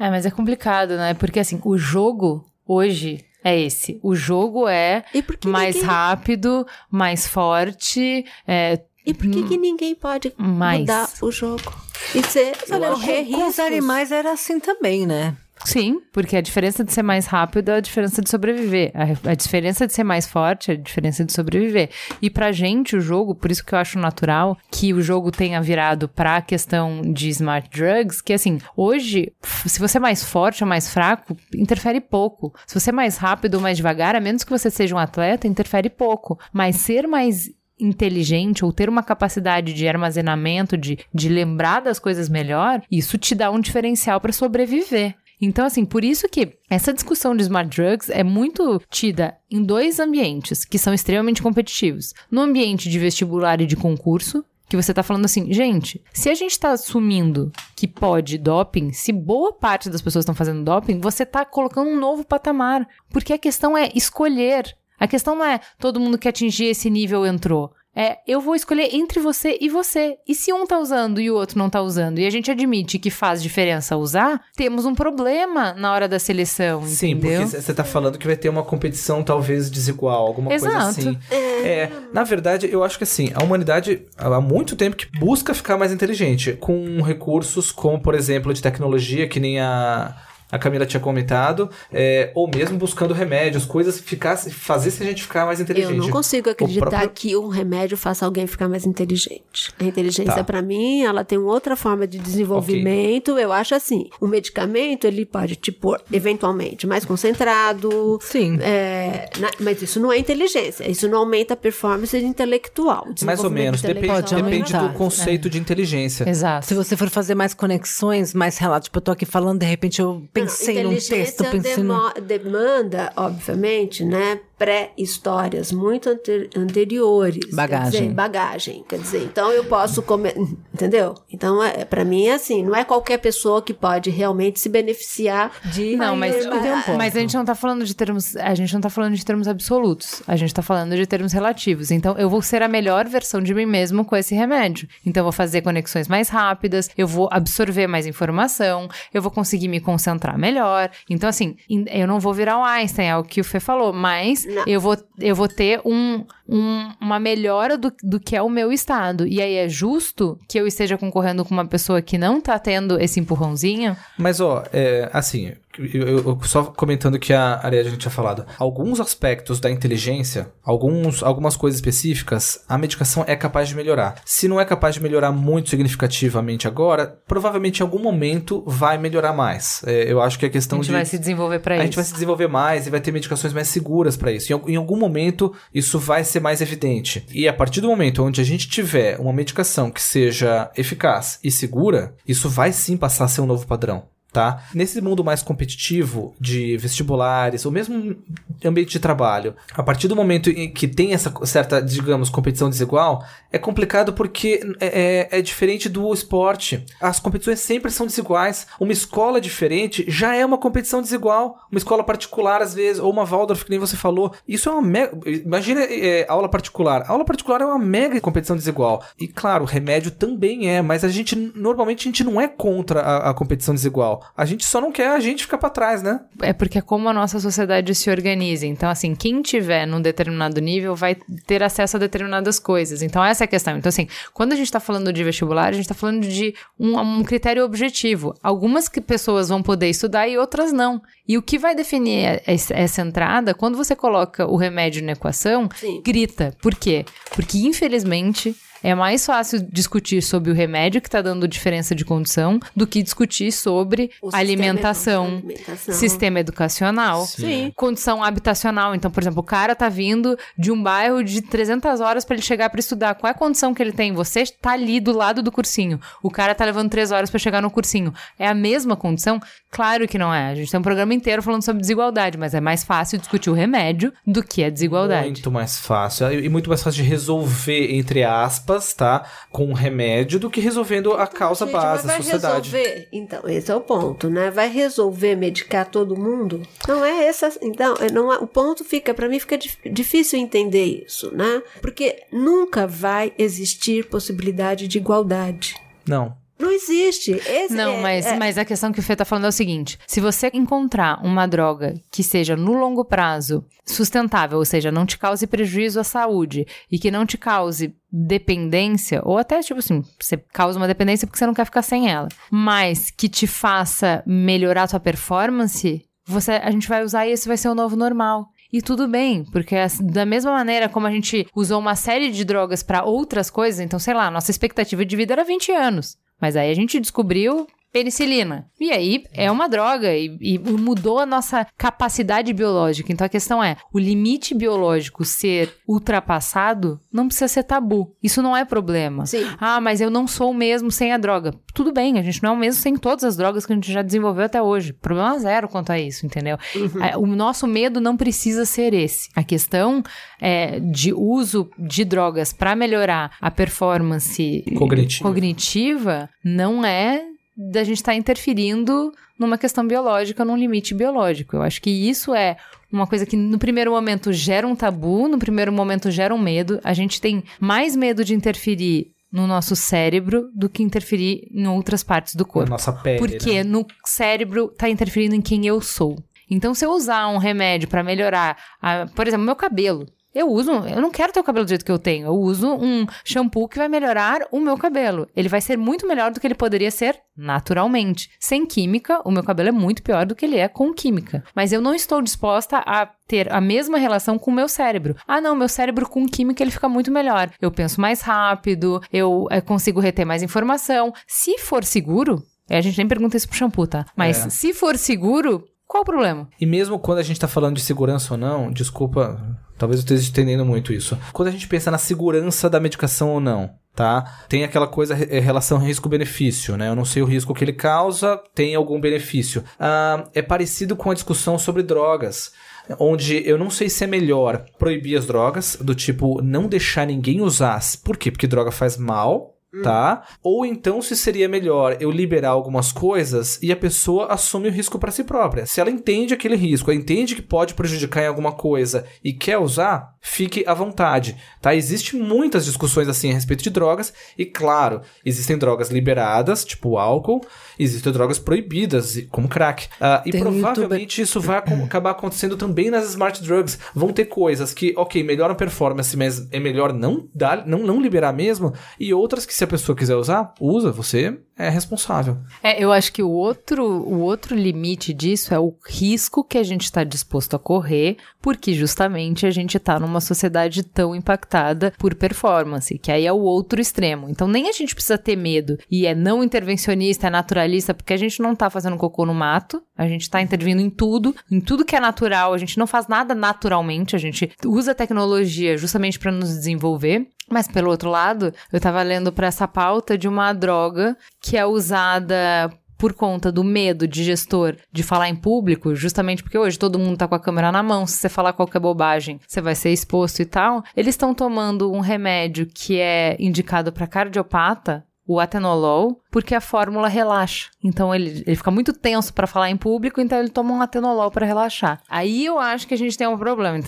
É, mas é complicado, né? Porque assim, o jogo hoje é esse. O jogo é E mais ninguém- rápido, mais forte, é, E por que, que ninguém pode mais. mudar o jogo? E ser, correr Com os animais era assim também, né? Sim, porque a diferença de ser mais rápido é a diferença de sobreviver. A, a diferença de ser mais forte é a diferença de sobreviver. E pra gente, o jogo, por isso que eu acho natural que o jogo tenha virado pra questão de smart drugs, que assim, hoje, se você é mais forte ou mais fraco, interfere pouco. Se você é mais rápido ou mais devagar, a menos que você seja um atleta, interfere pouco. Mas ser mais inteligente ou ter uma capacidade de armazenamento, de, de lembrar das coisas melhor, isso te dá um diferencial para sobreviver. Então, assim, por isso que essa discussão de smart drugs é muito tida em dois ambientes que são extremamente competitivos. No ambiente de vestibular e de concurso, que você tá falando assim, gente, se a gente tá assumindo que pode doping, se boa parte das pessoas estão fazendo doping, você tá colocando um novo patamar. Porque a questão é escolher. A questão não é todo mundo que atingir esse nível entrou. É, eu vou escolher entre você e você. E se um tá usando e o outro não tá usando, e a gente admite que faz diferença usar, temos um problema na hora da seleção, Sim, entendeu? porque você tá falando que vai ter uma competição talvez desigual, alguma coisa Exato. assim. É, na verdade, eu acho que assim, a humanidade há muito tempo que busca ficar mais inteligente, com recursos como, por exemplo, de tecnologia, que nem a. A Camila tinha comentado, é, ou mesmo buscando remédios, coisas que ficasse, fazesse a gente ficar mais inteligente. Eu não consigo acreditar próprio- que um remédio faça alguém ficar mais inteligente. A inteligência, Tá. pra mim, ela tem outra forma de desenvolvimento. Eu acho assim, o medicamento, ele pode te pôr, eventualmente, mais concentrado. Sim. é, na- mas isso não é inteligência. Isso não aumenta a performance intelectual. O Mais ou menos, depende, é depende do conceito de inteligência. Exato. Se você for fazer mais conexões, mais relatos, tipo, eu tô aqui falando, de repente eu pensei num Inteligência texto, pensei num... demanda, obviamente, né, pré-histórias muito ante- anteriores. Quer Bagagem. dizer, bagagem. Quer dizer, então eu posso comer. Entendeu? Então, é, para mim é assim: não é qualquer pessoa que pode realmente se beneficiar de. Não, mas, um mas a gente não tá falando de termos. A gente não tá falando de termos absolutos. A gente tá falando de termos relativos. Então, eu vou ser a melhor versão de mim mesmo com esse remédio. Então, eu vou fazer conexões mais rápidas, eu vou absorver mais informação, eu vou conseguir me concentrar melhor. Então, assim, eu não vou virar um Einstein, é o que o Fê falou, mas Não. eu vou, eu vou ter um, um- uma melhora do, do que é o meu estado. E aí é justo que eu esteja concorrendo com uma pessoa que não tá tendo esse empurrãozinho? Mas, ó, é, assim, eu, eu- só comentando que a Ariadne tinha falado. Alguns aspectos da inteligência, alguns, algumas coisas específicas, a medicação é capaz de melhorar. Se não é capaz de melhorar muito significativamente agora, provavelmente em algum momento vai melhorar mais. É, eu acho que é A questão gente de. vai se desenvolver pra a isso. gente vai se desenvolver mais e vai ter medicações mais seguras para isso. Em, em algum momento, isso vai ser mais evidente. E a partir do momento onde a gente tiver uma medicação que seja eficaz e segura, isso vai sim passar a ser um novo padrão. Tá? Nesse mundo mais competitivo de vestibulares, ou mesmo ambiente de trabalho, a partir do momento em que tem essa certa, digamos, competição desigual, é complicado porque é, é- é diferente do esporte. As competições sempre são desiguais. Uma escola diferente já é uma competição desigual. Uma escola particular, às vezes, ou uma Waldorf, que nem você falou. Isso é uma mega. Imagina é, aula particular. aula particular é uma mega competição desigual. E claro, o remédio também é, mas a gente, normalmente, a gente não é contra a, a competição desigual. A gente só não quer a gente ficar pra trás, né? É porque é como a nossa sociedade se organiza. Então, assim, quem tiver num determinado nível vai ter acesso a determinadas coisas. Então, essa é a questão. Então, assim, quando a gente tá falando de vestibular, a gente tá falando de um, um critério objetivo. Algumas que pessoas vão poder estudar e outras não. E o que vai definir essa essa entrada, quando você coloca o remédio na equação, Sim. grita. Por quê? Porque, infelizmente, É mais fácil discutir sobre o remédio que tá dando diferença de condição do que discutir sobre O sistema alimentação, alimentação. sistema educacional. Sim. Condição habitacional. Então, por exemplo, o cara tá vindo de um bairro de 300 horas pra ele chegar pra estudar. Qual é a condição que ele tem? Você tá ali do lado do cursinho. O cara tá levando 3 horas pra chegar no cursinho. É a mesma condição? Claro que não é. A gente tem um programa inteiro falando sobre desigualdade, mas é mais fácil discutir o remédio do que a desigualdade. Muito mais fácil. E muito mais fácil de resolver, entre aspas, tá? Com um remédio do que resolvendo a causa Gente, base mas da vai sociedade. resolver. Então, esse é o ponto, né? Vai resolver medicar todo mundo? Não é essa. Então, é- não é- o ponto fica, para mim, fica dif- difícil entender isso, né? Porque nunca vai existir possibilidade de igualdade. Não. Não existe. Esse Não, é- mas, é- mas a questão que o Fê tá falando é o seguinte: se você encontrar uma droga que seja no longo prazo sustentável, ou seja, não te cause prejuízo à saúde e que não te cause dependência, ou até tipo assim, você causa uma dependência porque você não quer ficar sem ela, mas que te faça melhorar a tua performance, você, a gente vai usar e esse vai ser o novo normal. E tudo bem, porque da mesma maneira como a gente usou uma série de drogas para outras coisas, então sei lá, nossa expectativa de vida era 20 anos. Mas aí a gente descobriu penicilina. E aí é uma droga e, e mudou a nossa capacidade biológica. Então a questão é: o limite biológico ser ultrapassado não precisa ser tabu. Isso não é problema. Sim. Ah, mas eu não sou o mesmo sem a droga. Tudo bem, a gente não é o mesmo sem todas as drogas que a gente já desenvolveu até hoje. Problema zero quanto a isso, entendeu? Ah, O nosso medo não precisa ser esse. A questão é, de uso de drogas para melhorar a performance Cognitiva. cognitiva não é da gente estar interferindo numa questão biológica, num limite biológico. Eu acho que isso é uma coisa que no primeiro momento gera um tabu, no primeiro momento gera um medo. A gente tem mais medo de interferir no nosso cérebro do que interferir em outras partes do corpo. nossa pele. Porque né? no cérebro tá interferindo em quem eu sou. Então, se eu usar um remédio pra melhorar, a- por exemplo, meu cabelo. Eu uso, eu não quero ter o cabelo do jeito que eu tenho. Eu uso um shampoo que vai melhorar o meu cabelo. Ele vai ser muito melhor do que ele poderia ser naturalmente. Sem química, o meu cabelo é muito pior do que ele é com química. Mas eu não estou disposta a ter a mesma relação com o meu cérebro. Ah, não, meu cérebro com química ele fica muito melhor. Eu penso mais rápido, eu eh, consigo reter mais informação. Se for seguro, a gente nem pergunta isso pro shampoo, tá? Mas É. se for seguro, qual o problema? E mesmo quando a gente tá falando de segurança ou não, desculpa, talvez eu esteja entendendo muito isso. Quando a gente pensa na segurança da medicação ou não, tá? Tem aquela coisa, eh, relação risco-benefício, né? Eu não sei o risco que ele causa, tem algum benefício. Ah, é parecido com a discussão sobre drogas. Onde eu não sei se é melhor proibir as drogas, do tipo não deixar ninguém usar. Por quê? Porque droga faz mal, tá? Ou então se seria melhor eu liberar algumas coisas e a pessoa assume o risco para si própria. Se ela entende aquele risco, ela entende que pode prejudicar em alguma coisa e quer usar, fique à vontade, tá? Existem muitas discussões assim a respeito de drogas e claro, existem drogas liberadas, tipo o álcool, existem drogas proibidas, como crack. Ah, e Tem provavelmente isso vai [clears throat] acabar acontecendo também nas smart drugs. Vão ter coisas que, ok, melhoram a performance, mas é melhor não dar, não, não liberar mesmo, e outras que se a pessoa quiser usar, usa, você é responsável. É, eu acho que o outro, o outro limite disso é o risco que a gente está disposto a correr, porque justamente a gente está numa sociedade tão impactada por performance, que aí é o outro extremo. Então nem a gente precisa ter medo e é não intervencionista, é naturalista, porque a gente não tá fazendo cocô no mato, a gente tá intervindo em tudo, em tudo que é natural, a gente não faz nada naturalmente, a gente usa tecnologia justamente para nos desenvolver. Mas pelo outro lado, eu tava lendo para essa pauta de uma droga que é usada por conta do medo de gestor de falar em público, justamente porque hoje todo mundo tá com a câmera na mão, se você falar qualquer bobagem, você vai ser exposto e tal. Eles estão tomando um remédio que é indicado para cardiopata, o atenolol, porque a fórmula relaxa. Então ele, ele fica muito tenso para falar em público, então ele toma um atenolol para relaxar. Aí eu acho que a gente tem um problema.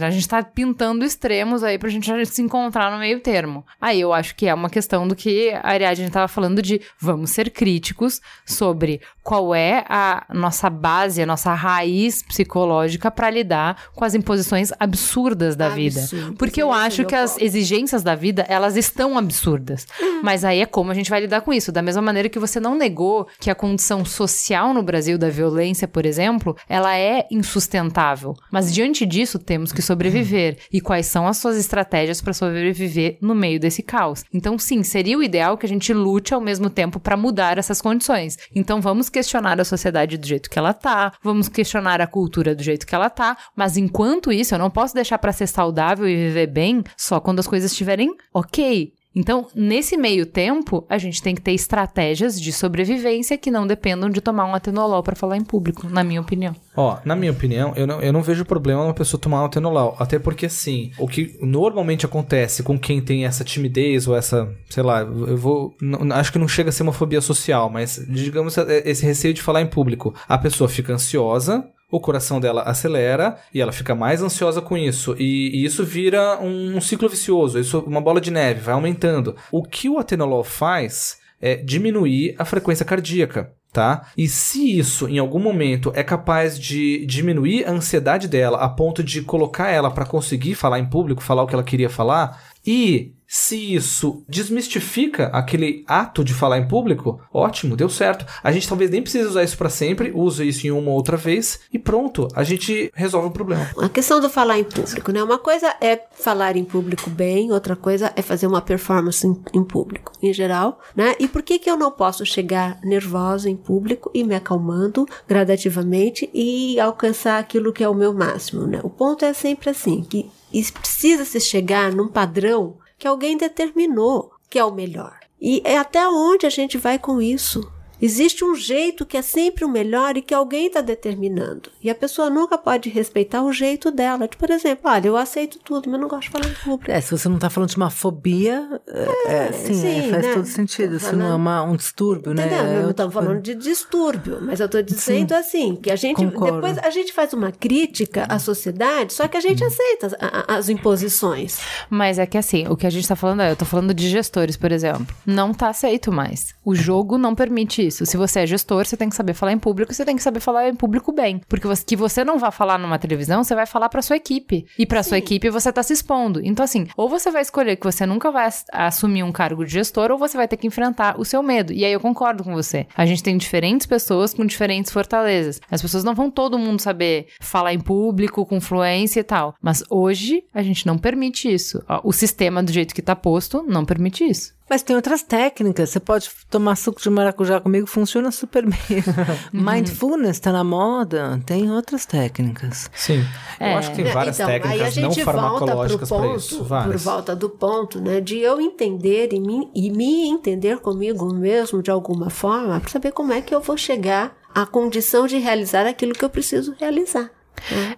A gente tá pintando extremos aí pra gente se encontrar no meio termo. Aí eu acho que é uma questão do que a Ariadne tava falando de vamos ser críticos sobre qual é a nossa base, a nossa raiz psicológica para lidar com as imposições absurdas da vida. Absurdas, Porque eu é acho que as exigências da vida, elas estão absurdas. Mas aí é como a gente vai lidar com isso. Da mesma mesma maneira que você não negou que a condição social no Brasil da violência, por exemplo, ela é insustentável. Mas diante disso, temos que sobreviver. E quais são as suas estratégias para sobreviver no meio desse caos? Então, sim, seria o ideal que a gente lute ao mesmo tempo para mudar essas condições. Então, vamos questionar a sociedade do jeito que ela tá, vamos questionar a cultura do jeito que ela tá, mas enquanto isso, eu não posso deixar para ser saudável e viver bem só quando as coisas estiverem ok. Então, nesse meio tempo, a gente tem que ter estratégias de sobrevivência que não dependam de tomar um atenolol para falar em público, na minha opinião. Ó, na minha opinião, eu não, eu não vejo problema uma pessoa tomar um atenolol. Até porque, assim, o que normalmente acontece com quem tem essa timidez ou essa, sei lá, eu vou. não- acho que não chega a ser uma fobia social, mas digamos é, esse receio de falar em público. A pessoa fica ansiosa. O coração dela acelera e ela fica mais ansiosa com isso. E, e isso vira um, ciclo vicioso, isso uma bola de neve, vai aumentando. O que o atenolol faz é diminuir a frequência cardíaca tá? E se isso em algum momento é capaz de diminuir a ansiedade dela a ponto de colocar ela para conseguir falar em público, falar o que ela queria falar, e se isso desmistifica aquele ato de falar em público, ótimo, deu certo. A gente talvez nem precise usar isso para sempre, use isso em uma ou outra vez e pronto, a gente resolve o problema. A questão do falar em público, né? Uma coisa é falar em público bem, outra coisa é fazer uma performance em, em público, em geral, né? E por que que eu não posso chegar nervosa em público e me acalmando gradativamente e alcançar aquilo que é o meu máximo, né? O ponto é sempre assim, que precisa se chegar num padrão que alguém determinou que é o melhor. E é até onde a gente vai com isso. Existe um jeito que é sempre o melhor e que alguém está determinando. E a pessoa nunca pode respeitar o jeito dela. Tipo, por exemplo, olha, eu aceito tudo, mas não gosto de falar em público. É, se você não tá falando de uma fobia, é, é, sim, sim, é, faz né? todo sentido. Isso não é uma, um distúrbio, né? Entendeu? É eu não outra estou falando de distúrbio, mas eu estou dizendo assim, que a gente Concordo. depois a gente faz uma crítica à sociedade, só que a gente aceita as, as imposições. Mas é que assim, o que a gente tá falando é, eu tô falando de gestores, por exemplo. Não tá aceito mais. O jogo não permite isso. Se você é gestor, você tem que saber falar em público, você tem que saber falar em público bem. Porque você, que você não vá falar numa televisão, você vai falar pra sua equipe. E pra sua equipe você tá se expondo. Então, assim, ou você vai escolher que você nunca vai ass- assumir um cargo de gestor, ou você vai ter que enfrentar o seu medo. E aí eu concordo com você. A gente tem diferentes pessoas com diferentes fortalezas. As pessoas não vão todo mundo saber falar em público, com fluência e tal. Mas hoje a gente não permite isso. O sistema do jeito que tá posto não permite isso. Mas tem outras técnicas. Você pode tomar suco de maracujá comigo, funciona super bem. [laughs] Mindfulness tá na moda, tem outras técnicas. Sim. É. Eu acho que tem várias então, aí a técnicas não gente volta pro farmacológicas para ponto, isso. por Várias. volta do ponto, né, de eu entender e me, e me entender comigo mesmo de alguma forma, para saber como é que eu vou chegar à condição de realizar aquilo que eu preciso realizar.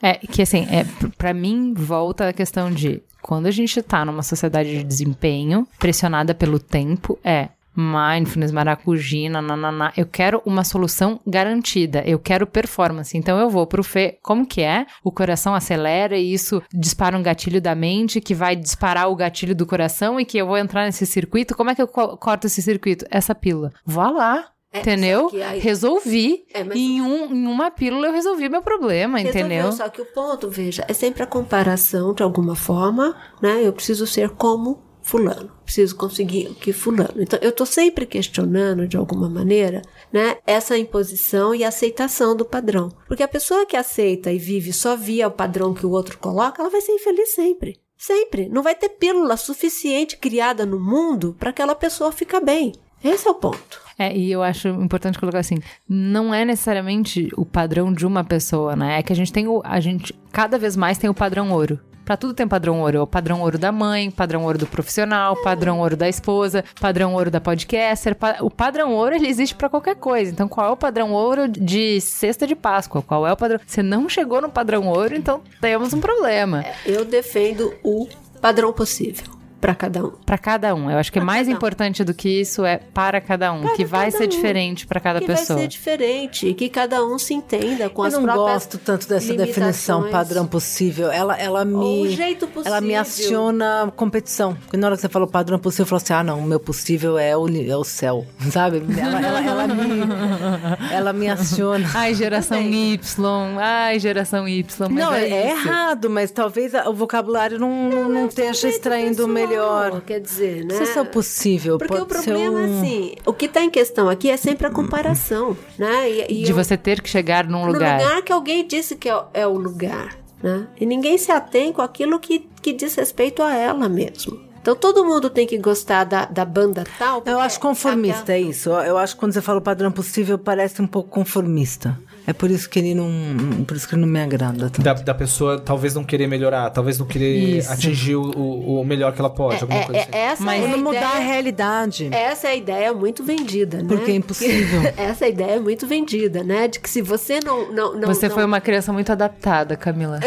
É, que assim, é, pra mim, volta a questão de quando a gente tá numa sociedade de desempenho, pressionada pelo tempo, é mindfulness, maracujina, nananá. Eu quero uma solução garantida. Eu quero performance. Então eu vou pro Fê, como que é? O coração acelera e isso dispara um gatilho da mente que vai disparar o gatilho do coração e que eu vou entrar nesse circuito. Como é que eu co- corto esse circuito? Essa pílula. Vá lá. É, entendeu? aí- Resolvi. É, mas- em, um, em uma pílula eu resolvi meu problema, Resolveu, entendeu? Só que o ponto, veja, é sempre a comparação de alguma forma, né? Eu preciso ser como fulano, preciso conseguir o que fulano. Então, eu tô sempre questionando de alguma maneira, né, essa imposição e aceitação do padrão. Porque a pessoa que aceita e vive só via o padrão que o outro coloca, ela vai ser infeliz sempre. Sempre. Não vai ter pílula suficiente criada no mundo para aquela pessoa ficar bem. Esse é o ponto. É, e eu acho importante colocar assim, não é necessariamente o padrão de uma pessoa, né? É que a gente tem o, a gente cada vez mais tem o padrão ouro. Pra tudo tem padrão ouro. É o padrão ouro da mãe, padrão ouro do profissional, padrão ouro da esposa, padrão ouro da podcaster. pa- O padrão ouro, ele existe pra qualquer coisa. Então, qual é o padrão ouro de cesta de Páscoa? Qual é o padrão... Você não chegou no padrão ouro, então temos um problema. Eu defendo o padrão possível para cada um. Pra cada um. Eu acho que Pra mais cada um. importante do que isso é para cada um. Para que vai ser um. diferente pra cada que pessoa. vai ser diferente, que cada um se entenda com Eu as não próprias gosto tanto dessa definição padrão possível. Ela, ela me. Ou o jeito possível. Ela me aciona competição. Porque na hora que você falou padrão possível, eu falo assim: ah, não, o meu possível é o, é o céu. [laughs] Sabe? Ela, ela, ela me, ela me aciona. Ai, geração Y. Ai, geração Y. Mas Não, é, é, errado, mas talvez o vocabulário não, não, não esteja extraindo o melhor melhor. Quer dizer, né? Isso é possível. Porque pode o problema é um... assim, o que está em questão aqui é sempre a comparação, né? E, e De eu- você ter que chegar num no lugar. lugar que alguém disse que é, o- é o lugar, né? E ninguém se atém com aquilo que, que diz respeito a ela mesmo. Então todo mundo tem que gostar da, da banda tal. Eu acho conformista, é isso. Eu acho que quando você fala o padrão possível, parece um pouco conformista. É por isso que ele não. Por isso que ele não me agrada tanto. Da, da pessoa talvez não querer melhorar, talvez não querer Isso. atingir o, o, o melhor que ela pode, alguma É, coisa é, assim. essa Mas- é a mudar a ideia, realidade. essa é a ideia muito vendida, né? Porque é impossível. [laughs] Essa ideia é muito vendida, né? De que se você não. não, não Você não- foi uma criança muito adaptada, Camila. [laughs]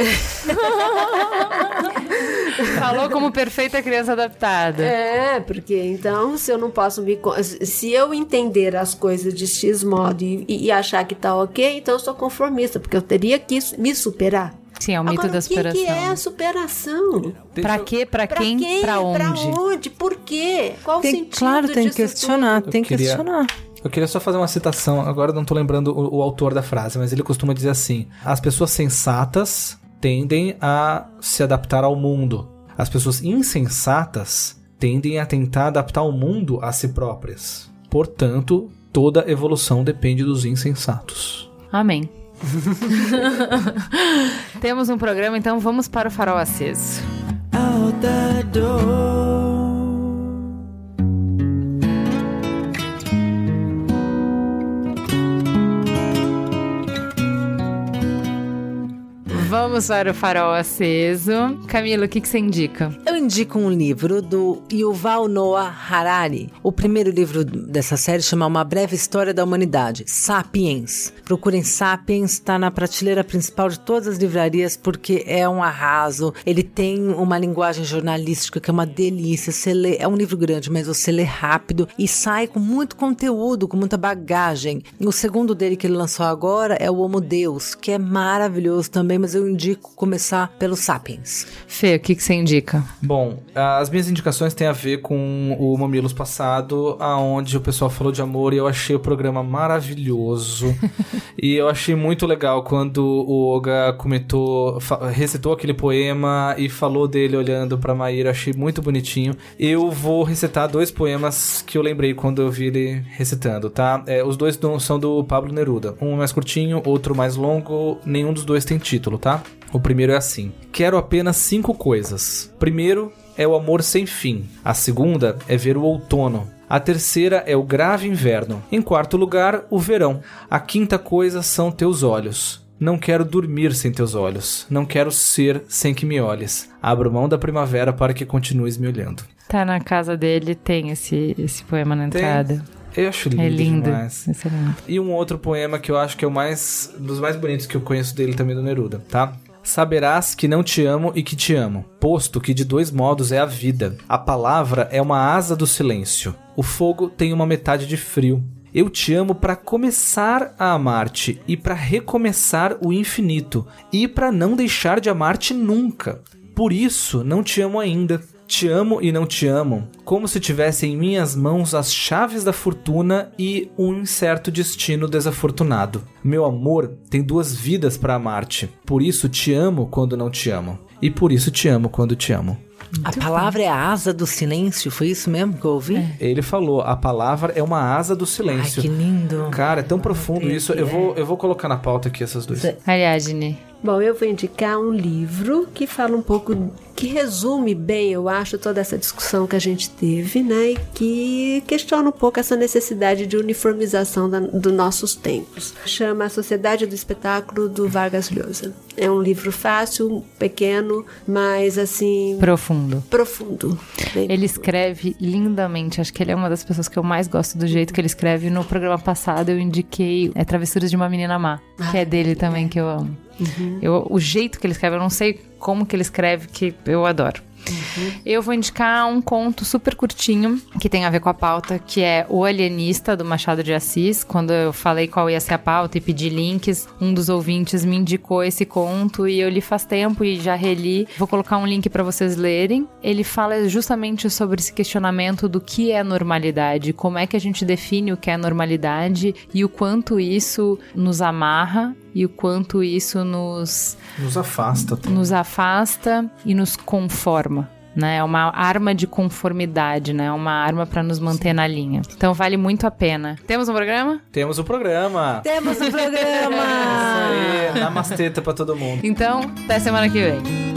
Falou como perfeita criança adaptada. É, porque então, se eu não posso me. Se eu entender as coisas de X modo e, e achar que tá ok, então eu sou conformista, porque eu teria que me superar. Sim, é o mito Agora, da o que, superação. que é a superação? Pra quê? Pra Pra quem? quem? Pra onde? Pra onde? Por quê? Qual o Tem, sentido claro, tem que questionar. tudo? Tem que queria- questionar. Eu queria só fazer uma citação, agora eu não tô lembrando o, o autor da frase, mas ele costuma dizer assim: as pessoas sensatas tendem a se adaptar ao mundo. As pessoas insensatas tendem a tentar adaptar o mundo a si próprias. Portanto, toda evolução depende dos insensatos. Amém. [laughs] Temos um programa, então vamos para o farol aceso. Vamos para o farol aceso. Camila, o que, que você indica? Eu indico um livro do Yuval Noah Harari. O primeiro livro dessa série chama Uma Breve História da Humanidade, Sapiens. Procurem Sapiens, está na prateleira principal de todas as livrarias porque é um arraso. Ele tem uma linguagem jornalística que é uma delícia. Você lê, é um livro grande, mas você lê rápido e sai com muito conteúdo, com muita bagagem. O segundo dele que ele lançou agora é o Homo Deus, que é maravilhoso também, mas eu indico começar pelo Sapiens. Fê, o que, que você indica? Bom, as minhas indicações têm a ver com o Mamilos passado, aonde o pessoal falou de amor e eu achei o programa maravilhoso. [laughs] e eu achei muito legal quando o Oga comentou, recitou aquele poema e falou dele olhando pra Maíra, achei muito bonitinho. Eu vou recitar dois poemas que eu lembrei quando eu vi ele recitando, tá? É, os dois do- são do Pablo Neruda. Um mais curtinho, outro mais longo, nenhum dos dois tem título, tá? O primeiro é assim: Quero apenas cinco coisas. Primeiro é o amor sem fim. A segunda é ver o outono. A terceira é o grave inverno. Em quarto lugar, o verão. A quinta coisa são teus olhos. Não quero dormir sem teus olhos. Não quero ser sem que me olhes. Abro mão da primavera para que continues me olhando. Tá na casa dele, tem esse, esse poema na entrada. Eu acho lindo, É lindo. Excelente. E um outro poema que eu acho que é o mais dos mais bonitos que eu conheço dele também do Neruda, tá? Saberás que não te amo e que te amo, posto que de dois modos é a vida. A palavra é uma asa do silêncio. O fogo tem uma metade de frio. Eu te amo para começar a amar-te e para recomeçar o infinito e para não deixar de amar-te nunca. Por isso não te amo ainda. Te amo e não te amo, como se tivesse em minhas mãos as chaves da fortuna e um incerto destino desafortunado. Meu amor tem duas vidas para amar-te. Por isso te amo quando não te amo. E por isso te amo quando te amo. A palavra é a asa do silêncio, foi isso mesmo que eu ouvi? Ele falou: a palavra é uma asa do Ai, silêncio. que lindo. Cara, é tão profundo isso. Eu vou, eu vou colocar na pauta aqui essas duas. Ariadne. Bom, eu vou indicar um livro que fala um pouco, que resume bem, eu acho, toda essa discussão que a gente teve, né? E que questiona um pouco essa necessidade de uniformização da, dos nossos tempos. Chama A Sociedade do Espetáculo do Vargas Llosa. É um livro fácil, pequeno, mas assim. Profundo. profundo. Bem Ele escreve lindamente. Acho que ele é uma das pessoas que eu mais gosto do jeito que ele escreve. No programa passado eu indiquei é Travessuras de uma Menina Má, que é dele também que eu amo. Eu, o jeito que ele escreve, eu não sei como que ele escreve, que eu adoro. Eu vou indicar um conto super curtinho que tem a ver com a pauta, que é O Alienista do Machado de Assis. Quando eu falei qual ia ser a pauta e pedi links, um dos ouvintes me indicou esse conto e eu li faz tempo e já reli. Vou colocar um link para vocês lerem. Ele fala justamente sobre esse questionamento do que é normalidade, como é que a gente define o que é normalidade e o quanto isso nos amarra e o quanto isso nos, Nos afasta. também. nos afasta e nos conforma. Né? É uma arma de conformidade, né? É uma arma para nos manter na linha. Então vale muito a pena. Temos um programa? Temos o programa. Temos um [laughs] Isso programa! aí, namasteta pra todo mundo. Então, até semana que vem.